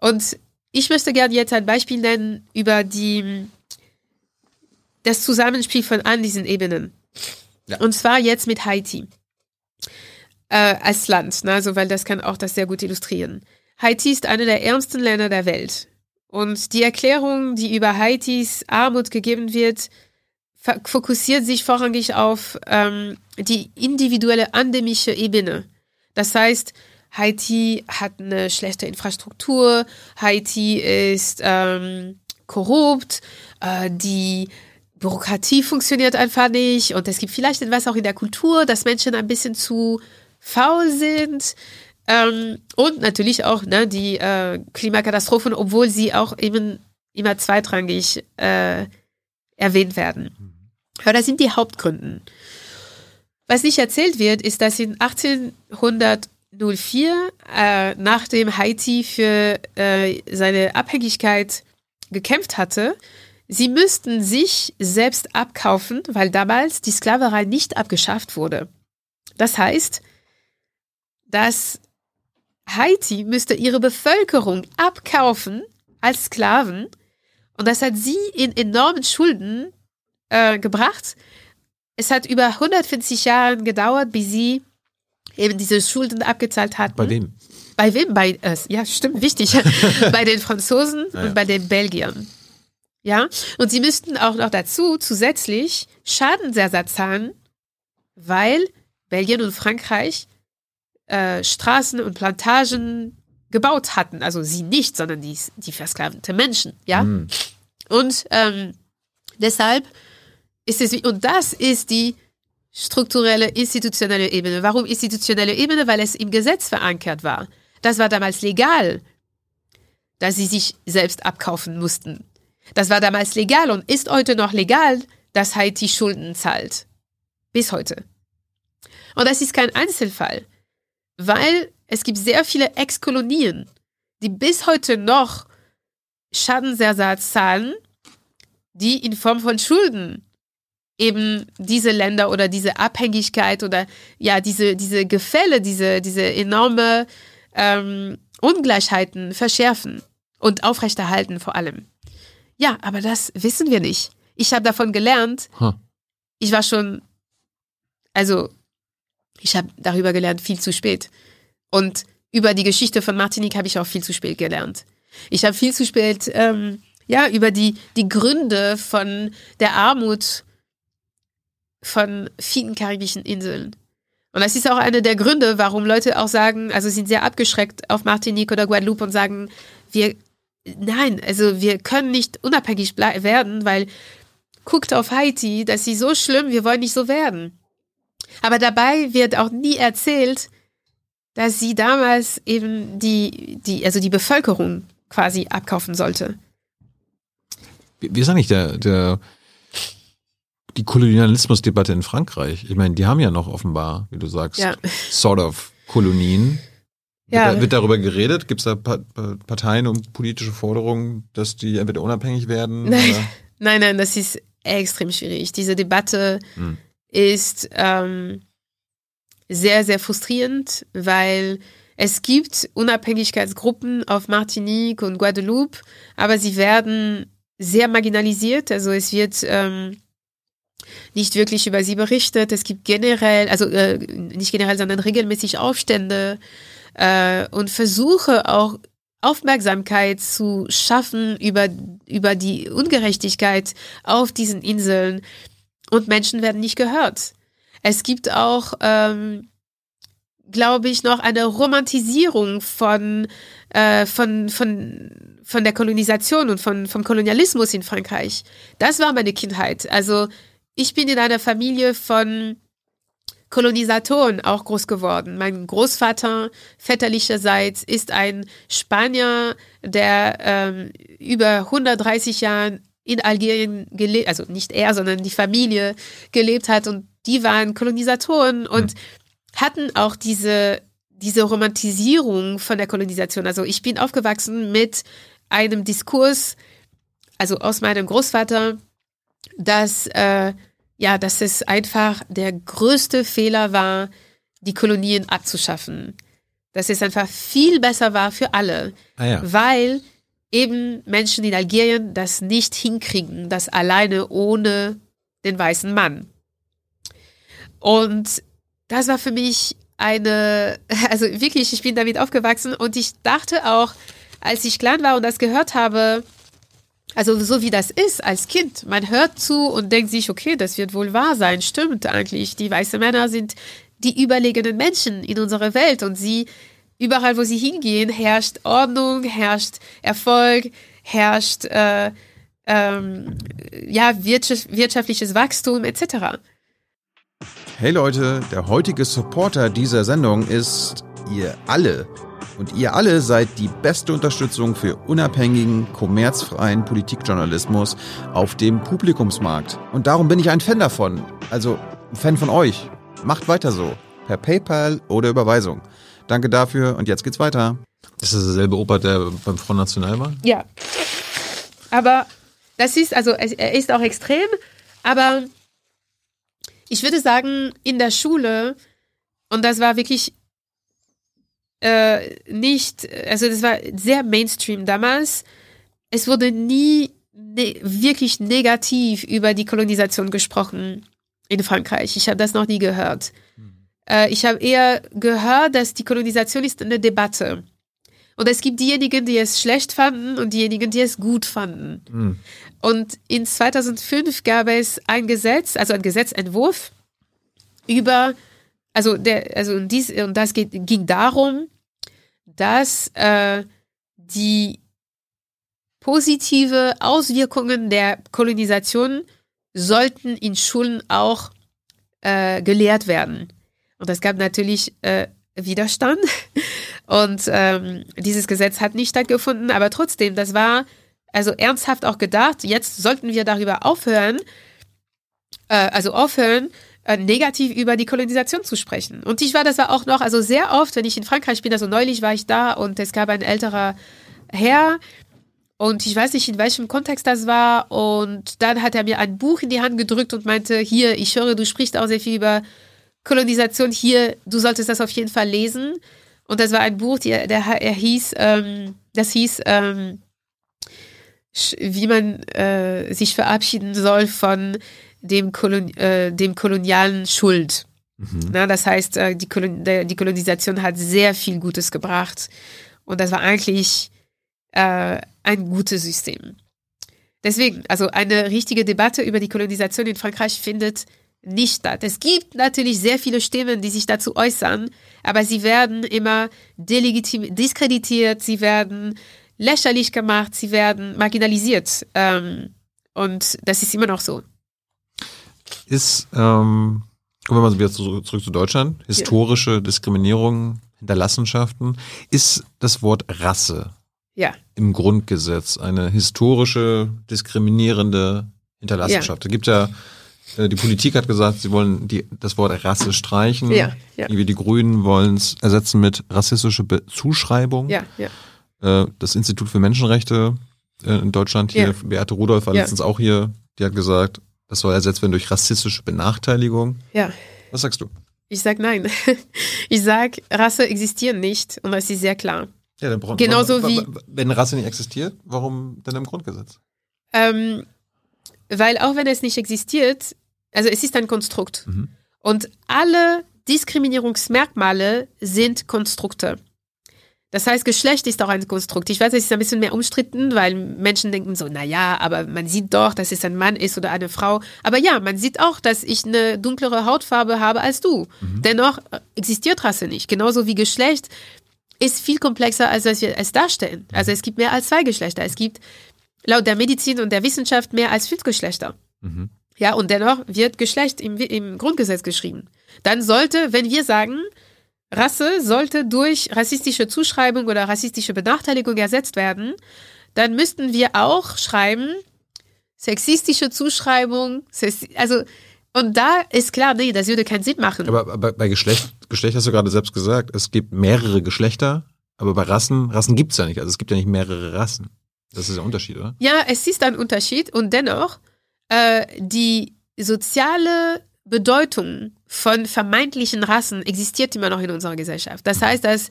Und ich möchte gerne jetzt ein Beispiel nennen über die, das Zusammenspiel von all diesen Ebenen. Ja. Und zwar jetzt mit Haiti. Äh, als Land, ne? also, weil das kann auch das sehr gut illustrieren. Haiti ist eine der ärmsten Länder der Welt. Und die Erklärung, die über Haitis Armut gegeben wird, fokussiert sich vorrangig auf ähm, die individuelle endemische Ebene. Das heißt, Haiti hat eine schlechte Infrastruktur, Haiti ist ähm, korrupt, äh, die Bürokratie funktioniert einfach nicht und es gibt vielleicht etwas auch in der Kultur, dass Menschen ein bisschen zu faul sind. Ähm, und natürlich auch ne, die äh, Klimakatastrophen, obwohl sie auch eben immer zweitrangig äh, erwähnt werden. Aber das sind die Hauptgründe. Was nicht erzählt wird, ist, dass in 1804, äh, nachdem Haiti für äh, seine Abhängigkeit gekämpft hatte, sie müssten sich selbst abkaufen, weil damals die Sklaverei nicht abgeschafft wurde. Das heißt, dass Haiti müsste ihre Bevölkerung abkaufen als Sklaven und das hat sie in enormen Schulden äh, gebracht. Es hat über 150 Jahre gedauert, bis sie eben diese Schulden abgezahlt hatten. Bei wem? Bei wem? Bei, äh, ja, stimmt, wichtig. bei den Franzosen Ja, ja. und bei den Belgiern. Ja, und sie müssten auch noch dazu zusätzlich Schadensersatz zahlen, weil Belgien und Frankreich äh, Straßen und Plantagen gebaut hatten. Also sie nicht, sondern die, die versklavten Menschen. Ja, Hm. und ähm, deshalb ist und das ist die strukturelle, institutionelle Ebene. Warum institutionelle Ebene? Weil es im Gesetz verankert war. Das war damals legal, dass sie sich selbst abkaufen mussten. Das war damals legal und ist heute noch legal, dass Haiti Schulden zahlt. Bis heute. Und das ist kein Einzelfall, weil es gibt sehr viele Ex-Kolonien, die bis heute noch Schadensersatz zahlen, die in Form von Schulden eben diese Länder oder diese Abhängigkeit oder ja, diese, diese Gefälle, diese, diese enorme ähm, Ungleichheiten verschärfen und aufrechterhalten vor allem. Ja, aber das wissen wir nicht. Ich habe davon gelernt. Huh. Ich war schon, also ich habe darüber gelernt viel zu spät. Und über die Geschichte von Martinique habe ich auch viel zu spät gelernt. Ich habe viel zu spät, ähm, ja, über die, die Gründe von der Armut von vielen karibischen Inseln. Und das ist auch einer der Gründe, warum Leute auch sagen, also sind sehr abgeschreckt auf Martinique oder Guadeloupe und sagen, wir, nein, also wir können nicht unabhängig werden, weil guckt auf Haiti, das ist so schlimm, wir wollen nicht so werden. Aber dabei wird auch nie erzählt, dass sie damals eben die, die, also die Bevölkerung quasi abkaufen sollte. Wie ist eigentlich der, der, die Kolonialismusdebatte in Frankreich? Ich meine, die haben ja noch offenbar, wie du sagst, Ja. sort of Kolonien. Ja. Wird, da, wird darüber geredet? Gibt es da Pa- Pa- Parteien und politische Forderungen, dass die entweder unabhängig werden? Nein. Oder? Nein, nein, das ist extrem schwierig. Diese Debatte Hm. ist ähm, sehr, sehr frustrierend, weil es gibt Unabhängigkeitsgruppen auf Martinique und Guadeloupe, aber sie werden sehr marginalisiert. Also es wird ähm, nicht wirklich über sie berichtet. Es gibt generell, also äh, nicht generell, sondern regelmäßig Aufstände äh, und Versuche auch Aufmerksamkeit zu schaffen über, über die Ungerechtigkeit auf diesen Inseln und Menschen werden nicht gehört. Es gibt auch, ähm, glaube ich, noch eine Romantisierung von, äh, von, von, von der Kolonisation und von, vom Kolonialismus in Frankreich. Das war meine Kindheit. Also ich bin in einer Familie von Kolonisatoren auch groß geworden. Mein Großvater väterlicherseits ist ein Spanier, der ähm, über 130 Jahren in Algerien gelebt, also nicht er, sondern die Familie gelebt hat und die waren Kolonisatoren und hatten auch diese, diese Romantisierung von der Kolonisation. Also ich bin aufgewachsen mit einem Diskurs, also aus meinem Großvater, dass äh, ja, dass es einfach der größte Fehler war, die Kolonien abzuschaffen. Dass es einfach viel besser war für alle, Ah ja. weil eben Menschen in Algerien das nicht hinkriegen, das alleine ohne den weißen Mann. Und das war für mich eine, also wirklich, ich bin damit aufgewachsen und ich dachte auch, als ich klein war und das gehört habe, also so wie das ist als Kind, man hört zu und denkt sich, okay, das wird wohl wahr sein, stimmt eigentlich. Die weißen Männer sind die überlegenen Menschen in unserer Welt und sie, überall wo sie hingehen, herrscht Ordnung, herrscht Erfolg, herrscht äh, ähm, ja, wirtschaft, wirtschaftliches Wachstum etc. Hey Leute, der heutige Supporter dieser Sendung ist ihr alle. Und ihr alle seid die beste Unterstützung für unabhängigen, kommerzfreien Politikjournalismus auf dem Publikumsmarkt. Und darum bin ich ein Fan davon. Also ein Fan von euch. Macht weiter so. Per PayPal oder Überweisung. Danke dafür und jetzt geht's weiter. Das ist derselbe Opa, der beim Front National war? Ja. Aber das ist, also er ist auch extrem, aber ich würde sagen, in der Schule, und das war wirklich äh, nicht, also das war sehr Mainstream damals, es wurde nie ne wirklich negativ über die Kolonisation gesprochen in Frankreich. Ich habe das noch nie gehört. Äh, ich habe eher gehört, dass die Kolonisation ist eine Debatte. Und es gibt diejenigen, die es schlecht fanden und diejenigen, die es gut fanden. Hm. Und in 2005 gab es ein Gesetz, also ein Gesetzentwurf über, also der, also dies, und das geht, ging darum, dass äh, die positive Auswirkungen der Kolonisation sollten in Schulen auch äh, gelehrt werden. Und es gab natürlich äh, Widerstand. Und ähm, dieses Gesetz hat nicht stattgefunden, aber trotzdem, das war also ernsthaft auch gedacht, jetzt sollten wir darüber aufhören, äh, also aufhören, äh, negativ über die Kolonisation zu sprechen. Und ich war das auch noch, also sehr oft, wenn ich in Frankreich bin, also neulich war ich da und es gab ein älterer Herr, und ich weiß nicht, in welchem Kontext das war. Und dann hat er mir ein Buch in die Hand gedrückt und meinte, hier, ich höre, du sprichst auch sehr viel über Kolonisation. Hier, du solltest das auf jeden Fall lesen. Und das war ein Buch, der, der er hieß, ähm, das hieß, ähm, wie man äh, sich verabschieden soll von dem, Kolon, äh, dem kolonialen Schuld. Mhm. Na, das heißt, äh, die, Kolon die Kolonisation hat sehr viel Gutes gebracht. Und das war eigentlich äh, ein gutes System. Deswegen, also eine richtige Debatte über die Kolonisation in Frankreich findet nicht statt. Es gibt natürlich sehr viele Stimmen, die sich dazu äußern, aber sie werden immer diskreditiert, sie werden lächerlich gemacht, sie werden marginalisiert. Ähm, und das ist immer noch so. Ist, ähm, kommen wir mal wieder zurück, zurück zu Deutschland, historische ja. Diskriminierung, Hinterlassenschaften. Ist das Wort Rasse ja. im Grundgesetz eine historische, diskriminierende Hinterlassenschaft. Ja. Da gibt ja, äh, die Politik hat gesagt, sie wollen die, das Wort Rasse streichen. Ja, ja. Die Grünen wollen es ersetzen mit rassistische Be Zuschreibung. Ja, ja. Äh, das Institut für Menschenrechte äh, in Deutschland hier, ja. Beate Rudolph war letztens auch hier, die hat gesagt, das soll ersetzt werden durch rassistische Benachteiligung. Ja. Was sagst du? Ich sag nein. Ich sag, Rasse existieren nicht und das ist sehr klar. Ja, dann brauchen Genauso wie. Wenn Rasse nicht existiert, warum denn im Grundgesetz? Ähm, weil auch wenn es nicht existiert, also es ist ein Konstrukt. Mhm. Und alle Diskriminierungsmerkmale sind Konstrukte. Das heißt, Geschlecht ist auch ein Konstrukt. Ich weiß, es ist ein bisschen mehr umstritten, weil Menschen denken so, na ja, aber man sieht doch, dass es ein Mann ist oder eine Frau. Aber ja, man sieht auch, dass ich eine dunklere Hautfarbe habe als du. Mhm. Dennoch existiert Rasse nicht. Genauso wie Geschlecht ist viel komplexer, als wir es darstellen. Also es gibt mehr als zwei Geschlechter. Es gibt laut der Medizin und der Wissenschaft mehr als fünf Geschlechter. Mhm. Ja, und dennoch wird Geschlecht im, im Grundgesetz geschrieben. Dann sollte, wenn wir sagen, Rasse sollte durch rassistische Zuschreibung oder rassistische Benachteiligung ersetzt werden, dann müssten wir auch schreiben, sexistische Zuschreibung, also und da ist klar, nee, das würde keinen Sinn machen. Aber, aber bei Geschlecht, Geschlecht hast du gerade selbst gesagt, es gibt mehrere Geschlechter, aber bei Rassen, Rassen gibt es ja nicht. Also es gibt ja nicht mehrere Rassen. Das ist der Unterschied, oder? Ja, es ist ein Unterschied und dennoch, äh, die soziale Bedeutung von vermeintlichen Rassen existiert immer noch in unserer Gesellschaft. Das heißt, dass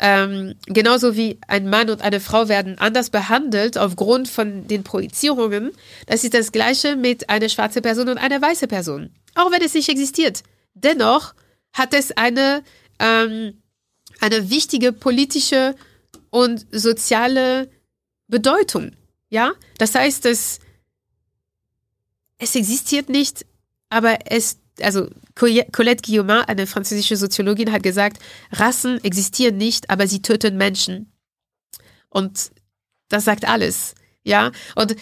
ähm, genauso wie ein Mann und eine Frau werden anders behandelt aufgrund von den Projizierungen. Das ist das Gleiche mit einer schwarzen Person und einer weißen Person. Auch wenn es nicht existiert. Dennoch hat es eine, ähm, eine wichtige politische und soziale Bedeutung. Ja, das heißt, es, es existiert nicht, aber es also Colette Guillaumin, eine französische Soziologin, hat gesagt, Rassen existieren nicht, aber sie töten Menschen. Und das sagt alles. Ja. Und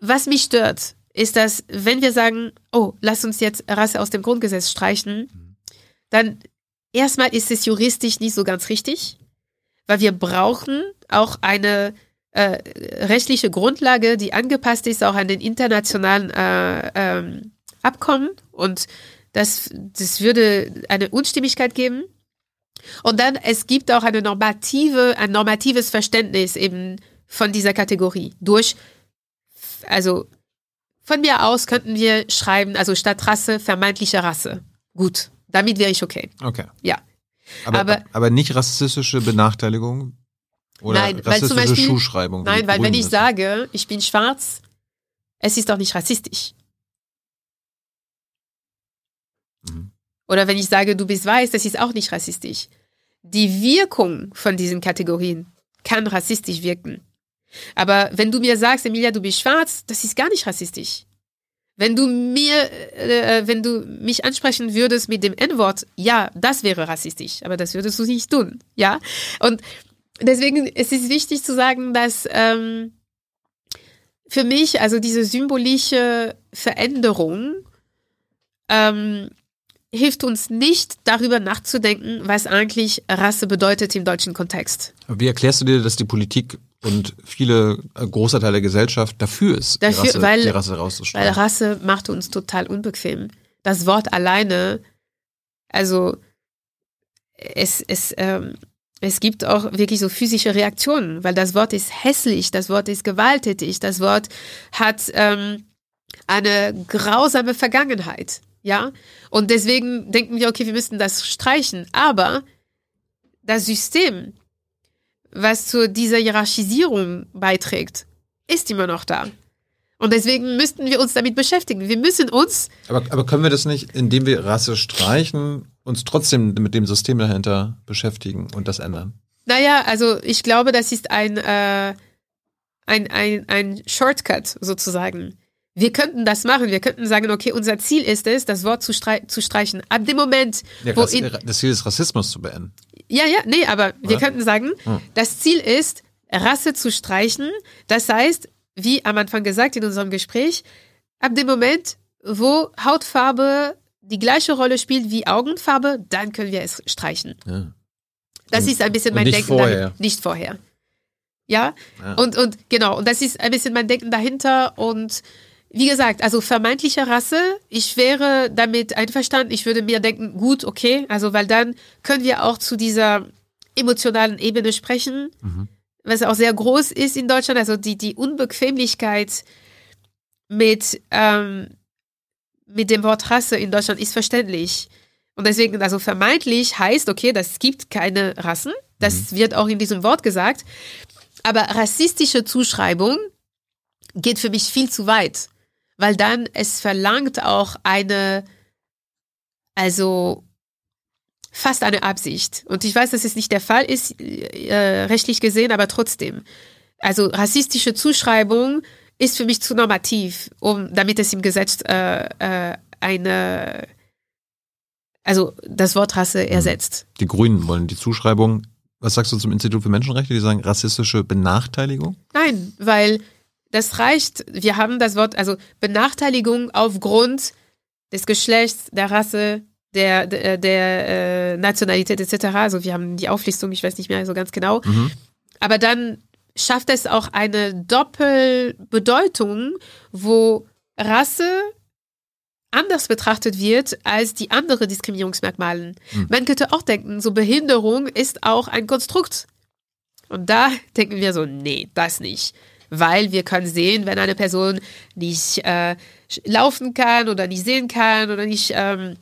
was mich stört, ist, dass wenn wir sagen, oh, lass uns jetzt Rasse aus dem Grundgesetz streichen, dann erstmal ist es juristisch nicht so ganz richtig, weil wir brauchen auch eine äh, rechtliche Grundlage, die angepasst ist auch an den internationalen äh, ähm, Abkommen und das, das würde eine Unstimmigkeit geben. Und dann, es gibt auch eine normative, ein normatives Verständnis eben von dieser Kategorie durch, also von mir aus könnten wir schreiben, also statt Rasse, vermeintliche Rasse. Gut, damit wäre ich okay. Okay. Ja. Aber, aber, aber nicht rassistische Benachteiligung? Oder nein, rassistische weil Beispiel, Schuhschreibung? Nein, weil wenn ich sage, ich bin schwarz, es ist doch nicht rassistisch. Mhm. Oder wenn ich sage, du bist weiß, das ist auch nicht rassistisch. Die Wirkung von diesen Kategorien kann rassistisch wirken. Aber wenn du mir sagst, Emilia, du bist schwarz, das ist gar nicht rassistisch. Wenn du mir, äh, wenn du mich ansprechen würdest mit dem N-Wort, ja, das wäre rassistisch, aber das würdest du nicht tun, ja. Und deswegen es ist wichtig zu sagen, dass ähm, für mich also diese symbolische Veränderung ähm, hilft uns nicht darüber nachzudenken, was eigentlich Rasse bedeutet im deutschen Kontext. Wie erklärst du dir, dass die Politik und viele äh, großer Teil der Gesellschaft dafür ist, Dafür, die, Rasse, weil- die Rasse Weil rauszustellen? Rasse macht uns total unbequem. Das Wort alleine, also es, es, ähm, es gibt auch wirklich so physische Reaktionen, weil das Wort ist hässlich, das Wort ist gewalttätig, das Wort hat ähm, eine grausame Vergangenheit, ja. Und deswegen denken wir, okay, wir müssen das streichen. Aber das System, was zu dieser Hierarchisierung beiträgt, ist immer noch da. Und deswegen müssten wir uns damit beschäftigen. Wir müssen uns, Aber, aber können wir das nicht, indem wir Rasse streichen, uns trotzdem mit dem System dahinter beschäftigen und das ändern? naja, also ich glaube, das ist ein, äh, ein, ein, ein Shortcut sozusagen. Wir könnten das machen. Wir könnten sagen, okay, unser Ziel ist es, das Wort zu, strei zu streichen. Ab dem Moment, Ja, wo Rass- in, das Ziel ist, Rassismus zu beenden. Ja, ja, nee, aber wir Oder? könnten sagen, Hm. das Ziel ist, Rasse zu streichen. Das heißt, wie am Anfang gesagt in unserem Gespräch, ab dem Moment, wo Hautfarbe die gleiche Rolle spielt wie Augenfarbe, dann können wir es streichen. Ja. Das Und- ist ein bisschen mein nicht Denken vorher. Nicht vorher. Ja? Ja. Und, und genau, und das ist ein bisschen mein Denken dahinter. Und wie gesagt, also vermeintliche Rasse, ich wäre damit einverstanden. Ich würde mir denken, gut, okay, also weil dann können wir auch zu dieser emotionalen Ebene sprechen, Mhm. was auch sehr groß ist in Deutschland. Also die, die Unbequemlichkeit mit, ähm, mit dem Wort Rasse in Deutschland ist verständlich. Und deswegen, also vermeintlich heißt, okay, das gibt keine Rassen. Das wird auch in diesem Wort gesagt. Aber rassistische Zuschreibung geht für mich viel zu weit, weil dann es verlangt auch eine, also fast eine Absicht. Und ich weiß, dass es nicht der Fall ist, äh, rechtlich gesehen, aber trotzdem. Also rassistische Zuschreibung ist für mich zu normativ, um damit es im Gesetz äh, äh, eine, also das Wort Rasse ersetzt. Die Grünen wollen die Zuschreibung. Was sagst du zum Institut für Menschenrechte? Die sagen rassistische Benachteiligung? Nein, weil das reicht. Wir haben das Wort, also Benachteiligung aufgrund des Geschlechts, der Rasse, der, der, der äh, Nationalität etc. Also wir haben die Auflistung, ich weiß nicht mehr so ganz genau. Mhm. Aber dann schafft es auch eine Doppelbedeutung, wo Rasse anders betrachtet wird als die andere Diskriminierungsmerkmalen. Hm. Man könnte auch denken, so Behinderung ist auch ein Konstrukt. Und da denken wir so, nee, das nicht. Weil wir können sehen, wenn eine Person nicht äh, laufen kann oder nicht sehen kann oder nicht ähm,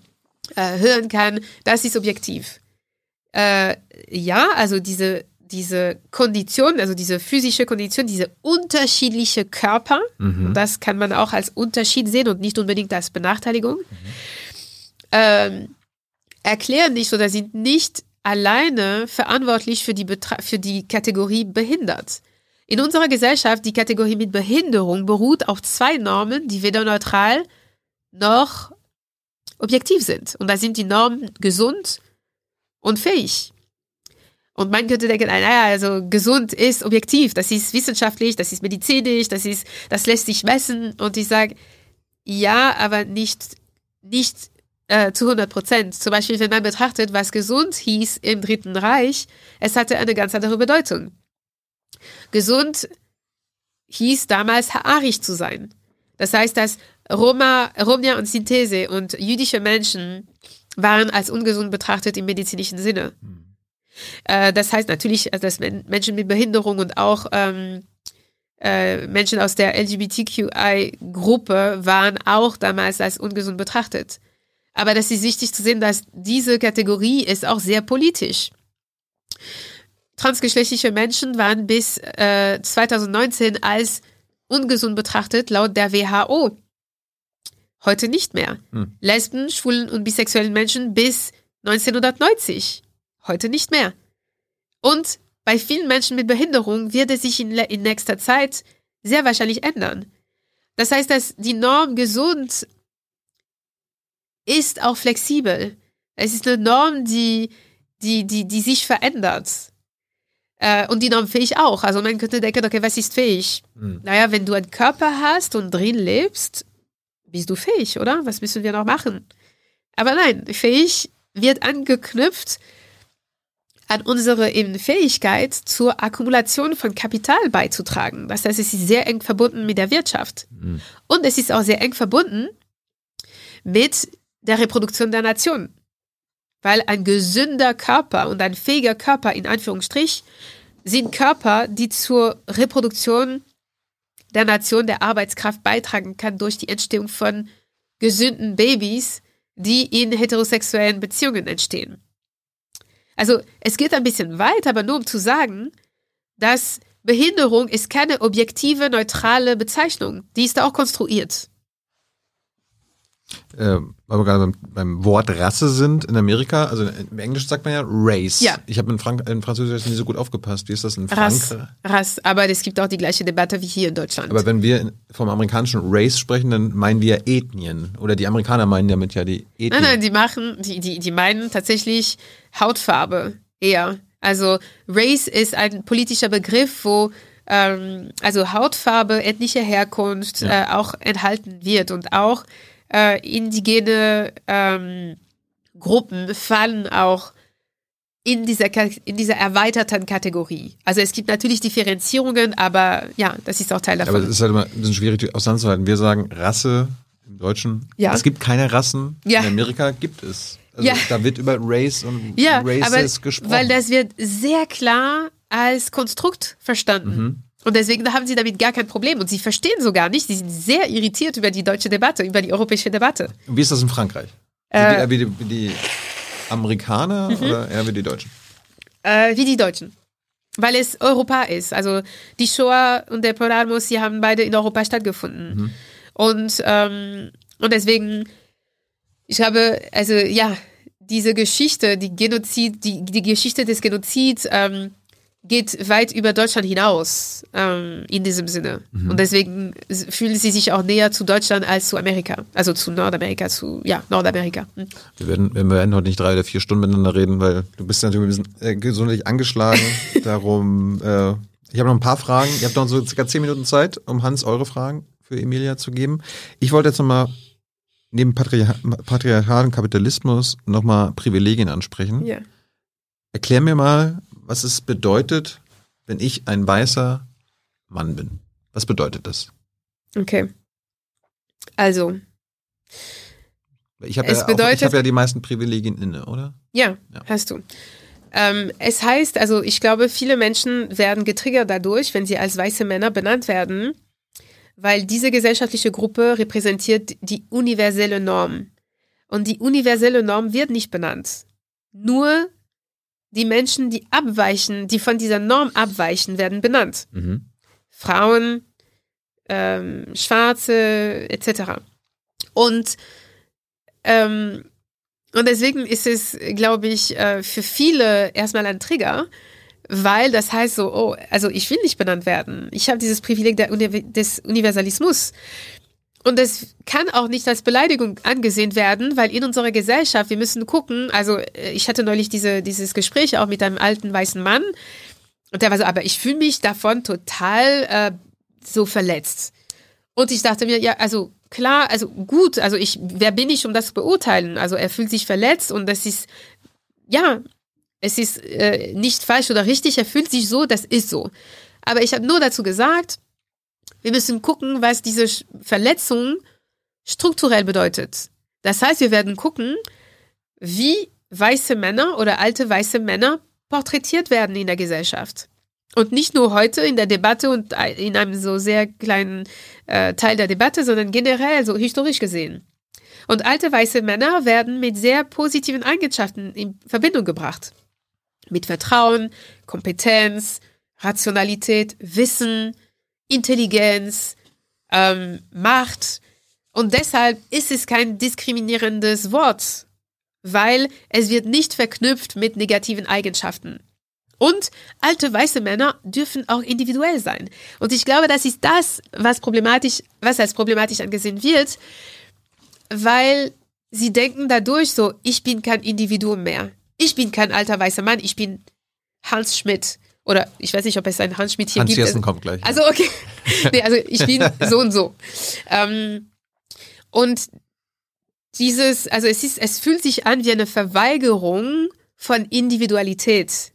äh, hören kann, das ist objektiv. Äh, ja, also diese, diese Kondition, also diese physische Kondition, diese unterschiedliche Körper, Mhm. das kann man auch als Unterschied sehen und nicht unbedingt als Benachteiligung, ähm, erklären nicht oder sind nicht alleine verantwortlich für die, Betra für die Kategorie behindert. In unserer Gesellschaft, die Kategorie mit Behinderung beruht auf zwei Normen, die weder neutral noch objektiv sind. Und da sind die Normen gesund und fähig. Und man könnte denken, naja, also gesund ist objektiv, das ist wissenschaftlich, das ist medizinisch, das ist, das lässt sich messen. Und ich sage, ja, aber nicht, nicht äh, zu 100 Prozent. Zum Beispiel, wenn man betrachtet, was gesund hieß im Dritten Reich, es hatte eine ganz andere Bedeutung. Gesund hieß damals haarig zu sein. Das heißt, dass Roma, Romja und Synthese und jüdische Menschen waren als ungesund betrachtet im medizinischen Sinne. Äh, das heißt natürlich, äh, dass Men Menschen mit Behinderung und auch ähm, äh, Menschen aus der LGBTQI-Gruppe waren auch damals als ungesund betrachtet. Aber das ist wichtig zu sehen, dass diese Kategorie ist auch sehr politisch. Transgeschlechtliche Menschen waren bis äh, 2019 als ungesund betrachtet laut der WHO. Heute nicht mehr. Hm. Lesben, schwulen und bisexuellen Menschen bis 1990. Heute nicht mehr. Und bei vielen Menschen mit Behinderung wird es sich in, in nächster Zeit sehr wahrscheinlich ändern. Das heißt, dass die Norm gesund ist auch flexibel. Es ist eine Norm, die, die, die, die sich verändert. Äh, und die Norm fähig auch. Also man könnte denken, okay, was ist fähig? Hm. Naja, wenn du einen Körper hast und drin lebst, bist du fähig, oder? Was müssen wir noch machen? Aber nein, fähig wird angeknüpft an unsere eben Fähigkeit zur Akkumulation von Kapital beizutragen. Das heißt, es ist sehr eng verbunden mit der Wirtschaft. Hm. Und es ist auch sehr eng verbunden mit der Reproduktion der Nation. Weil ein gesünder Körper und ein fähiger Körper, in Anführungsstrich, sind Körper, die zur Reproduktion der Nation, der Arbeitskraft beitragen kann durch die Entstehung von gesunden Babys, die in heterosexuellen Beziehungen entstehen. Also es geht ein bisschen weit, aber nur um zu sagen, dass Behinderung ist keine objektive, neutrale Bezeichnung. Die ist auch konstruiert. Äh, weil wir gerade beim, beim Wort Rasse sind in Amerika, also im Englischen sagt man ja Race. Ja. Ich habe in, Frank in Französisch nie so gut aufgepasst. Wie ist das in Frankreich? Rass. Aber es gibt auch die gleiche Debatte wie hier in Deutschland. Aber wenn wir vom amerikanischen Race sprechen, dann meinen wir Ethnien. Oder die Amerikaner meinen damit ja die Ethnien. Nein, nein, die machen, die, die, die meinen tatsächlich Hautfarbe eher. Also Race ist ein politischer Begriff, wo ähm, also Hautfarbe, ethnische Herkunft Ja. äh, auch enthalten wird und auch äh, indigene ähm, Gruppen fallen auch in dieser, in dieser erweiterten Kategorie. Also es gibt natürlich Differenzierungen, aber ja, das ist auch Teil davon. Aber es ist halt immer ein bisschen schwierig auseinanderzuhalten. Wir sagen Rasse im Deutschen. Ja. Es gibt keine Rassen. Ja. In Amerika gibt es. Also Ja. Da wird über Race und Ja, Races aber gesprochen. weil das wird sehr klar als Konstrukt verstanden. Mhm. Und deswegen haben sie damit gar kein Problem. Und sie verstehen so gar nicht. Sie sind sehr irritiert über die deutsche Debatte, über die europäische Debatte. Und Wie ist das in Frankreich? Äh, wie die, wie die Amerikaner Mhm. oder eher wie die Deutschen? Äh, wie die Deutschen. Weil es Europa ist. Also die Shoah und der Polarmus, die haben beide in Europa stattgefunden. Mhm. Und, ähm, und deswegen, ich habe, also ja, diese Geschichte, die Genozid, die, die Geschichte des Genozids ähm, geht weit über Deutschland hinaus ähm, in diesem Sinne. Und deswegen fühlen sie sich auch näher zu Deutschland als zu Amerika. Also zu Nordamerika, zu, ja, Nordamerika. Hm. Wir werden, wir werden heute nicht drei oder vier Stunden miteinander reden, weil du bist natürlich ein bisschen äh, gesundheitlich angeschlagen. Darum, äh, ich habe noch ein paar Fragen. Ihr habt noch so circa zehn Minuten Zeit, um Hans eure Fragen für Emilia zu geben. Ich wollte jetzt nochmal neben Patriarch patriarchalen Kapitalismus nochmal Privilegien ansprechen. Ja. Erklär mir mal, was es bedeutet, wenn ich ein weißer Mann bin. Was bedeutet das? Okay. Also, Ich habe ja, hab ja die meisten Privilegien inne, oder? Ja, Ja. hast du. Ähm, es heißt, also ich glaube, viele Menschen werden getriggert dadurch, wenn sie als weiße Männer benannt werden, weil diese gesellschaftliche Gruppe repräsentiert die universelle Norm. Und die universelle Norm wird nicht benannt. Nur die Menschen, die abweichen, die von dieser Norm abweichen, werden benannt. Mhm. Frauen, ähm, Schwarze etc. Und, ähm, und deswegen ist es, glaube ich, äh, für viele erstmal ein Trigger, weil das heißt so, oh, also ich will nicht benannt werden. Ich habe dieses Privileg der Uni des Universalismus. Und das kann auch nicht als Beleidigung angesehen werden, weil in unserer Gesellschaft, wir müssen gucken, also äh, ich hatte neulich diese, dieses Gespräch auch mit einem alten weißen Mann und der war so, aber ich fühle mich davon total äh, so verletzt. Und ich dachte mir, ja, also klar, also gut, also ich, wer bin ich, um das zu beurteilen? Also er fühlt sich verletzt und das ist, ja, es ist äh, nicht falsch oder richtig, er fühlt sich so, das ist so. Aber ich habe nur dazu gesagt, wir müssen gucken, was diese Verletzung strukturell bedeutet. Das heißt, wir werden gucken, wie weiße Männer oder alte weiße Männer porträtiert werden in der Gesellschaft. Und nicht nur heute in der Debatte und in einem so sehr kleinen äh, Teil der Debatte, sondern generell, so historisch gesehen. Und alte weiße Männer werden mit sehr positiven Eigenschaften in Verbindung gebracht. Mit Vertrauen, Kompetenz, Rationalität, Wissen, Intelligenz, ähm, Macht. Und deshalb ist es kein diskriminierendes Wort, weil es wird nicht verknüpft mit negativen Eigenschaften. Und alte weiße Männer dürfen auch individuell sein. Und ich glaube, das ist das, was problematisch, was als problematisch angesehen wird, weil sie denken dadurch so, ich bin kein Individuum mehr. Ich bin kein alter weißer Mann, ich bin Hans Schmidt. Oder ich weiß nicht, ob es einen Hans Schmidt hier Hans gibt. Jessen kommt gleich. Also okay. nee, also ich bin so und so. Ähm, und dieses, also es ist, es fühlt sich an wie eine Verweigerung von Individualität.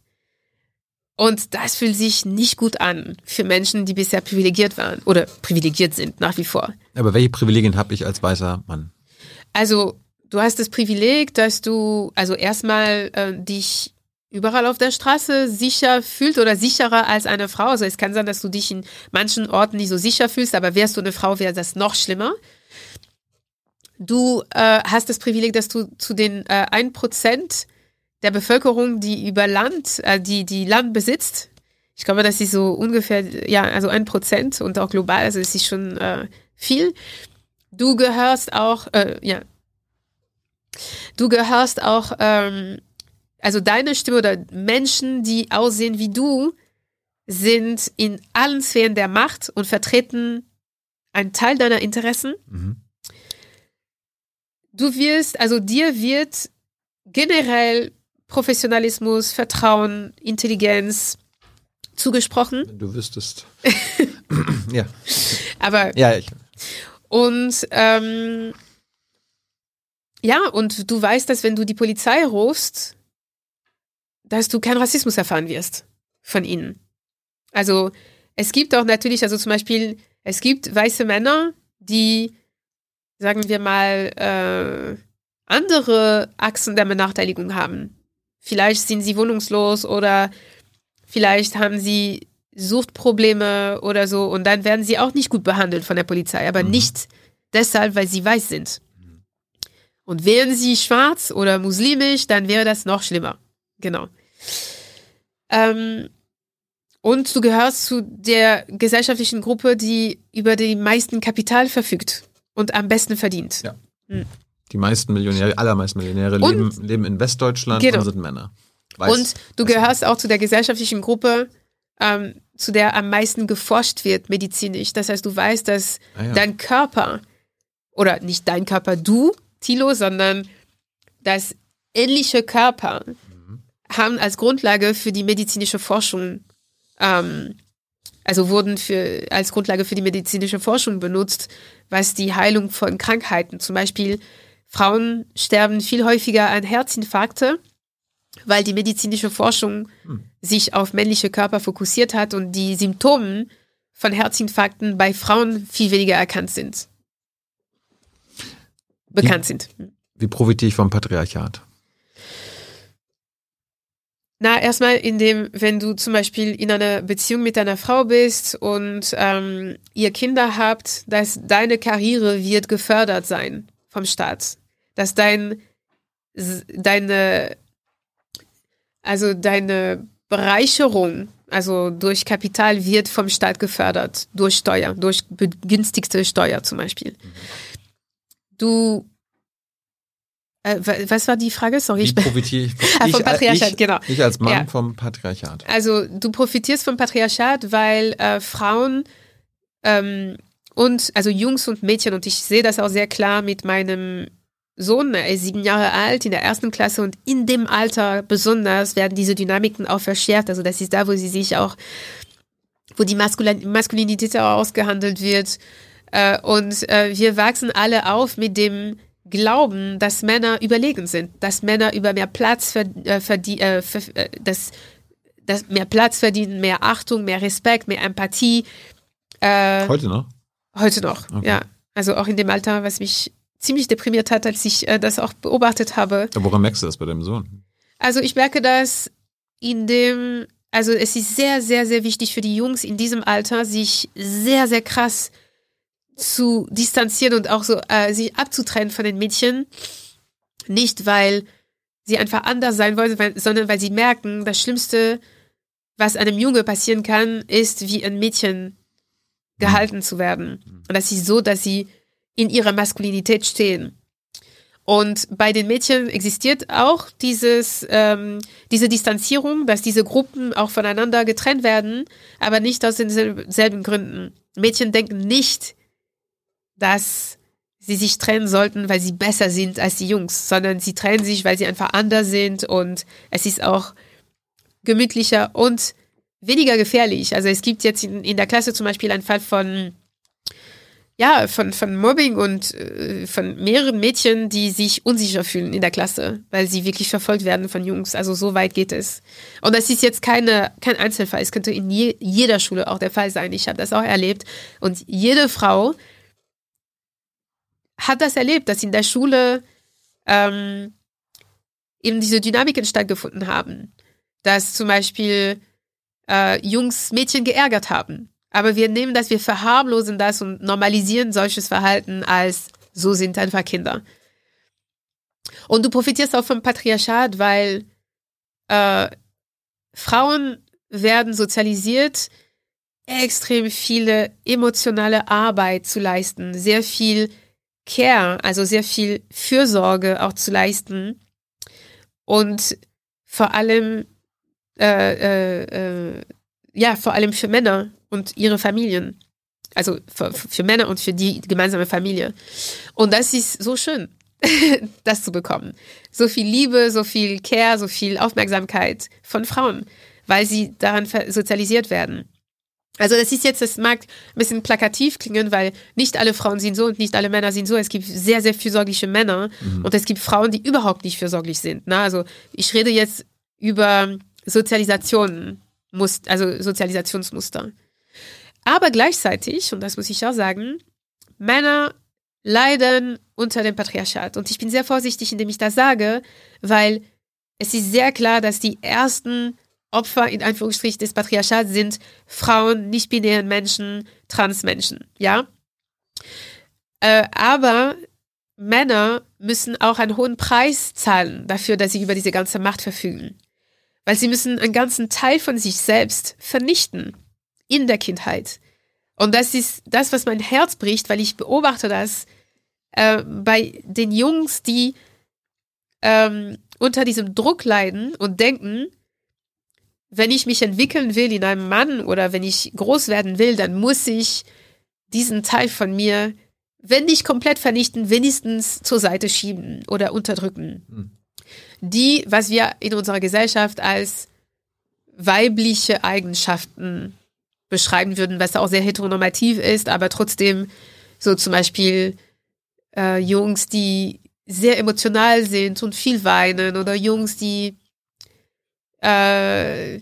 Und das fühlt sich nicht gut an für Menschen, die bisher privilegiert waren oder privilegiert sind nach wie vor. Aber welche Privilegien habe ich als weißer Mann? Also du hast das Privileg, dass du also erstmal äh, dich überall auf der Straße sicher fühlst oder sicherer als eine Frau. Also es kann sein, dass du dich in manchen Orten nicht so sicher fühlst, aber wärst du eine Frau, wäre das noch schlimmer. Du äh, hast das Privileg, dass du zu den äh, 1% der Bevölkerung, die über Land, äh, die, die Land besitzt, ich glaube, das ist so ungefähr, ja, also ein Prozent und auch global, also es ist schon äh, viel. Du gehörst auch, äh, ja, du gehörst auch, ähm, also deine Stimme oder Menschen, die aussehen wie du, sind in allen Sphären der Macht und vertreten einen Teil deiner Interessen. Mhm. Du wirst, also dir wird generell Professionalismus, Vertrauen, Intelligenz zugesprochen. Wenn du wüsstest. ja. Aber Ja, ich. und ähm, ja, und du weißt, dass wenn du die Polizei rufst, dass du keinen Rassismus erfahren wirst von ihnen. Also es gibt auch natürlich, also zum Beispiel, es gibt weiße Männer, die, sagen wir mal, äh, andere Achsen der Benachteiligung haben. Vielleicht sind sie wohnungslos oder vielleicht haben sie Suchtprobleme oder so und dann werden sie auch nicht gut behandelt von der Polizei, aber Mhm. nicht deshalb, weil sie weiß sind. Und wären sie schwarz oder muslimisch, dann wäre das noch schlimmer. Genau. Ähm, und du gehörst zu der gesellschaftlichen Gruppe, die über die meisten Kapital verfügt und am besten verdient. Ja. Die meisten Millionäre, allermeisten Millionäre Und- leben, leben in Westdeutschland Genau. und sind Männer. Weiß- und du gehörst auch zu der gesellschaftlichen Gruppe, ähm, zu der am meisten geforscht wird medizinisch. Das heißt, du weißt, dass Ah, ja. dein Körper, oder nicht dein Körper, du, Tilo, sondern dass ähnliche Körper. Haben als Grundlage für die medizinische Forschung, ähm, also wurden für, als Grundlage für die medizinische Forschung benutzt, was die Heilung von Krankheiten, zum Beispiel Frauen sterben viel häufiger an Herzinfarkte, weil die medizinische Forschung sich auf männliche Körper fokussiert hat und die Symptome von Herzinfarkten bei Frauen viel weniger erkannt sind. Bekannt sind. Wie profitiere ich vom Patriarchat? Na, erstmal in dem, wenn du zum Beispiel in einer Beziehung mit deiner Frau bist und ähm, ihr Kinder habt, dass deine Karriere wird gefördert sein vom Staat. Dass dein, deine, also deine Bereicherung, also durch Kapital wird vom Staat gefördert, durch Steuer, durch begünstigte Steuer zum Beispiel. Du, äh, wa- was war die Frage? Sorry, Wie ich profitiere ich, Ah, ich, vom Patriarchat, ich, genau. Ich als Mann Ja. vom Patriarchat. Also du profitierst vom Patriarchat, weil äh, Frauen ähm, und also Jungs und Mädchen und ich sehe das auch sehr klar mit meinem Sohn, er ist sieben Jahre alt, in der ersten Klasse und in dem Alter besonders werden diese Dynamiken auch verschärft. Also das ist da, wo sie sich auch, wo die Maskulin Maskulinität auch ausgehandelt wird. Äh, und äh, wir wachsen alle auf mit dem Glauben, dass Männer überlegen sind, dass Männer über mehr Platz ver äh, verdien, äh, ver äh, dass, dass mehr Platz verdienen, mehr Achtung, mehr Respekt, mehr Empathie. Äh, Heute noch? Heute noch, Okay. ja. Also auch in dem Alter, was mich ziemlich deprimiert hat, als ich äh, das auch beobachtet habe. Ja, woran merkst du das bei deinem Sohn? Also ich merke das in dem, also es ist sehr, sehr, sehr wichtig für die Jungs in diesem Alter, sich sehr, sehr krass zu distanzieren und auch so äh, sich abzutrennen von den Mädchen. Nicht, weil sie einfach anders sein wollen, weil, sondern weil sie merken, das Schlimmste, was einem Junge passieren kann, ist, wie ein Mädchen gehalten zu werden. Und das ist so, dass sie in ihrer Maskulinität stehen. Und bei den Mädchen existiert auch dieses, ähm, diese Distanzierung, dass diese Gruppen auch voneinander getrennt werden, aber nicht aus denselben Gründen. Mädchen denken nicht, dass sie sich trennen sollten, weil sie besser sind als die Jungs, sondern sie trennen sich, weil sie einfach anders sind und es ist auch gemütlicher und weniger gefährlich. Also es gibt jetzt in, in der Klasse zum Beispiel einen Fall von ja, von, von Mobbing und äh, von mehreren Mädchen, die sich unsicher fühlen in der Klasse, weil sie wirklich verfolgt werden von Jungs. Also so weit geht es. Und das ist jetzt keine, kein Einzelfall. Es könnte in je, jeder Schule auch der Fall sein. Ich habe das auch erlebt. Und jede Frau hat das erlebt, dass in der Schule ähm, eben diese Dynamiken stattgefunden haben. Dass zum Beispiel äh, Jungs Mädchen geärgert haben aber wir nehmen das, wir verharmlosen das und normalisieren solches Verhalten als so sind einfach Kinder. Und du profitierst auch vom Patriarchat, weil äh, Frauen werden sozialisiert, extrem viele emotionale Arbeit zu leisten, sehr viel Care, also sehr viel Fürsorge auch zu leisten und vor allem äh, äh, äh ja vor allem für Männer und ihre Familien. Also für, für Männer und für die gemeinsame Familie. Und das ist so schön, das zu bekommen. So viel Liebe, so viel Care, so viel Aufmerksamkeit von Frauen, weil sie daran sozialisiert werden. Also das ist jetzt, das mag ein bisschen plakativ klingen, weil nicht alle Frauen sind so und nicht alle Männer sind so. Es gibt sehr, sehr fürsorgliche Männer mhm. und es gibt Frauen, die überhaupt nicht fürsorglich sind. Ne? Also ich rede jetzt über Sozialisation, also Sozialisationsmuster. Aber gleichzeitig, und das muss ich auch sagen, Männer leiden unter dem Patriarchat. Und ich bin sehr vorsichtig, indem ich das sage, weil es ist sehr klar, dass die ersten Opfer in Anführungsstrichen des Patriarchats sind Frauen, nicht-binären Menschen, Transmenschen, ja. Äh, aber Männer müssen auch einen hohen Preis zahlen dafür, dass sie über diese ganze Macht verfügen. Weil sie müssen einen ganzen Teil von sich selbst vernichten in der Kindheit. Und das ist das, was mein Herz bricht, weil ich beobachte das äh, bei den Jungs, die ähm, unter diesem Druck leiden und denken, wenn ich mich entwickeln will in einem Mann oder wenn ich groß werden will, dann muss ich diesen Teil von mir, wenn nicht komplett vernichten, wenigstens zur Seite schieben oder unterdrücken. Hm. Die, was wir in unserer Gesellschaft als weibliche Eigenschaften beschreiben würden, was auch sehr heteronormativ ist, aber trotzdem so zum Beispiel äh, Jungs, die sehr emotional sind und viel weinen oder Jungs, die äh,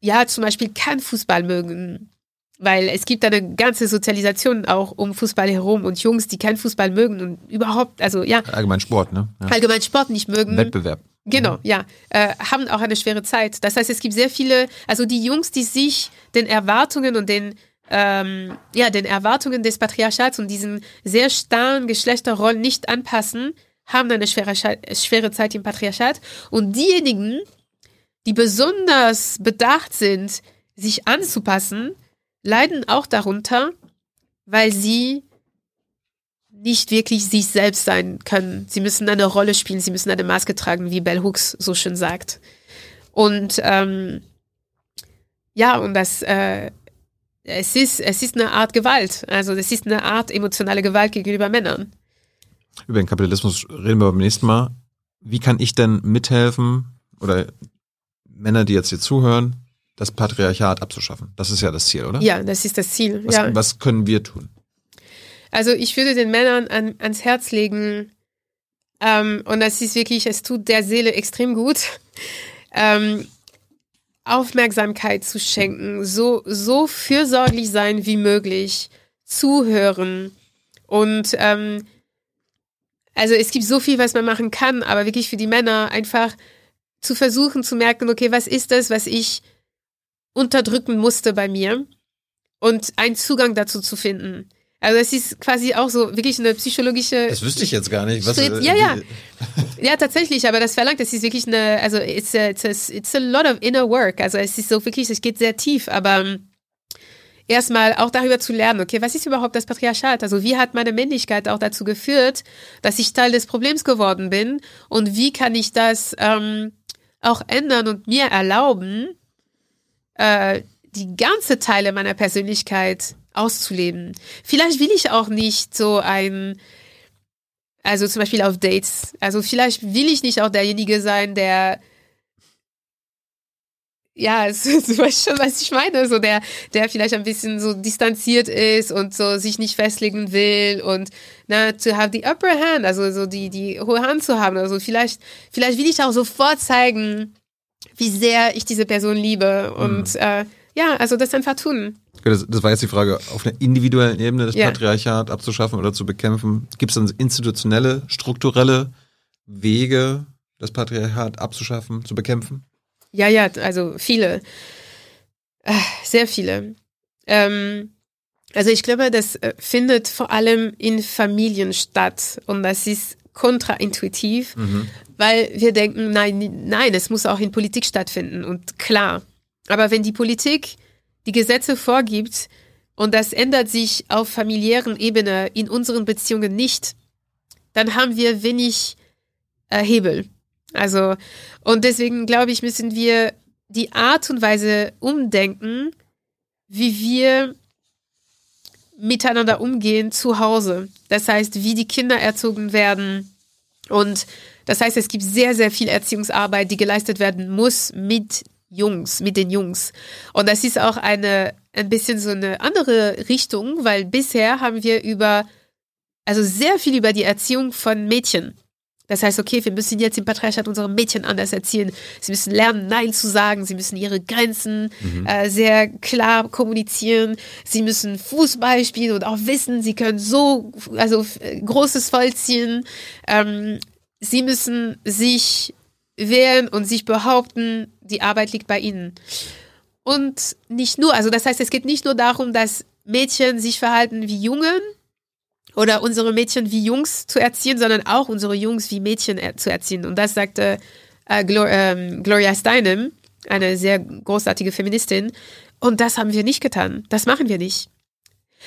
ja zum Beispiel kein Fußball mögen. Weil es gibt eine ganze Sozialisation auch um Fußball herum und Jungs, die keinen Fußball mögen und überhaupt, also ja. Allgemein Sport, ne? Ja. Allgemein Sport nicht mögen. Wettbewerb. Genau, mhm. ja. Äh, haben auch eine schwere Zeit. Das heißt, es gibt sehr viele, also die Jungs, die sich den Erwartungen und den, ähm, ja, den Erwartungen des Patriarchats und diesen sehr starren Geschlechterrollen nicht anpassen, haben eine schwere, schwere Zeit im Patriarchat. Und diejenigen, die besonders bedacht sind, sich anzupassen, leiden auch darunter, weil sie nicht wirklich sich selbst sein können. Sie müssen eine Rolle spielen, sie müssen eine Maske tragen, wie Bell Hooks so schön sagt. Und ähm, ja, und das äh, es ist, es ist eine Art Gewalt. Also es ist eine Art emotionale Gewalt gegenüber Männern. Über den Kapitalismus reden wir beim nächsten Mal. Wie kann ich denn mithelfen oder Männer, die jetzt hier zuhören, das Patriarchat abzuschaffen? Das ist ja das Ziel, oder? Ja, das ist das Ziel. Was, ja. was können wir tun? Also ich würde den Männern an, ans Herz legen, ähm, und das ist wirklich, es tut der Seele extrem gut, ähm, Aufmerksamkeit zu schenken, so, so fürsorglich sein wie möglich, zuhören und ähm, also es gibt so viel, was man machen kann, aber wirklich für die Männer einfach zu versuchen zu merken, okay, was ist das, was ich unterdrücken musste bei mir und einen Zugang dazu zu finden. Also es ist quasi auch so wirklich eine psychologische. Das wüsste ich jetzt gar nicht. Was, ja, ja. ja, tatsächlich, aber das verlangt, es ist wirklich eine, also it's a, it's, a, it's a lot of inner work. Also es ist so wirklich, es geht sehr tief, aber erstmal auch darüber zu lernen, okay, was ist überhaupt das Patriarchat? Also wie hat meine Männlichkeit auch dazu geführt, dass ich Teil des Problems geworden bin und wie kann ich das ähm, auch ändern und mir erlauben, äh, die ganze Teile meiner Persönlichkeit auszuleben. Vielleicht will ich auch nicht so ein, also zum Beispiel auf Dates, also vielleicht will ich nicht auch derjenige sein, der ja, es, du weißt schon, was ich meine, so der, der vielleicht ein bisschen so distanziert ist und so sich nicht festlegen will und na, to have the upper hand, also so die, die hohe Hand zu haben. Also vielleicht, vielleicht will ich auch sofort zeigen, wie sehr ich diese Person liebe und mhm. äh, ja, also das einfach tun. Das, das, war jetzt die Frage, auf einer individuellen Ebene das ja. Patriarchat abzuschaffen oder zu bekämpfen. Gibt es dann institutionelle, strukturelle Wege, das Patriarchat abzuschaffen, zu bekämpfen? Ja, ja, also viele. Äh, sehr viele. Ähm, also ich glaube, das äh, findet vor allem in Familien statt und das ist kontraintuitiv, mhm. weil wir denken, nein, nein, es muss auch in Politik stattfinden und klar. Aber wenn die Politik die Gesetze vorgibt und das ändert sich auf familiären Ebene in unseren Beziehungen nicht, dann haben wir wenig äh, Hebel. Also, und deswegen glaube ich, müssen wir die Art und Weise umdenken, wie wir miteinander umgehen zu Hause. Das heißt, wie die Kinder erzogen werden. Und das heißt, es gibt sehr, sehr viel Erziehungsarbeit, die geleistet werden muss mit Jungs, mit den Jungs. Und das ist auch eine, ein bisschen so eine andere Richtung, weil bisher haben wir über, also sehr viel über die Erziehung von Mädchen das heißt, okay, wir müssen jetzt im Patriarchat unsere Mädchen anders erziehen. Sie müssen lernen, Nein zu sagen. Sie müssen ihre Grenzen mhm. äh, sehr klar kommunizieren. Sie müssen Fußball spielen und auch wissen, sie können so, also großes vollziehen. Ähm, sie müssen sich wehren und sich behaupten, die Arbeit liegt bei ihnen. Und nicht nur, also das heißt, es geht nicht nur darum, dass Mädchen sich verhalten wie Jungen, oder unsere Mädchen wie Jungs zu erziehen, sondern auch unsere Jungs wie Mädchen er zu erziehen. Und das sagte äh, Glor ähm, Gloria Steinem, eine sehr großartige Feministin. Und das haben wir nicht getan. Das machen wir nicht.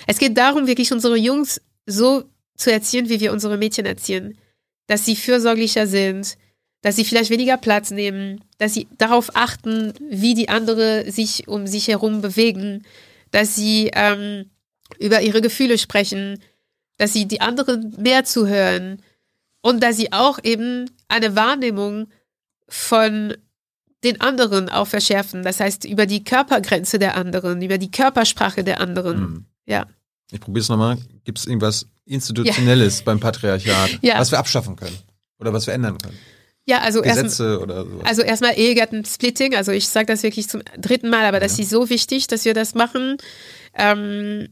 Es geht darum, wirklich unsere Jungs so zu erziehen, wie wir unsere Mädchen erziehen. Dass sie fürsorglicher sind, dass sie vielleicht weniger Platz nehmen, dass sie darauf achten, wie die anderen sich um sich herum bewegen, dass sie ähm, über ihre Gefühle sprechen, dass sie die anderen mehr zuhören und dass sie auch eben eine Wahrnehmung von den anderen auch verschärfen. Das heißt, über die Körpergrenze der anderen, über die Körpersprache der anderen. Mhm. Ja. Ich probiere es nochmal. Gibt es irgendwas Institutionelles ja. beim Patriarchat, ja. was wir abschaffen können oder was wir ändern können? Ja, also Gesetze erst. Also erstmal Ehegattensplitting. Also ich sage das wirklich zum dritten Mal, aber das ist so wichtig, dass wir das machen. Ähm,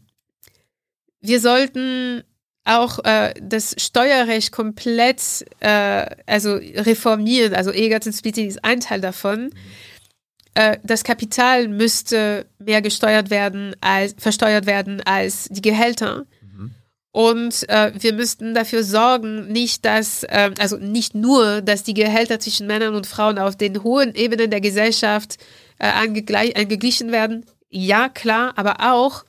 wir sollten auch äh, das Steuerrecht komplett äh, also reformieren. Also Ehegattensplitting ist ein Teil davon. Äh, das Kapital müsste mehr gesteuert werden als versteuert werden als die Gehälter. Mhm. Und äh, wir müssten dafür sorgen, nicht dass, äh, also nicht nur, dass die Gehälter zwischen Männern und Frauen auf den hohen Ebenen der Gesellschaft äh, angeglichen werden. Ja, klar, aber auch,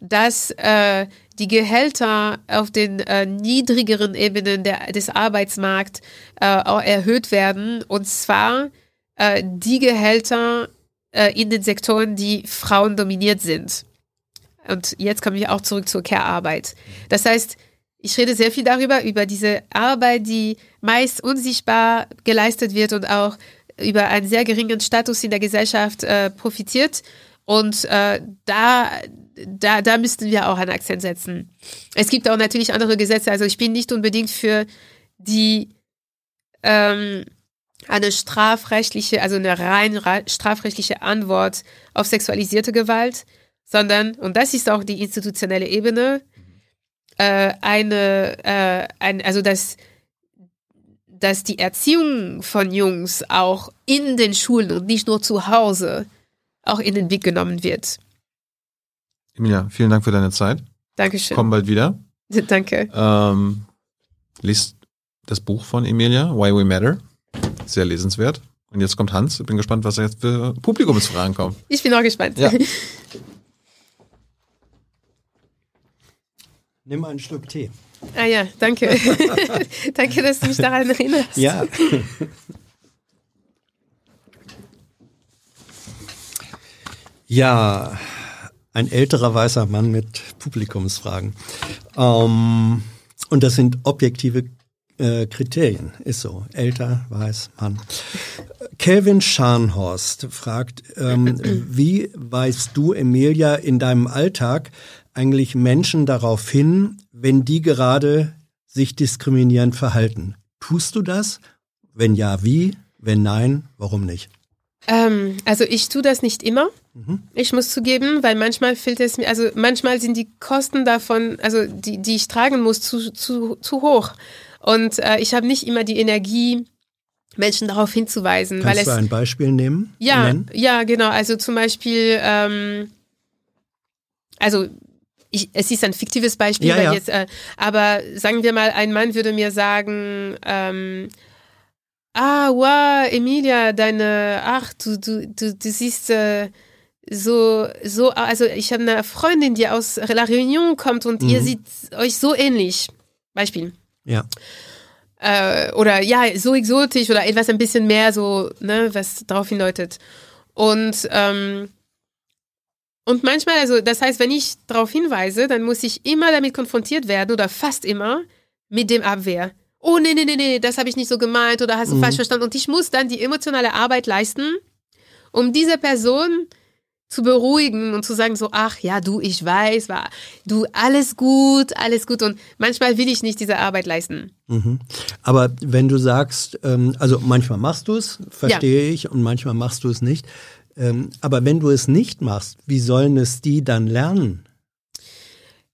dass äh, die Gehälter auf den äh, niedrigeren Ebenen der, des Arbeitsmarkts äh, erhöht werden. Und zwar äh, die Gehälter äh, in den Sektoren, die Frauen dominiert sind. Und jetzt komme ich auch zurück zur Care-Arbeit. Das heißt, ich rede sehr viel darüber, über diese Arbeit, die meist unsichtbar geleistet wird und auch über einen sehr geringen Status in der Gesellschaft äh, profitiert. Und äh, da da, da müssten wir auch einen Akzent setzen. Es gibt auch natürlich andere Gesetze. Also ich bin nicht unbedingt für die ähm, eine strafrechtliche, also eine rein strafrechtliche Antwort auf sexualisierte Gewalt, sondern, und das ist auch die institutionelle Ebene, äh, eine, äh, ein, also dass, dass die Erziehung von Jungs auch in den Schulen und nicht nur zu Hause auch in den Blick genommen wird. Emilia, vielen Dank für deine Zeit. Dankeschön. Komm bald wieder. Danke. Ähm, liest das Buch von Emilia, Why We Matter. Sehr lesenswert. Und jetzt kommt Hans. Ich bin gespannt, was jetzt für Publikumsfragen kommen. Ich bin auch gespannt. Ja. Nimm einen Schluck Tee. Ah ja, danke. danke, dass du mich daran erinnerst. Ja. ja, ein älterer weißer Mann mit Publikumsfragen. Ähm, und das sind objektive äh, Kriterien, ist so. Älter, weiß, Mann. Kelvin Scharnhorst fragt, ähm, wie weist du, Emilia, in deinem Alltag eigentlich Menschen darauf hin, wenn die gerade sich diskriminierend verhalten? Tust du das? Wenn ja, wie? Wenn nein, warum nicht? Ähm, also ich tue das nicht immer. Mhm. Ich muss zugeben, weil manchmal fehlt es mir, also manchmal sind die Kosten davon, also die, die ich tragen muss, zu, zu, zu hoch. Und äh, ich habe nicht immer die Energie, Menschen darauf hinzuweisen. Kannst weil du es, ein Beispiel nehmen? Ja, nennen? ja, genau. Also zum Beispiel, ähm, also ich, es ist ein fiktives Beispiel, Ja, weil ja. jetzt, äh, aber sagen wir mal, ein Mann würde mir sagen, ähm, ah, wow, Emilia, deine, ach, du, du, du, du siehst äh, so, so, also ich habe eine Freundin, die aus La Réunion kommt und ihr Mhm. seht euch so ähnlich. Beispiel. Ja. Äh, oder ja, so exotisch oder etwas ein bisschen mehr so, ne, was darauf hindeutet. Und, ähm, und manchmal, also das heißt, wenn ich darauf hinweise, dann muss ich immer damit konfrontiert werden oder fast immer mit dem Abwehr. Oh, nee, nee, nee, nee, das habe ich nicht so gemeint oder hast du Mhm. falsch verstanden. Und ich muss dann die emotionale Arbeit leisten, um diese Person zu beruhigen und zu sagen so, ach ja, du, ich weiß, war, du, alles gut, alles gut. Und manchmal will ich nicht diese Arbeit leisten. Mhm. Aber wenn du sagst, ähm, also manchmal machst du es, verstehe ich, und manchmal machst du es nicht. Ähm, aber wenn du es nicht machst, wie sollen es die dann lernen?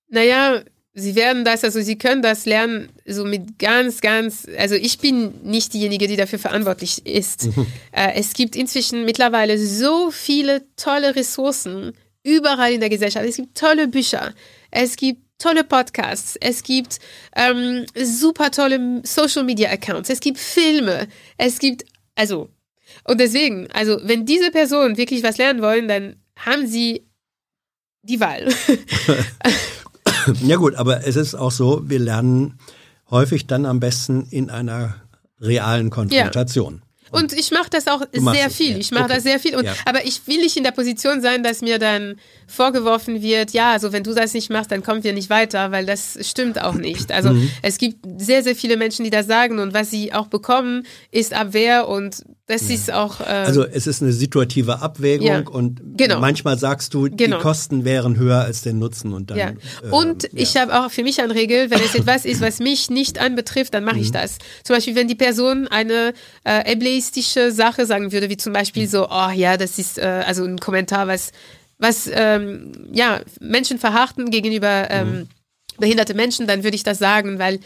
Naja, sie werden das, also sie können das lernen, so mit ganz, ganz, also ich bin nicht diejenige, die dafür verantwortlich ist. Äh, es gibt inzwischen mittlerweile so viele tolle Ressourcen überall in der Gesellschaft. Es gibt tolle Bücher, es gibt tolle Podcasts, es gibt ähm, super tolle Social Media Accounts, es gibt Filme, es gibt, also, und deswegen, also wenn diese Personen wirklich was lernen wollen, dann haben sie die Wahl. Ja gut, aber es ist auch so, wir lernen häufig dann am besten in einer realen Konfrontation. Und ich mache das auch sehr viel. ja. Ich mache Okay. das sehr viel. Und, Ja. Aber ich will nicht in der Position sein, dass mir dann vorgeworfen wird, ja, also wenn du das nicht machst, dann kommen wir nicht weiter, weil das stimmt auch nicht. Also Mhm. es gibt sehr, sehr viele Menschen, die das sagen und was sie auch bekommen, ist Abwehr und das ist auch. Äh, Also es ist eine situative Abwägung Ja. und Genau. manchmal sagst du, Genau. die Kosten wären höher als der Nutzen und dann. ja. äh, Und ja. ich habe auch für mich eine Regel, wenn es etwas ist, was mich nicht anbetrifft, dann mache ich Mhm. das. Zum Beispiel, wenn die Person eine äh, ableistische Sache sagen würde, wie zum Mhm. Beispiel so, oh ja, das ist äh, also ein Kommentar, was, was ähm, ja, Menschen verharten gegenüber ähm, Mhm. behinderte Menschen, dann würde ich das sagen, weil äh,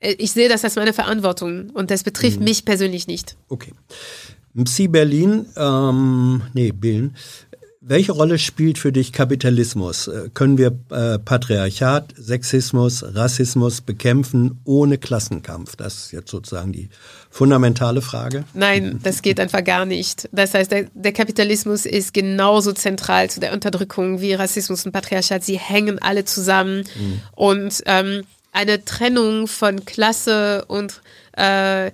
ich sehe das als meine Verantwortung und das Mhm. betrifft mich persönlich nicht. Okay. MC Berlin, ähm, nee, Billen. Welche Rolle spielt für dich Kapitalismus? Äh, Können wir äh, Patriarchat, Sexismus, Rassismus bekämpfen ohne Klassenkampf? Das ist jetzt sozusagen die fundamentale Frage. Nein, das geht einfach gar nicht. Das heißt, der, der Kapitalismus ist genauso zentral zu der Unterdrückung wie Rassismus und Patriarchat. Sie hängen alle zusammen. Und ähm, eine Trennung von Klasse und äh,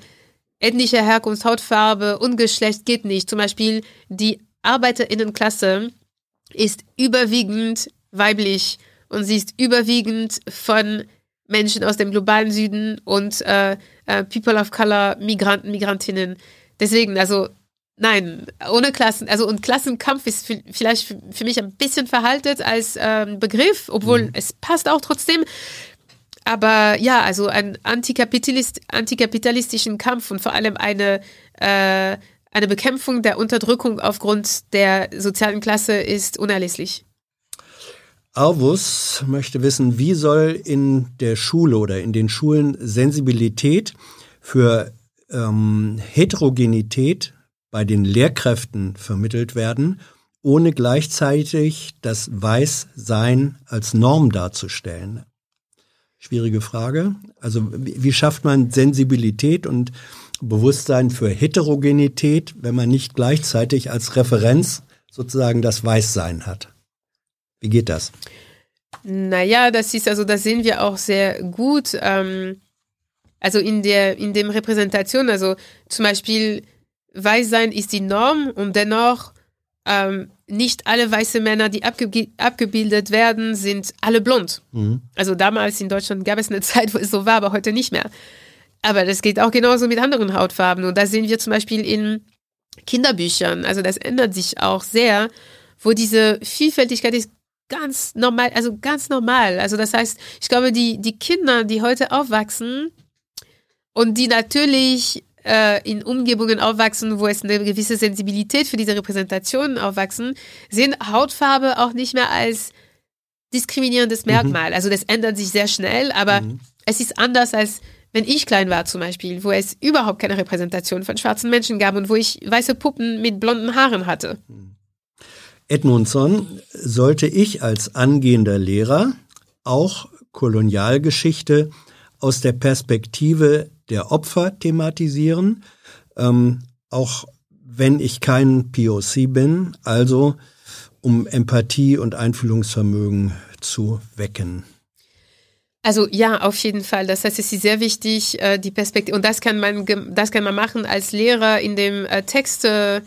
ethnischer Herkunft, Hautfarbe und Geschlecht geht nicht. Zum Beispiel die Arbeiterinnenklasse ist überwiegend weiblich und sie ist überwiegend von Menschen aus dem globalen Süden und äh, äh, People of Color, Migranten, Migrantinnen. Deswegen, also nein, ohne Klassen, also und Klassenkampf ist vi- vielleicht für, mich ein bisschen verhaltet als ähm, Begriff, obwohl es passt auch trotzdem. Aber ja, also einen Antikapitalist, antikapitalistischen Kampf und vor allem eine, äh, eine Bekämpfung der Unterdrückung aufgrund der sozialen Klasse ist unerlässlich. Arvus möchte wissen, wie soll in der Schule oder in den Schulen Sensibilität für ähm, Heterogenität bei den Lehrkräften vermittelt werden, ohne gleichzeitig das Weißsein als Norm darzustellen? Schwierige Frage. Also wie, schafft man Sensibilität und Bewusstsein für Heterogenität, wenn man nicht gleichzeitig als Referenz sozusagen das Weißsein hat? Wie geht das? Naja, das ist, also das sehen wir auch sehr gut. Ähm, also in der, in dem Repräsentation, also zum Beispiel Weißsein ist die Norm und dennoch ähm, nicht alle weiße Männer, die abge abgebildet werden, sind alle blond. Mhm. Also damals in Deutschland gab es eine Zeit, wo es so war, aber heute nicht mehr. Aber das geht auch genauso mit anderen Hautfarben. Und da sehen wir zum Beispiel in Kinderbüchern, also das ändert sich auch sehr, wo diese Vielfältigkeit ist ganz normal, also ganz normal. Also das heißt, ich glaube, die, die Kinder, die heute aufwachsen und die natürlich in Umgebungen aufwachsen, wo es eine gewisse Sensibilität für diese Repräsentation aufwachsen, sehen Hautfarbe auch nicht mehr als diskriminierendes mhm. Merkmal. Mhm. Also das ändert sich sehr schnell, aber mhm. es ist anders als wenn ich klein war zum Beispiel, wo es überhaupt keine Repräsentation von schwarzen Menschen gab und wo ich weiße Puppen mit blonden Haaren hatte. Edmundson, sollte ich als angehender Lehrer auch Kolonialgeschichte aus der Perspektive der Opfer thematisieren, ähm, auch wenn ich kein POC bin, also um Empathie und Einfühlungsvermögen zu wecken. Also ja, auf jeden Fall. Das heißt, es ist sehr wichtig, äh, die Perspektive, und das kann man, das kann man machen als Lehrer, indem äh, Texte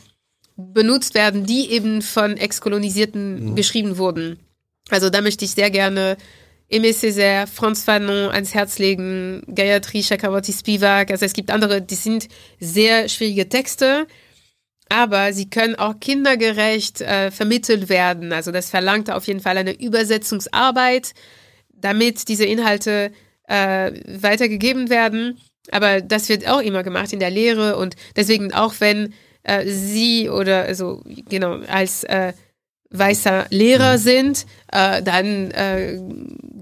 benutzt werden, die eben von Exkolonisierten mhm. geschrieben wurden. Also da möchte ich sehr gerne Aimé Césaire, Franz Fanon ans Herz legen, Gayatri Chakraborty Spivak. Also es gibt andere, die sind sehr schwierige Texte, aber sie können auch kindergerecht äh, vermittelt werden. Also das verlangt auf jeden Fall eine Übersetzungsarbeit damit diese Inhalte äh, weitergegeben werden. Aber das wird auch immer gemacht in der Lehre und deswegen auch wenn äh, Sie oder also genau als äh, weißer Lehrer mhm. sind, äh, dann äh,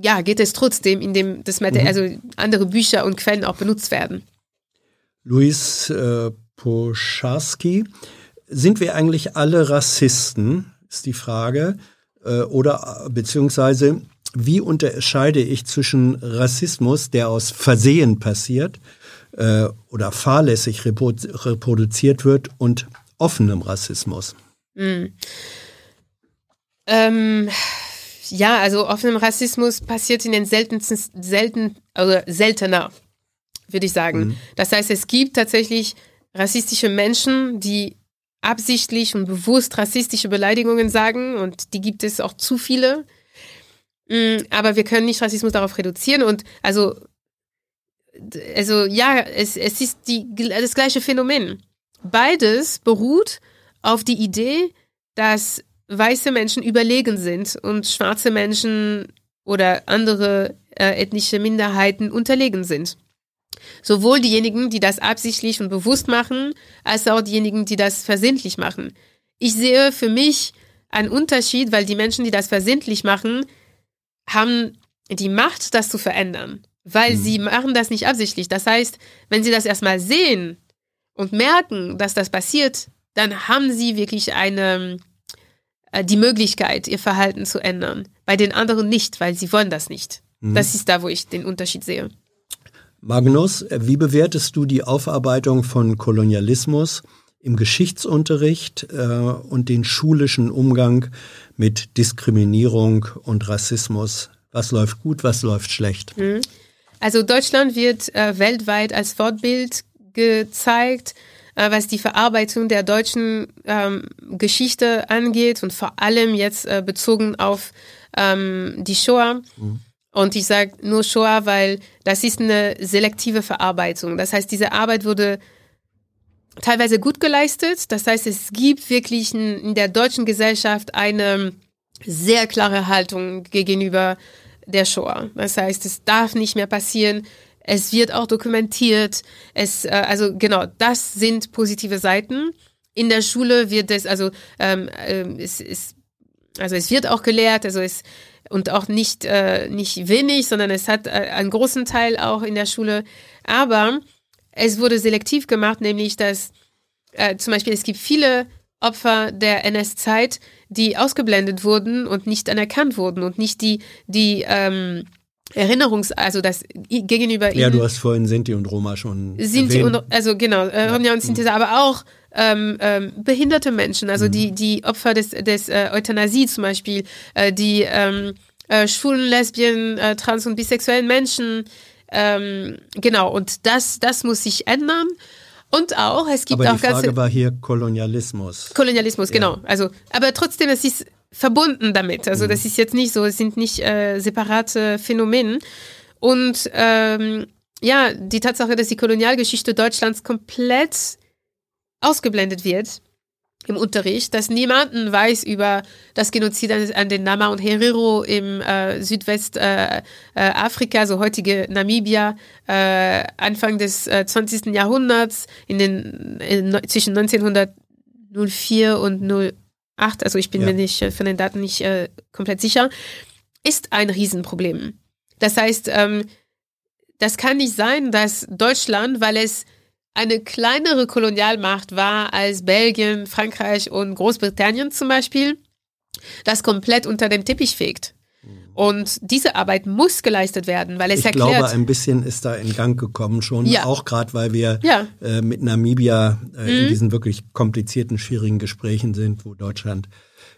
ja geht es trotzdem, indem das mhm. also andere Bücher und Quellen auch benutzt werden. Luis äh, Poscharski, sind wir eigentlich alle Rassisten? Ist die Frage. Äh, oder beziehungsweise wie unterscheide ich zwischen Rassismus, der aus Versehen passiert äh, oder fahrlässig reproduziert wird, und offenem Rassismus? Mhm. Ähm, ja, also offenem Rassismus passiert in den seltensten, selten, also seltener, würde ich sagen. Mhm. Das heißt, es gibt tatsächlich rassistische Menschen, die absichtlich und bewusst rassistische Beleidigungen sagen und die gibt es auch zu viele. Mm, aber wir können nicht Rassismus darauf reduzieren und also, also ja, es, es ist die, das gleiche Phänomen. Beides beruht auf die Idee, dass weiße Menschen überlegen sind und schwarze Menschen oder andere äh, ethnische Minderheiten unterlegen sind. Sowohl diejenigen, die das absichtlich und bewusst machen, als auch diejenigen, die das versehentlich machen. Ich sehe für mich einen Unterschied, weil die Menschen, die das versehentlich machen, haben die Macht, das zu verändern, weil mhm. sie machen das nicht absichtlich. Das heißt, wenn sie das erstmal sehen und merken, dass das passiert, dann haben sie wirklich eine, die Möglichkeit, ihr Verhalten zu ändern. Bei den anderen nicht, weil sie wollen das nicht. Mhm. Das ist da, wo ich den Unterschied sehe. Magnus, wie bewertest du die Aufarbeitung von Kolonialismus im Geschichtsunterricht äh, und den schulischen Umgang mit Diskriminierung und Rassismus. Was läuft gut, was läuft schlecht? Mhm. Also Deutschland wird äh, weltweit als Fortbild gezeigt, äh, was die Verarbeitung der deutschen ähm, Geschichte angeht und vor allem jetzt äh, bezogen auf ähm, die Shoah. Mhm. Und ich sage nur Shoah, weil das ist eine selektive Verarbeitung. Das heißt, diese Arbeit wurde teilweise gut geleistet. Das heißt, es gibt wirklich in der deutschen Gesellschaft eine sehr klare Haltung gegenüber der Shoah. Das heißt, es darf nicht mehr passieren. Es wird auch dokumentiert. Es, äh, also genau, das sind positive Seiten. In der Schule wird es, also ähm, äh, es, es, also es wird auch gelehrt, also es und auch nicht äh, nicht wenig, sondern es hat äh, einen großen Teil auch in der Schule. Aber es wurde selektiv gemacht, nämlich dass äh, zum Beispiel es gibt viele Opfer der NS-Zeit, die ausgeblendet wurden und nicht anerkannt wurden und nicht die, die ähm, Erinnerungs-, also das gegenüber Ja, du hast vorhin Sinti und Roma schon Sinti erwähnt. und, also genau, äh, Ronja und Sinti, aber auch ähm, ähm, behinderte Menschen, also mhm. die, die Opfer des, des äh, Euthanasie zum Beispiel, äh, die ähm, äh, schwulen, lesbien, äh, trans- und bisexuellen Menschen. Ähm, genau, und das, das muss sich ändern. Und auch, es gibt aber auch die Frage ganze war hier Kolonialismus. Kolonialismus, Ja. genau. Also, aber trotzdem, es ist verbunden damit. Also, das ist jetzt nicht so, es sind nicht äh, separate Phänomene. Und ähm, ja, die Tatsache, dass die Kolonialgeschichte Deutschlands komplett ausgeblendet wird im Unterricht, dass niemanden weiß über das Genozid an, den Nama und Herero im äh, Südwestafrika, äh, äh, Afrika, so heutige Namibia, äh, Anfang des äh, 20. Jahrhunderts, in den, in, zwischen 1904 und 08, also ich bin Ja. mir nicht äh, von den Daten nicht äh, komplett sicher, ist ein Riesenproblem. Das heißt, ähm, das kann nicht sein, dass Deutschland, weil es eine kleinere Kolonialmacht war als Belgien, Frankreich und Großbritannien zum Beispiel, das komplett unter den Teppich fegt. Und diese Arbeit muss geleistet werden, weil es ich erklärt. glaube, ein bisschen ist da in Gang gekommen schon, Ja. auch gerade weil wir Ja. äh, mit Namibia äh, in Mhm. diesen wirklich komplizierten, schwierigen Gesprächen sind, wo Deutschland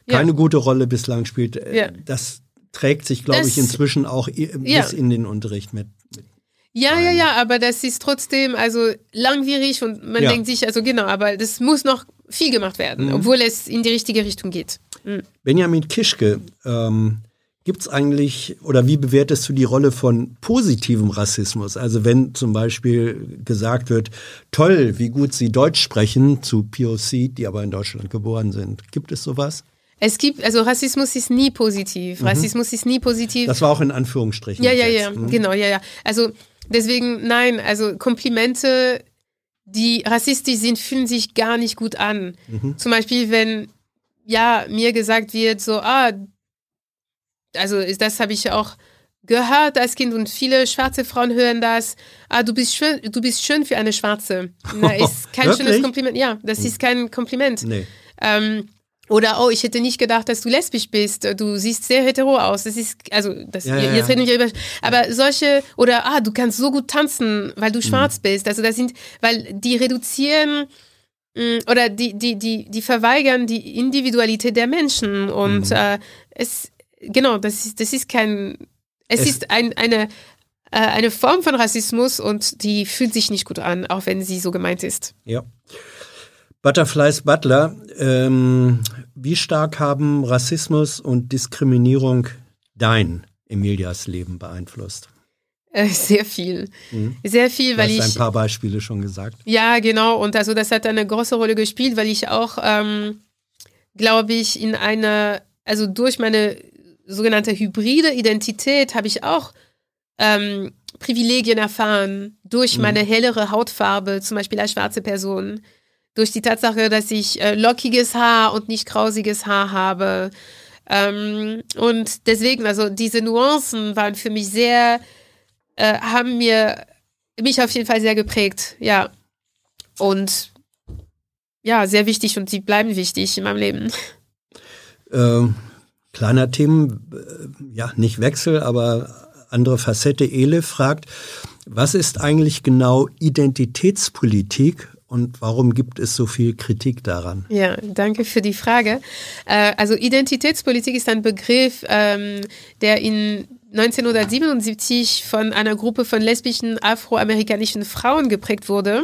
Ja. keine gute Rolle bislang spielt. Äh, Ja. Das trägt sich, glaube ich, inzwischen auch Ja. bis in den Unterricht mit. mit. Ja, ja, ja, aber das ist trotzdem also langwierig und man Ja. denkt sich, also genau, aber das muss noch viel gemacht werden, Mhm. obwohl es in die richtige Richtung geht. Mhm. Benjamin Kischke, ähm, gibt es eigentlich, oder wie bewertest du die Rolle von positivem Rassismus? Also wenn zum Beispiel gesagt wird, toll, wie gut Sie Deutsch sprechen zu POC, die aber in Deutschland geboren sind. Gibt es sowas? Es gibt, also Rassismus ist nie positiv. Rassismus ist nie positiv. Mhm. Das war auch in Anführungsstrichen. Ja, ja, ja, ne? genau, ja, ja. Also deswegen, nein, also Komplimente, die rassistisch sind, fühlen sich gar nicht gut an. Mhm. Zum Beispiel, wenn ja mir gesagt wird, so, ah, also das habe ich auch gehört als Kind und viele schwarze Frauen hören das. Ah, du bist schön, du bist schön für eine Schwarze. Na, ist kein schönes Kompliment. Ja, das ist kein Kompliment. Nee. Ähm, oder, oh, ich hätte nicht gedacht, dass du lesbisch bist. Du siehst sehr hetero aus. Das ist, also, das, Ja, jetzt ja. reden wir über, aber solche, oder, ah, du kannst so gut tanzen, weil Mhm. du schwarz bist. Also, das sind, weil die reduzieren, mh, oder die, die, die, die verweigern die Individualität der Menschen. Und, Mhm. äh, es, genau, das ist, das ist kein, es, Es- ist ein, eine, äh, eine Form von Rassismus und die fühlt sich nicht gut an, auch wenn sie so gemeint ist. Ja. Butterflies Butler, ähm, wie stark haben Rassismus und Diskriminierung dein Emilias Leben beeinflusst? Äh, sehr viel. Mhm. Sehr viel, Du weil hast ich. ein paar Beispiele schon gesagt. Ja, genau. Und also das hat eine große Rolle gespielt, weil ich auch, ähm, glaube ich, in einer, also durch meine sogenannte hybride Identität habe ich auch ähm, Privilegien erfahren durch Mhm. meine hellere Hautfarbe, zum Beispiel als schwarze Person, durch die Tatsache, dass ich äh, lockiges Haar und nicht krausiges Haar habe. Ähm, und deswegen, also diese Nuancen waren für mich sehr, äh, haben mir mich auf jeden Fall sehr geprägt, ja. Und ja, sehr wichtig und sie bleiben wichtig in meinem Leben. Ähm, kleiner Themen, äh, ja, nicht Wechsel, aber andere Facette. Ele fragt, was ist eigentlich genau Identitätspolitik und warum gibt es so viel Kritik daran? Ja, danke für die Frage. Äh, also Identitätspolitik ist ein Begriff, ähm, der in 1977 von einer Gruppe von lesbischen afroamerikanischen Frauen geprägt wurde.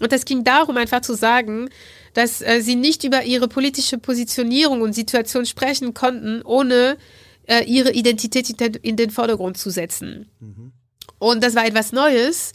Und es ging darum, einfach zu sagen, dass äh, sie nicht über ihre politische Positionierung und Situation sprechen konnten, ohne äh, ihre Identität in den, Vordergrund zu setzen. Und das war etwas Neues,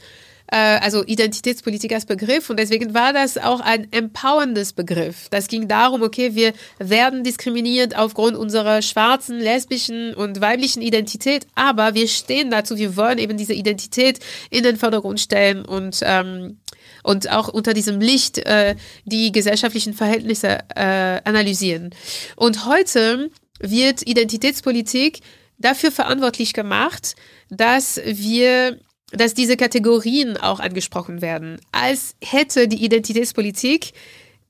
äh, also Identitätspolitik als Begriff. Und deswegen war das auch ein empowerndes Begriff. Das ging darum, okay, wir werden diskriminiert aufgrund unserer schwarzen, lesbischen und weiblichen Identität, aber wir stehen dazu, wir wollen eben diese Identität in den Vordergrund stellen und ähm, und auch unter diesem Licht äh, die gesellschaftlichen Verhältnisse äh, analysieren. Und heute wird Identitätspolitik dafür verantwortlich gemacht, dass wir dass diese Kategorien auch angesprochen werden, als hätte die Identitätspolitik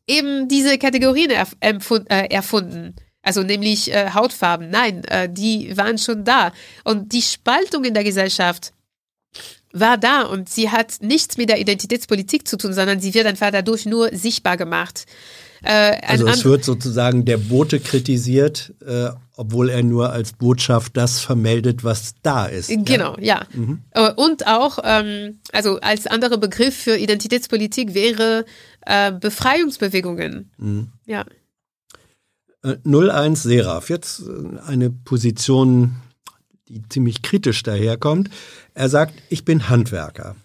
eben diese Kategorien erf äh, erfunden. Also nämlich äh, Hautfarben. Nein, äh, die waren schon da. Und die Spaltung in der Gesellschaft war da und sie hat nichts mit der Identitätspolitik zu tun, sondern sie wird einfach dadurch nur sichtbar gemacht. Äh, also es wird sozusagen der Bote kritisiert, äh, obwohl er nur als Botschaft das vermeldet, was da ist. Genau, ja. ja. Mhm. Und auch, ähm, also als anderer Begriff für Identitätspolitik wäre äh, Befreiungsbewegungen. Mhm. Ja. 01 Seraph, jetzt eine Position, die ziemlich kritisch daherkommt. Er sagt, ich bin Handwerker.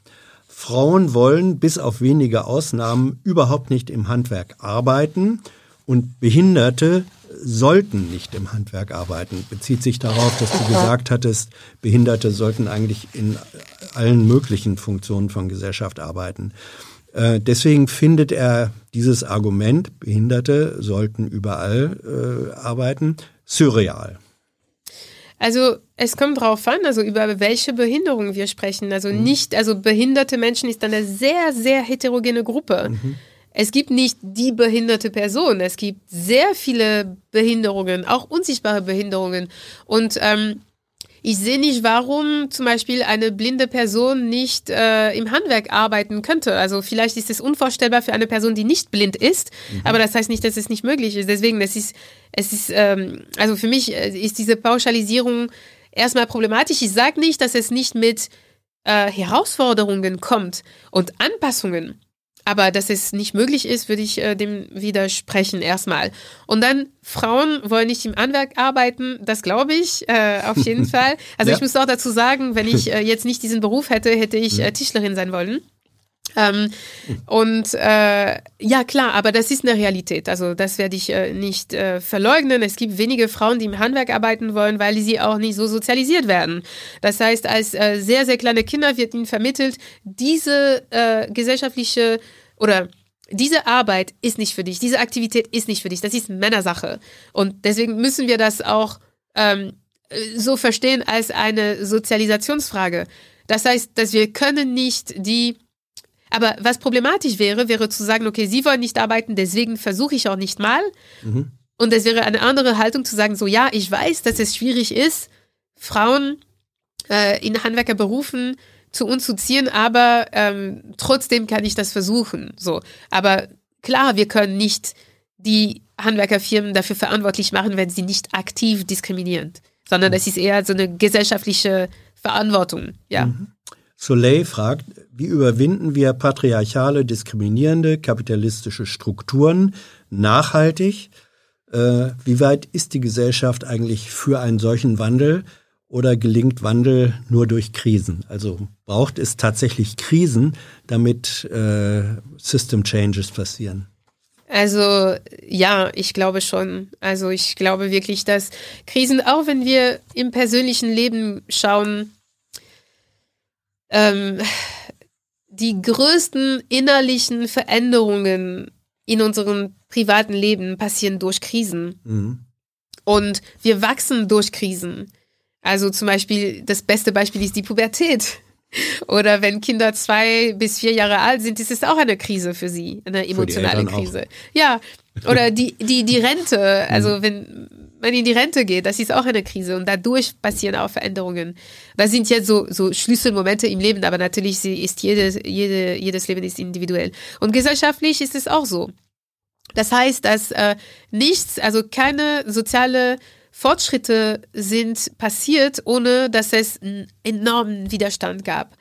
Frauen wollen bis auf wenige Ausnahmen überhaupt nicht im Handwerk arbeiten und Behinderte sollten nicht im Handwerk arbeiten. Bezieht sich darauf, dass du gesagt hattest, Behinderte sollten eigentlich in allen möglichen Funktionen von Gesellschaft arbeiten. Äh, deswegen findet er dieses Argument, Behinderte sollten überall äh, arbeiten, surreal. Also es kommt drauf an, also über welche Behinderung wir sprechen. Also mhm. nicht, also behinderte Menschen ist eine sehr, sehr heterogene Gruppe. Mhm. Es gibt nicht die behinderte Person. Es gibt sehr viele Behinderungen, auch unsichtbare Behinderungen. Und ähm, ich sehe nicht, warum zum Beispiel eine blinde Person nicht äh, im Handwerk arbeiten könnte. Also vielleicht ist es unvorstellbar für eine Person, die nicht blind ist, mhm. aber das heißt nicht, dass es nicht möglich ist. Deswegen, es ist, es ist, ähm, also für mich äh, ist diese Pauschalisierung erstmal problematisch. Ich sage nicht, dass es nicht mit äh, Herausforderungen kommt und Anpassungen. Aber dass es nicht möglich ist, würde ich äh, dem widersprechen erstmal. Und dann, Frauen wollen nicht im Handwerk arbeiten, das glaube ich äh, auf jeden Fall. Also ja. ich muss auch dazu sagen, wenn ich äh, jetzt nicht diesen Beruf hätte, hätte ich äh, Tischlerin sein wollen. Ähm, und äh, ja, klar, aber das ist eine Realität. Also das werde ich äh, nicht äh, verleugnen. Es gibt wenige Frauen, die im Handwerk arbeiten wollen, weil sie auch nicht so sozialisiert werden. Das heißt, als äh, sehr, sehr kleine Kinder wird ihnen vermittelt, diese äh, gesellschaftliche oder diese Arbeit ist nicht für dich, diese Aktivität ist nicht für dich, das ist Männersache. Und deswegen müssen wir das auch ähm, so verstehen als eine Sozialisationsfrage. Das heißt, dass wir können nicht die aber was problematisch wäre, wäre zu sagen, okay, Sie wollen nicht arbeiten, deswegen versuche ich auch nicht mal. Mhm. Und es wäre eine andere Haltung zu sagen, so ja, ich weiß, dass es schwierig ist, Frauen äh, in Handwerkerberufen zu uns zu ziehen, aber ähm, trotzdem kann ich das versuchen. So, aber klar, wir können nicht die Handwerkerfirmen dafür verantwortlich machen, wenn sie nicht aktiv diskriminieren, sondern das ist eher so eine gesellschaftliche Verantwortung. Ja. Mhm. Soleil fragt, wie überwinden wir patriarchale, diskriminierende, kapitalistische Strukturen nachhaltig? Äh, wie weit ist die Gesellschaft eigentlich für einen solchen Wandel oder gelingt Wandel nur durch Krisen? Also braucht es tatsächlich Krisen, damit äh, System Changes passieren? Also ja, ich glaube schon. Also ich glaube wirklich, dass Krisen, auch wenn wir im persönlichen Leben schauen, ähm, die größten innerlichen Veränderungen in unserem privaten Leben passieren durch Krisen. Mhm. Und wir wachsen durch Krisen. Also zum Beispiel, das beste Beispiel ist die Pubertät. Oder wenn Kinder zwei bis vier Jahre alt sind, ist es auch eine Krise für sie, eine emotionale Krise. Auch. Ja. Oder die, die, die Rente, also mhm. wenn man in die Rente geht, das ist auch eine Krise und dadurch passieren auch Veränderungen. Das sind jetzt so, so Schlüsselmomente im Leben, aber natürlich ist jedes, jede, jedes Leben ist individuell. Und gesellschaftlich ist es auch so. Das heißt, dass äh, nichts, also keine soziale Fortschritte sind passiert, ohne dass es einen enormen Widerstand gab.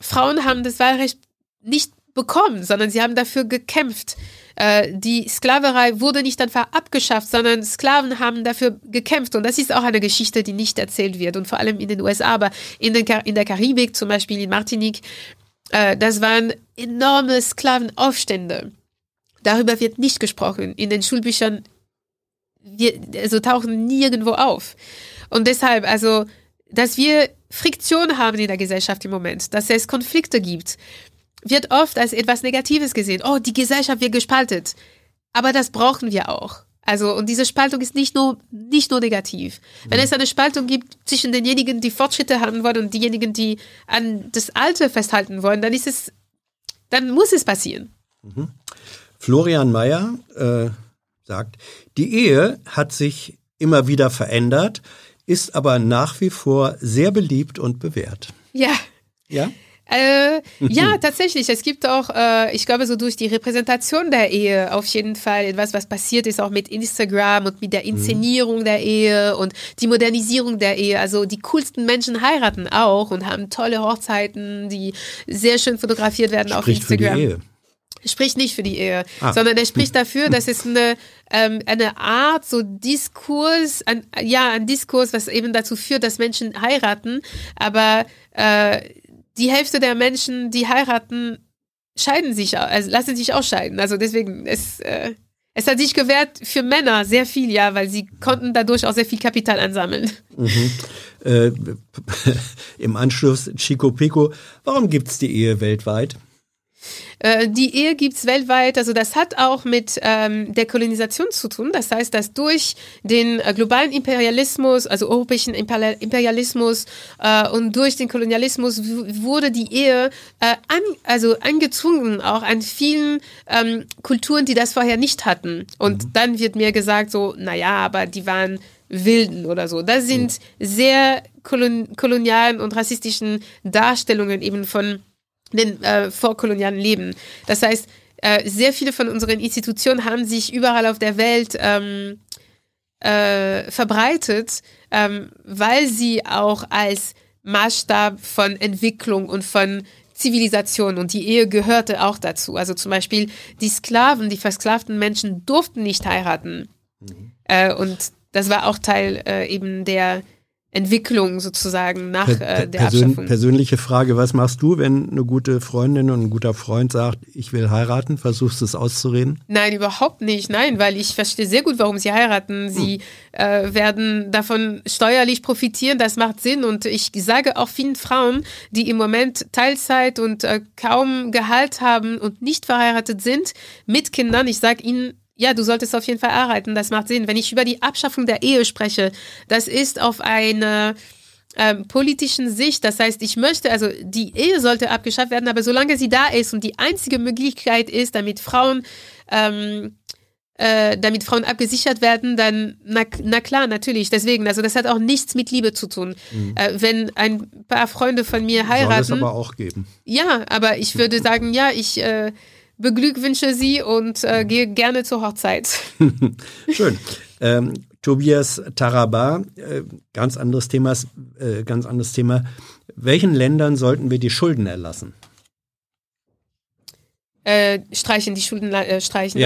Frauen haben das Wahlrecht nicht bekommen, sondern sie haben dafür gekämpft. Äh, die Sklaverei wurde nicht einfach abgeschafft, sondern Sklaven haben dafür gekämpft. Und das ist auch eine Geschichte, die nicht erzählt wird. Und vor allem in den USA, aber in, den, in der Karibik, zum Beispiel in Martinique, äh, das waren enorme Sklavenaufstände. Darüber wird nicht gesprochen. In den Schulbüchern wir, also tauchen nirgendwo auf. Und deshalb, also, dass wir Friktion haben in der Gesellschaft im Moment, dass es Konflikte gibt, wird oft als etwas Negatives gesehen. Oh, die Gesellschaft wird gespaltet. Aber das brauchen wir auch. Also, und diese Spaltung ist nicht nur, nicht nur negativ. Wenn es eine Spaltung gibt zwischen denjenigen, die Fortschritte haben wollen und diejenigen, die an das Alte festhalten wollen, dann ist es, dann muss es passieren. Mhm. Florian Mayer äh, sagt, die Ehe hat sich immer wieder verändert, ist aber nach wie vor sehr beliebt und bewährt. Ja. Ja? Äh, ja, tatsächlich. Es gibt auch, äh, ich glaube, so durch die Repräsentation der Ehe auf jeden Fall etwas, was passiert ist, auch mit Instagram und mit der Inszenierung der Ehe und die Modernisierung der Ehe. Also die coolsten Menschen heiraten auch und haben tolle Hochzeiten, die sehr schön fotografiert werden auf Spricht für Instagram. die Ehe. Spricht nicht für die Ehe, Ah. sondern er spricht dafür, dass es eine, ähm, eine Art, so Diskurs, ein, ja, ein Diskurs, was eben dazu führt, dass Menschen heiraten, aber äh, die Hälfte der Menschen, die heiraten, scheiden sich, also lassen sich ausscheiden. Also deswegen, es, äh, es hat sich gewährt für Männer sehr viel, ja, weil sie konnten dadurch auch sehr viel Kapital ansammeln. Äh, Im Anschluss Chico Pico, warum gibt's die Ehe weltweit? Äh, die Ehe gibt's weltweit, also das hat auch mit ähm, der Kolonisation zu tun. Das heißt, dass durch den äh, globalen Imperialismus, also europäischen Imperial- Imperialismus äh, und durch den Kolonialismus wurde die Ehe äh, an, also angezwungen auch an vielen ähm, Kulturen, die das vorher nicht hatten. Und dann wird mir gesagt so, naja, aber die waren Wilden oder so. Das sind sehr kolon kolonialen und rassistischen Darstellungen eben von den äh, vorkolonialen Leben. Das heißt, äh, sehr viele von unseren Institutionen haben sich überall auf der Welt ähm, äh, verbreitet, ähm, weil sie auch als Maßstab von Entwicklung und von Zivilisation und die Ehe gehörte auch dazu. Also zum Beispiel die Sklaven, die versklavten Menschen durften nicht heiraten. Äh, und das war auch Teil äh, eben der Entwicklung sozusagen nach äh, der persön Abschaffung. persönliche Frage, was machst du, wenn eine gute Freundin und ein guter Freund sagt, ich will heiraten, versuchst du es auszureden? Nein, überhaupt nicht. Nein, weil ich verstehe sehr gut, warum sie heiraten. Sie äh, werden davon steuerlich profitieren. Das macht Sinn. Und ich sage auch vielen Frauen, die im Moment Teilzeit und äh, kaum Gehalt haben und nicht verheiratet sind mit Kindern, ich sage ihnen, ja, du solltest auf jeden Fall arbeiten. Das macht Sinn. Wenn ich über die Abschaffung der Ehe spreche, das ist auf eine ähm, politischen Sicht. Das heißt, ich möchte, also die Ehe sollte abgeschafft werden, aber solange sie da ist und die einzige Möglichkeit ist, damit Frauen ähm, äh, damit Frauen abgesichert werden, dann na, na klar, natürlich. Deswegen, also das hat auch nichts mit Liebe zu tun. Äh, wenn ein paar Freunde von mir Soll es heiraten, aber auch geben. ja, aber ich würde sagen, ja, ich äh, beglückwünsche sie und äh, gehe gerne zur Hochzeit. Schön. Ähm, Tobias Taraba, äh, ganz anderes Thema, äh, ganz anderes Thema. Welchen Ländern sollten wir die Schulden erlassen? Äh, streichen, die Schulden äh, streichen.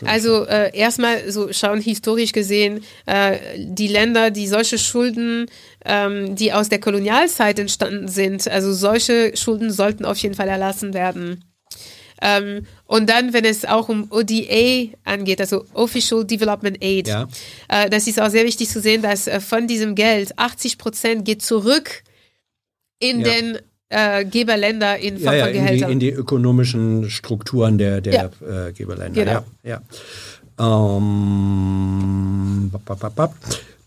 ne? Also äh, erstmal so schauen historisch gesehen, äh, die Länder, die solche Schulden, ähm, die aus der Kolonialzeit entstanden sind, also solche Schulden sollten auf jeden Fall erlassen werden. Ähm, und dann, wenn es auch um ODA angeht, also Official Development Aid, Ja. äh, das ist auch sehr wichtig zu sehen, dass äh, von diesem Geld 80 Prozent geht zurück in Ja. den äh, Geberländer in Form ja, von in, die, Gehältern. in die ökonomischen Strukturen der, der äh, Geberländer. Genau. Ja, ja. Ähm, bap, bap, bap.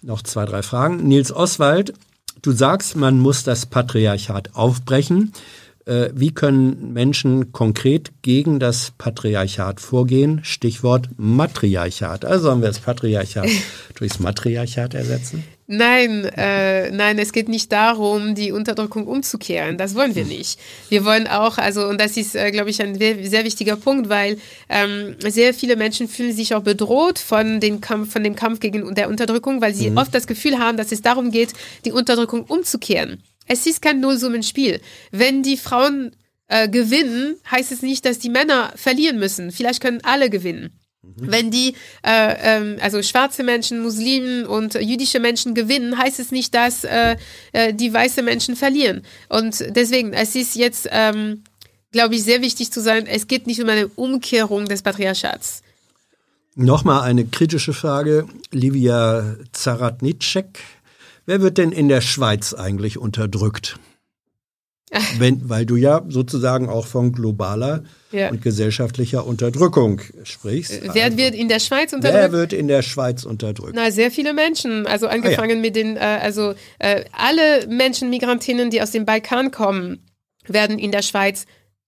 Noch zwei, drei Fragen. Nils Oswald, du sagst, man muss das Patriarchat aufbrechen. Äh, wie können Menschen konkret gegen das Patriarchat vorgehen? Stichwort Matriarchat. Also sollen wir das Patriarchat durchs Matriarchat ersetzen? Nein, äh, nein, es geht nicht darum, die Unterdrückung umzukehren. Das wollen wir nicht. Wir wollen auch, also, und das ist, äh, glaube ich, ein sehr, wichtiger Punkt, weil ähm, sehr viele Menschen fühlen sich auch bedroht von, den Kampf, von dem Kampf gegen der Unterdrückung, weil sie oft das Gefühl haben, dass es darum geht, die Unterdrückung umzukehren. Es ist kein Nullsummenspiel. Wenn die Frauen äh, gewinnen, heißt es nicht, dass die Männer verlieren müssen. Vielleicht können alle gewinnen. Wenn die, äh, ähm, also schwarze Menschen, Muslimen und jüdische Menschen gewinnen, heißt es nicht, dass äh, äh, die weiße Menschen verlieren. Und deswegen, es ist jetzt, ähm, glaube ich, sehr wichtig zu sein, es geht nicht um eine Umkehrung des Patriarchats. Nochmal eine kritische Frage. Livia Zaratnitschek. Wer wird denn in der Schweiz eigentlich unterdrückt? Wenn, weil du ja sozusagen auch von globaler Ja. und gesellschaftlicher Unterdrückung sprichst. Wer wird in der Schweiz Wer unterdrückt? wird in der Schweiz unterdrückt? Na, sehr viele Menschen. Also angefangen mit den, äh, also äh, alle Menschen, Migrantinnen, die aus dem Balkan kommen, werden in der Schweiz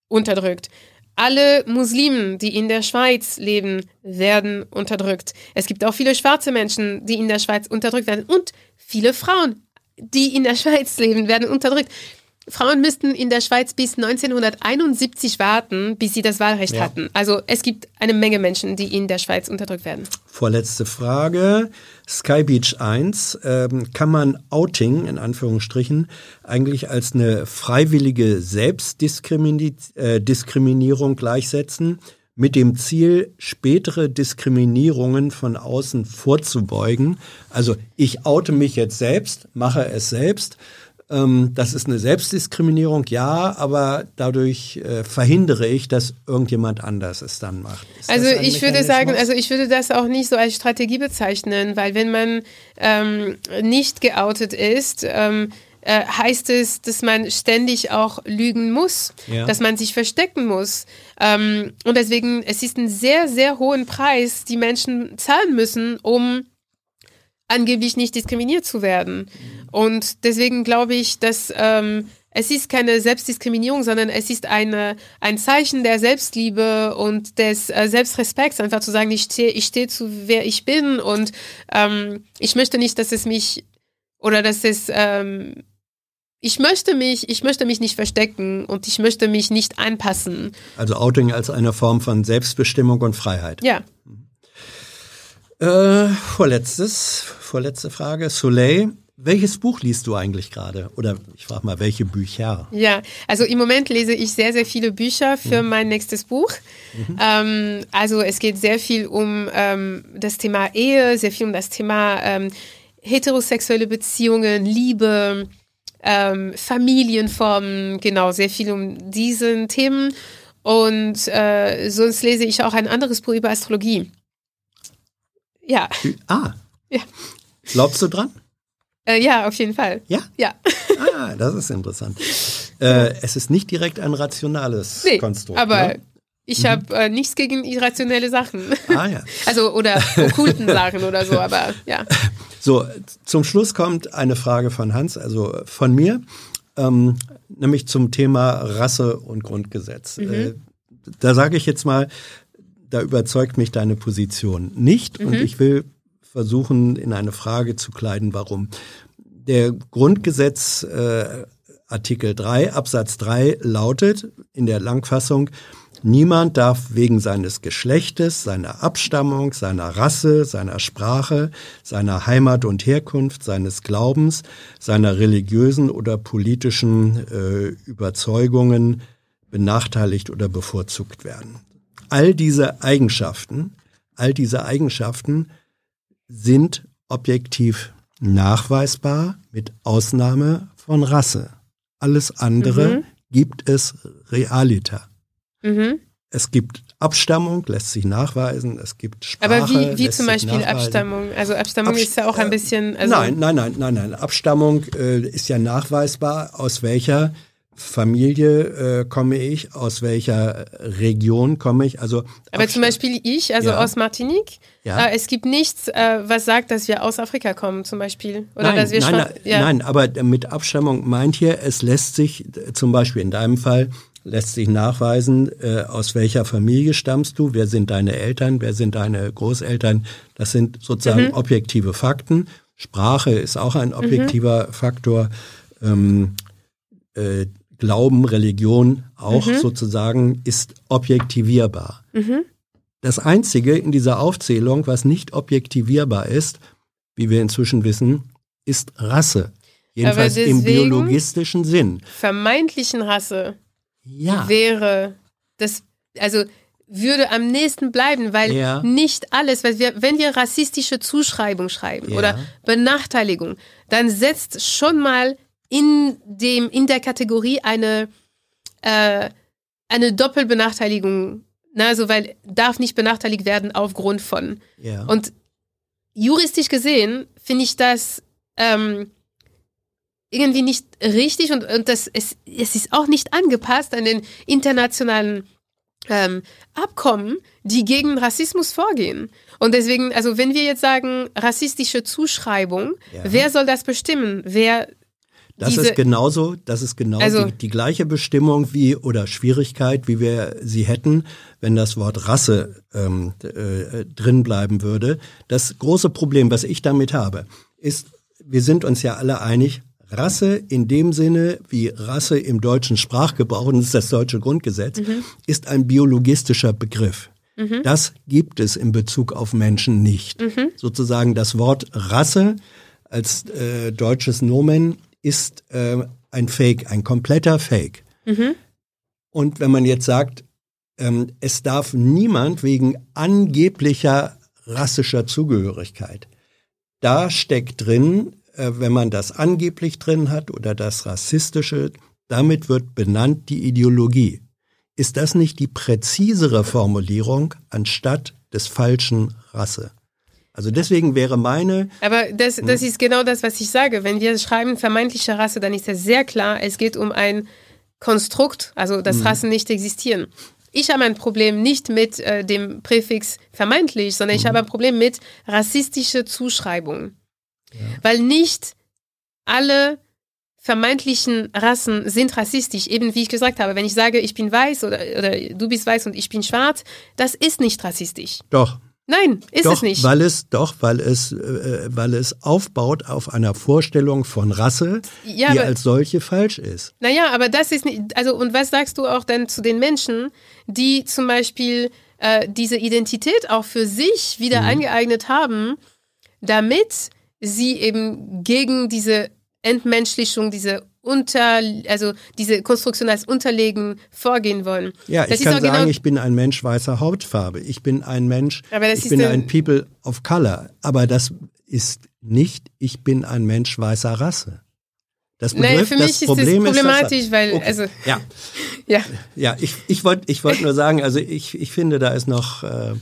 unterdrückt. Alle Muslimen, die in der Schweiz leben, werden unterdrückt. Es gibt auch viele schwarze Menschen, die in der Schweiz unterdrückt werden. Und viele Frauen, die in der Schweiz leben, werden unterdrückt. Frauen müssten in der Schweiz bis 1971 warten, bis sie das Wahlrecht Ja. hatten. Also es gibt eine Menge Menschen, die in der Schweiz unterdrückt werden. Vorletzte Frage. Sky Beach 1. Ähm, kann man Outing in Anführungsstrichen eigentlich als eine freiwillige Selbstdiskriminierung äh, gleichsetzen, mit dem Ziel, spätere Diskriminierungen von außen vorzubeugen? Also ich oute mich jetzt selbst, mache es selbst. Ähm, das ist eine Selbstdiskriminierung, ja, aber dadurch äh, verhindere ich, dass irgendjemand anders es dann macht. Ist Also ich würde sagen, also ich würde das auch nicht so als Strategie bezeichnen, weil wenn man ähm, nicht geoutet ist, ähm, äh, heißt es, dass man ständig auch lügen muss, Ja. dass man sich verstecken muss. Ähm, und deswegen, es ist ein sehr, sehr hohen Preis, die Menschen zahlen müssen, um angeblich nicht diskriminiert zu werden. Und deswegen glaube ich, dass ähm, es ist keine Selbstdiskriminierung, sondern es ist eine, ein Zeichen der Selbstliebe und des äh, Selbstrespekts, einfach zu sagen, ich stehe ich steh zu, wer ich bin und ähm, ich möchte nicht, dass es mich oder dass es ähm, ich möchte mich, ich möchte mich nicht verstecken und ich möchte mich nicht anpassen. Also Outing als eine Form von Selbstbestimmung und Freiheit. Ja. Äh, vorletztes, vorletzte Frage. Soleil, welches Buch liest du eigentlich gerade? Oder ich frage mal, welche Bücher? Ja, also im Moment lese ich sehr, sehr viele Bücher für mein nächstes Buch. Ähm, also es geht sehr viel um ähm, das Thema Ehe, sehr viel um das Thema ähm, heterosexuelle Beziehungen, Liebe, ähm, Familienformen, genau, sehr viel um diesen Themen. Und äh, sonst lese ich auch ein anderes Buch über Astrologie. Ja, Ah. Ja. Glaubst du dran? äh, ja, auf jeden Fall. Ja. Ja. Ah, das ist interessant. Äh, es ist nicht direkt ein rationales Nee, Konstrukt. aber Ne? Ich habe äh, nichts gegen irrationelle Sachen. Ah ja. Also oder okkulten Sachen oder so, aber ja. So, zum Schluss kommt eine Frage von Hans, also von mir, ähm, nämlich zum Thema Rasse und Grundgesetz. Äh, da sage ich jetzt mal, da überzeugt mich deine Position nicht und ich will versuchen, in eine Frage zu kleiden, warum. Der Grundgesetz äh, Artikel 3 Absatz 3 lautet in der Langfassung, Niemand darf wegen seines Geschlechtes, seiner Abstammung, seiner Rasse, seiner Sprache, seiner Heimat und Herkunft, seines Glaubens, seiner religiösen oder politischen äh, Überzeugungen benachteiligt oder bevorzugt werden. All diese Eigenschaften, all diese Eigenschaften sind objektiv nachweisbar mit Ausnahme von Rasse. Alles andere gibt es realiter. Mhm. Es gibt Abstammung, lässt sich nachweisen. Es gibt Sprache. Aber wie, wie zum Beispiel. Abstammung? Also Abstammung Abst- ist ja auch ein äh, bisschen. Also, nein, nein, nein, nein, nein. Abstammung äh, ist ja nachweisbar, aus welcher Familie äh, komme ich, aus welcher Region komme ich. Also Aber zum Beispiel ich, also Ja. aus Martinique, Ja. äh, es gibt nichts, äh, was sagt, dass wir aus Afrika kommen, zum Beispiel. Oder nein, dass wir nein, schon. nein, ja. nein, aber mit Abstammung meint hier, es lässt sich äh, zum Beispiel in deinem Fall lässt sich nachweisen, äh, aus welcher Familie stammst du, wer sind deine Eltern, wer sind deine Großeltern. Das sind sozusagen objektive Fakten. Sprache ist auch ein objektiver Faktor. Ähm, äh, Glauben, Religion auch sozusagen ist objektivierbar. Das Einzige in dieser Aufzählung, was nicht objektivierbar ist, wie wir inzwischen wissen, ist Rasse. Jedenfalls im biologistischen Sinn. Vermeintlichen Rasse Ja. wäre das, also würde am nächsten bleiben, weil Ja. nicht alles, weil wir, wenn wir rassistische Zuschreibung schreiben Ja. oder Benachteiligung, dann setzt schon mal in dem in der Kategorie eine äh, eine Doppelbenachteiligung, na, also weil darf nicht benachteiligt werden aufgrund von. Ja. Und juristisch gesehen finde ich das ähm, irgendwie nicht richtig und, und das, es, es ist auch nicht angepasst an den internationalen ähm, Abkommen, die gegen Rassismus vorgehen. Und deswegen, also wenn wir jetzt sagen, rassistische Zuschreibung, Ja. wer soll das bestimmen? Wer Das diese, ist genauso, das ist genau Also- die, die gleiche Bestimmung wie oder Schwierigkeit, wie wir sie hätten, wenn das Wort Rasse ähm, äh, drin bleiben würde. Das große Problem, was ich damit habe, ist, wir sind uns ja alle einig, Rasse in dem Sinne, wie Rasse im deutschen Sprachgebrauch, und das ist das deutsche Grundgesetz, mhm. ist ein biologistischer Begriff. Mhm. Das gibt es in Bezug auf Menschen nicht. Mhm. Sozusagen das Wort Rasse als äh, deutsches Nomen ist äh, ein Fake, ein kompletter Fake. Mhm. Und wenn man jetzt sagt, ähm, es darf niemand wegen angeblicher rassischer Zugehörigkeit, da steckt drin, wenn man das angeblich drin hat oder das rassistische, damit wird benannt die Ideologie. Ist das nicht die präzisere Formulierung anstatt des falschen Rasse? Also deswegen wäre meine. Aber das, das ist genau das, was ich sage. Wenn wir schreiben vermeintliche Rasse, dann ist ja sehr klar, es geht um ein Konstrukt, also dass mhm. Rassen nicht existieren. Ich habe ein Problem nicht mit äh, dem Präfix vermeintlich, sondern mhm. ich habe ein Problem mit rassistische Zuschreibung. Weil nicht alle vermeintlichen Rassen sind rassistisch. Eben wie ich gesagt habe, wenn ich sage, ich bin weiß oder, oder du bist weiß und ich bin schwarz, das ist nicht rassistisch. Doch. Nein, ist doch, es nicht. Weil es doch, weil es, äh, weil es aufbaut auf einer Vorstellung von Rasse, ja, die aber, als solche falsch ist. Naja, aber das ist nicht. Also und was sagst du auch dann zu den Menschen, die zum Beispiel äh, diese Identität auch für sich wieder mhm. angeeignet haben, damit sie eben gegen diese Entmenschlichung, diese unter, also diese Konstruktion als Unterlegen vorgehen wollen. Ja, das ich kann sagen, genau ich bin ein Mensch weißer Hautfarbe. Ich bin ein Mensch, ich bin ein People of Color. Aber das ist nicht, ich bin ein Mensch weißer Rasse. Das Begriff, naja, für mich das Problem ist das problematisch, ist, weil, okay. also. Ja. ja. Ja, ich, ich wollte ich wollt nur sagen, also ich, ich finde, da ist noch äh,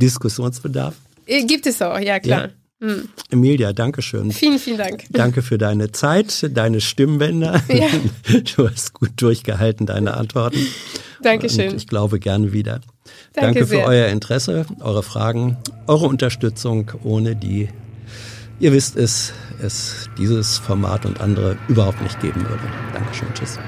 Diskussionsbedarf. Äh, gibt es auch, ja klar. Ja. Hm. Emilia, danke schön. Vielen, vielen Dank. Danke für deine Zeit, deine Stimmbänder. Ja. Du hast gut durchgehalten, deine Antworten. Dankeschön. Und ich glaube gerne wieder. Danke, Danke für euer Interesse, eure Fragen, eure Unterstützung, ohne die, ihr wisst es, es dieses Format und andere überhaupt nicht geben würde. Dankeschön. Tschüss.